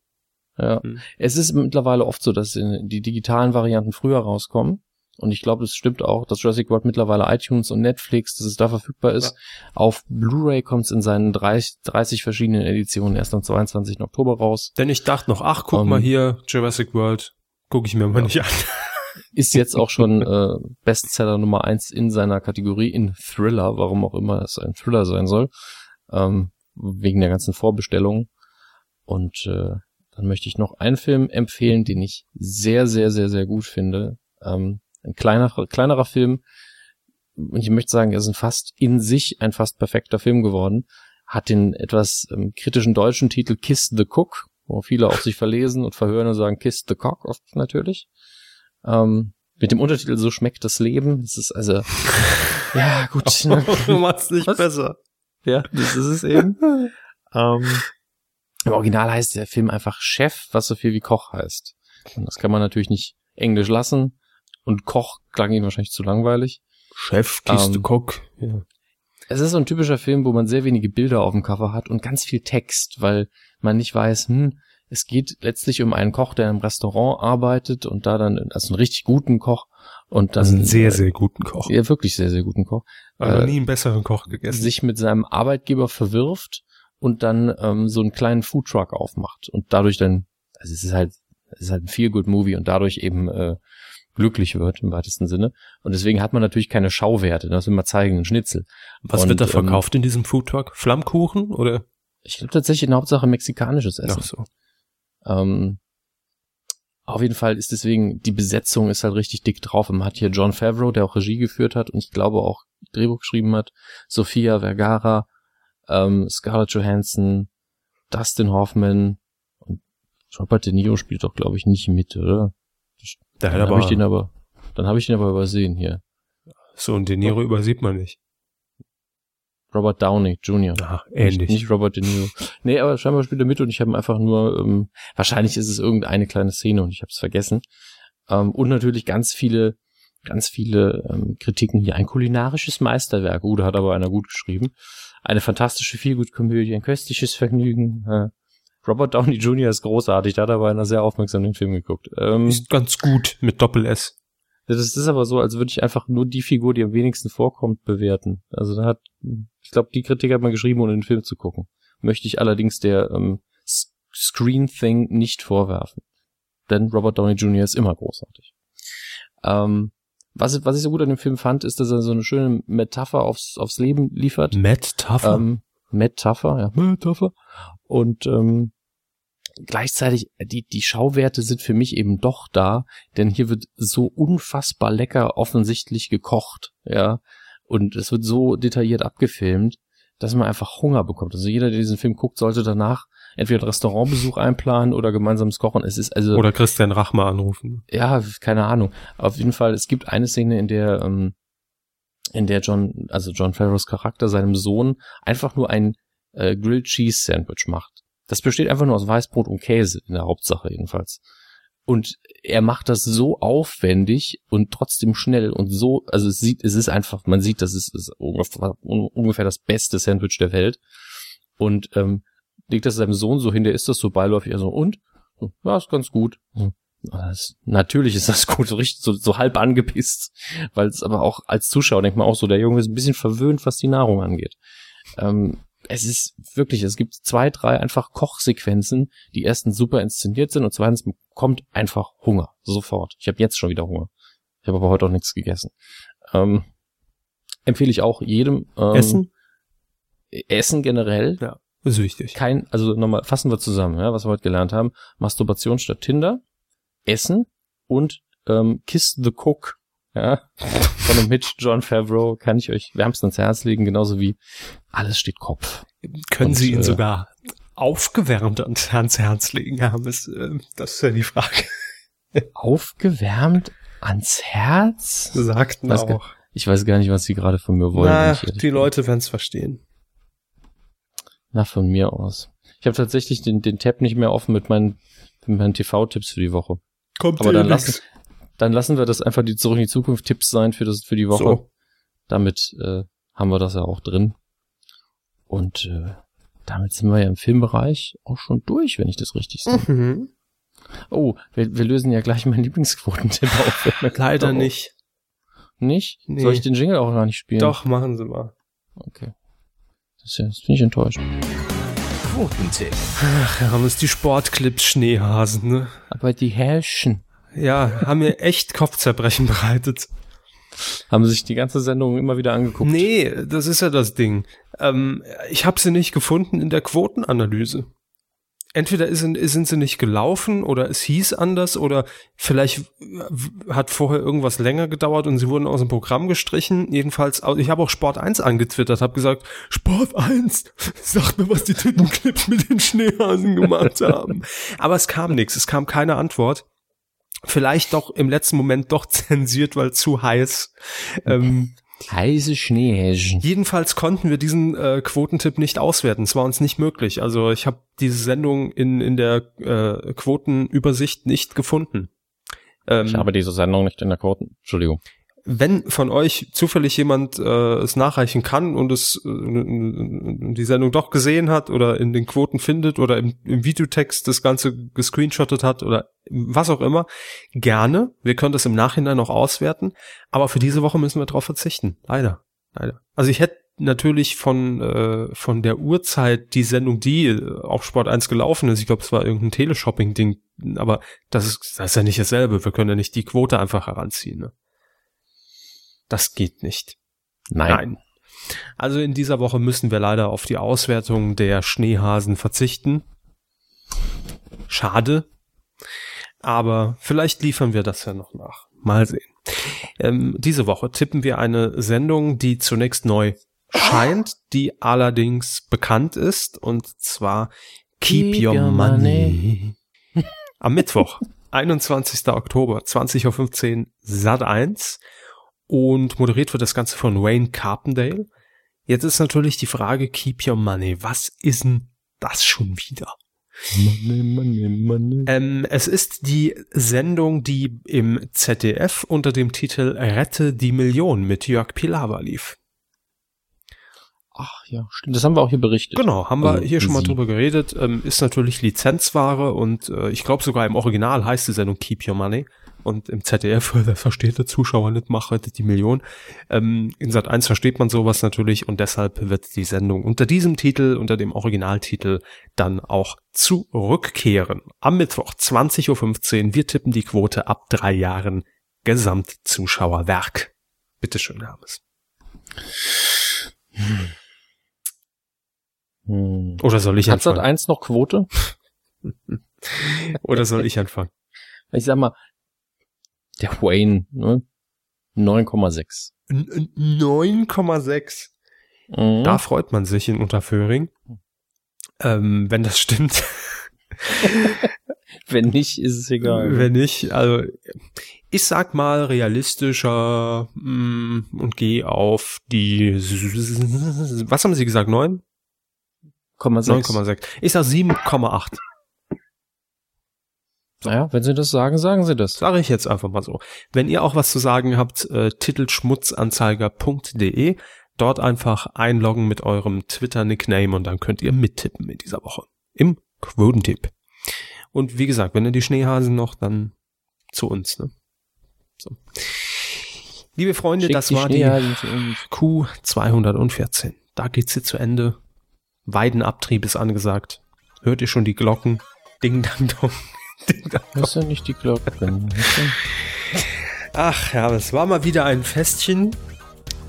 Ja. Hm. Es ist mittlerweile oft so, dass die digitalen Varianten früher rauskommen. Und ich glaube, es stimmt auch, dass Jurassic World mittlerweile iTunes und Netflix, dass es da verfügbar ist. Ja. Auf Blu-ray kommt es in seinen 30, 30, verschiedenen Editionen erst am 22. Oktober raus. Denn ich dachte noch, ach, guck um, mal ähm, hier, Jurassic World, gucke ich mir mal ja. nicht an. Ist jetzt auch schon äh, Bestseller Nummer eins in seiner Kategorie in Thriller, warum auch immer es ein Thriller sein soll. Ähm, wegen der ganzen Vorbestellungen. Und äh, dann möchte ich noch einen Film empfehlen, den ich sehr, sehr, sehr, sehr gut finde. Ähm, ein kleinerer, kleinerer Film. Und ich möchte sagen, er ist ein fast in sich ein fast perfekter Film geworden. Hat den etwas ähm, kritischen deutschen Titel Kiss the Cook, wo viele auch sich verlesen und verhören und sagen Kiss the Cock oft natürlich. Ähm, mit dem Untertitel So schmeckt das Leben. Das ist also, ja, gut. du machst nicht Was? besser. Ja, das ist es eben. ähm, Im Original heißt der Film einfach Chef, was so viel wie Koch heißt. Und das kann man natürlich nicht Englisch lassen. Und Koch klang ihm wahrscheinlich zu langweilig. Chef, Kiste, ähm, Cook. Ja. Es ist so ein typischer Film, wo man sehr wenige Bilder auf dem Cover hat und ganz viel Text, weil man nicht weiß, hm, es geht letztlich um einen Koch, der im Restaurant arbeitet und da dann, also einen richtig guten Koch und dann. Also einen sehr, sehr guten Koch. Ja, wirklich sehr, sehr guten Koch. Aber äh, nie einen besseren Koch gegessen. Sich mit seinem Arbeitgeber verwirft und dann ähm, so einen kleinen Foodtruck aufmacht und dadurch dann, also es ist halt, es ist halt ein feel good Movie und dadurch eben äh, glücklich wird im weitesten Sinne. Und deswegen hat man natürlich keine Schauwerte. Das will man zeigen, ein Schnitzel. Was und, wird da ähm, verkauft ähm, in diesem Foodtruck? Flammkuchen oder? Ich glaube tatsächlich in Hauptsache mexikanisches Essen. Ach so. Ähm, auf jeden Fall ist deswegen, die Besetzung ist halt richtig dick drauf. Man hat hier John Favreau, der auch Regie geführt hat und ich glaube auch Drehbuch geschrieben hat. Sophia Vergara, ähm, Scarlett Johansson, Dustin Hoffman und Robert De Niro spielt doch, glaube ich, nicht mit, oder? Der dann habe ich den aber, dann habe ich den aber übersehen hier. So, und De Niro oh. übersieht man nicht. Robert Downey Jr. Ach, ähnlich. Nicht, nicht Robert De Niro. Nee, aber scheinbar spielt er mit und ich habe einfach nur, ähm, wahrscheinlich ist es irgendeine kleine Szene und ich habe es vergessen. Ähm, und natürlich ganz viele, ganz viele ähm, Kritiken hier. Ein kulinarisches Meisterwerk. Uh, da hat aber einer gut geschrieben. Eine fantastische Feelgood-Komödie, ein köstliches Vergnügen. Äh, Robert Downey Jr. ist großartig, da hat er bei einer sehr aufmerksamen Film geguckt. Ähm, ist ganz gut mit Doppel S. Das ist aber so, als würde ich einfach nur die Figur, die am wenigsten vorkommt, bewerten. Also da hat, ich glaube, die Kritik hat man geschrieben, ohne den Film zu gucken. Möchte ich allerdings der ähm, Screen Thing nicht vorwerfen. Denn Robert Downey Jr. ist immer großartig. Ähm, was, was ich so gut an dem Film fand, ist, dass er so eine schöne Metapher aufs, aufs Leben liefert. Metapher? Ähm, Metapher, ja, Metapher. Und ähm, gleichzeitig, die, die Schauwerte sind für mich eben doch da, denn hier wird so unfassbar lecker offensichtlich gekocht, ja. Und es wird so detailliert abgefilmt, dass man einfach Hunger bekommt. Also jeder, der diesen Film guckt, sollte danach entweder einen Restaurantbesuch einplanen oder gemeinsames Kochen. Es ist also oder Christian Rachmer anrufen. Ja, keine Ahnung. Auf jeden Fall, es gibt eine Szene, in der ähm, in der John, also John Farrows Charakter seinem Sohn einfach nur ein äh, Grilled Cheese Sandwich macht. Das besteht einfach nur aus Weißbrot und Käse, in der Hauptsache jedenfalls. Und er macht das so aufwendig und trotzdem schnell und so, also es sieht, es ist einfach, man sieht, das ist, ist ungefähr das beste Sandwich der Welt. Und ähm, legt das seinem Sohn so hin, der ist das so beiläufig, also und? Ja, ist ganz gut. Natürlich ist das gut, so richtig, so, so halb angepisst, weil es aber auch als Zuschauer denkt man auch so, der Junge ist ein bisschen verwöhnt, was die Nahrung angeht. Ähm, es ist wirklich, es gibt zwei, drei einfach Kochsequenzen, die erstens super inszeniert sind und zweitens kommt einfach Hunger, sofort. Ich habe jetzt schon wieder Hunger. Ich habe aber heute auch nichts gegessen. Ähm, empfehle ich auch jedem. Ähm, Essen? Essen generell. Ja, ist wichtig. Kein, also nochmal fassen wir zusammen, ja, was wir heute gelernt haben. Masturbation statt Tinder, Essen und ähm, Kiss the Cook, ja, von dem Mitch John Favreau kann ich euch wärmstens ans Herz legen, genauso wie alles steht Kopf. Können und, Sie ihn äh, sogar aufgewärmt ans Herz legen haben, ist, äh, das ist ja die Frage. Aufgewärmt ans Herz? Sagten weiß auch. Ich weiß gar nicht, was Sie gerade von mir wollen. Na, die Leute werden es verstehen. Na, von mir aus. Ich habe tatsächlich den, den Tab nicht mehr offen mit meinen, mit meinen TV-Tipps für die Woche. Kommt Aber dann lassen, dann lassen wir das einfach die zurück in die Zukunft Tipps sein für das für die Woche. So. Damit äh, haben wir das ja auch drin. Und äh, damit sind wir ja im Filmbereich auch schon durch, wenn ich das richtig sehe. Mhm. Oh, wir, wir lösen ja gleich meinen Lieblingsquotentipp auf. Leider oh. nicht. Nicht? Nee. Soll ich den Jingle auch gar nicht spielen? Doch, machen Sie mal. Okay. Das, ja, das finde ich enttäuscht. Quotentipp. Ach, ja, haben uns die Sportclips Schneehasen, ne? Aber die Herrschen. Ja, haben mir echt Kopfzerbrechen bereitet. Haben sich die ganze Sendung immer wieder angeguckt? Nee, das ist ja das Ding. Ähm, ich habe sie nicht gefunden in der Quotenanalyse entweder sind, sind sie nicht gelaufen oder es hieß anders oder vielleicht hat vorher irgendwas länger gedauert und sie wurden aus dem Programm gestrichen. Jedenfalls, ich habe auch Sport 1 angetwittert, habe gesagt, Sport 1, sagt mir, was die Tittenclips mit den Schneehasen gemacht haben. Aber es kam nichts, es kam keine Antwort. Vielleicht doch im letzten Moment doch zensiert, weil zu heiß. Ähm, Heiße Schneehäschen. Jedenfalls konnten wir diesen äh, Quotentipp nicht auswerten. Es war uns nicht möglich. Also ich habe diese Sendung in, in der äh, Quotenübersicht nicht gefunden. Ähm, ich habe diese Sendung nicht in der Quoten. Entschuldigung wenn von euch zufällig jemand äh, es nachreichen kann und es äh, die Sendung doch gesehen hat oder in den Quoten findet oder im, im Videotext das Ganze gescreenshottet hat oder was auch immer, gerne. Wir können das im Nachhinein noch auswerten, aber für diese Woche müssen wir darauf verzichten. Leider. Leider. Also ich hätte natürlich von äh, von der Uhrzeit die Sendung, die äh, auf Sport 1 gelaufen ist, ich glaube, es war irgendein Teleshopping-Ding, aber das ist, das ist ja nicht dasselbe. Wir können ja nicht die Quote einfach heranziehen. Ne? Das geht nicht. Nein. Nein. Also in dieser Woche müssen wir leider auf die Auswertung der Schneehasen verzichten. Schade. Aber vielleicht liefern wir das ja noch nach. Mal sehen. Ähm, diese Woche tippen wir eine Sendung, die zunächst neu scheint, die allerdings bekannt ist, und zwar Keep, Keep Your, your, Money. money. Am Mittwoch, 21. Oktober, 20.15 Uhr, Sat 1 und moderiert wird das Ganze von Wayne Carpendale. Jetzt ist natürlich die Frage, keep your money. Was ist denn das schon wieder? Money, money, money. Ähm, es ist die Sendung, die im ZDF unter dem Titel Rette die Million mit Jörg Pilawa lief. Ach ja, stimmt. Das haben wir auch hier berichtet. Genau, haben wir also, hier schon mal drüber geredet. Ähm, ist natürlich Lizenzware und äh, ich glaube sogar im Original heißt die Sendung Keep Your Money und im ZDF, das versteht der Zuschauer nicht, macht heute die Million. Ähm, in Sat 1 versteht man sowas natürlich und deshalb wird die Sendung unter diesem Titel, unter dem Originaltitel, dann auch zurückkehren. Am Mittwoch 20.15 Uhr, wir tippen die Quote ab drei Jahren Gesamtzuschauerwerk. Bitteschön, Hermes. Hm. Oder soll ich Hat anfangen? Hat Sat 1 noch Quote? Oder soll ich anfangen? Ich sag mal, der Wayne, ne? 9,6. 9,6. Mhm. Da freut man sich in Unterföhring. Ähm, wenn das stimmt. wenn nicht, ist es egal. Wenn nicht, also ich sag mal realistischer mh, mm, und gehe auf die was haben Sie gesagt? 9? 9,6. Ich sag 7,8. Naja, wenn Sie das sagen, sagen Sie das. Sage ich jetzt einfach mal so. Wenn ihr auch was zu sagen habt, äh, titelschmutzanzeiger.de, dort einfach einloggen mit eurem Twitter-Nickname und dann könnt ihr mittippen in dieser Woche. Im Quotentipp. Und wie gesagt, wenn ihr die Schneehasen noch, dann zu uns. Ne? So. Liebe Freunde, Schick das die war die Q214. Da geht's jetzt zu Ende. Weidenabtrieb ist angesagt. Hört ihr schon die Glocken? Ding dang dong. Ding sind nicht die Glocken. Ach ja, es war mal wieder ein Festchen.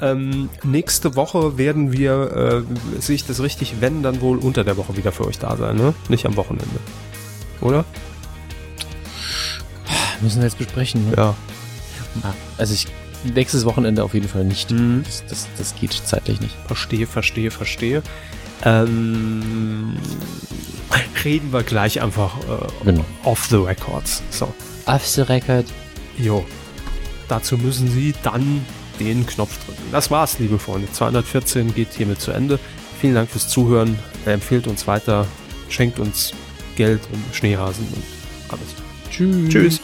Ähm, nächste Woche werden wir, äh, sehe ich das richtig, wenn, dann wohl unter der Woche wieder für euch da sein, ne? Nicht am Wochenende. Oder? Müssen wir jetzt besprechen, ne? Ja. Also ich, nächstes Wochenende auf jeden Fall nicht. Mhm. Das, das, das geht zeitlich nicht. Verstehe, verstehe, verstehe. Ähm, reden wir gleich einfach äh, genau. off the records. So. Off the record. Jo. Dazu müssen Sie dann den Knopf drücken. Das war's, liebe Freunde. 214 geht hiermit zu Ende. Vielen Dank fürs Zuhören. Empfehlt uns weiter, schenkt uns Geld und Schneehasen und alles. Tschüss. Tschüss.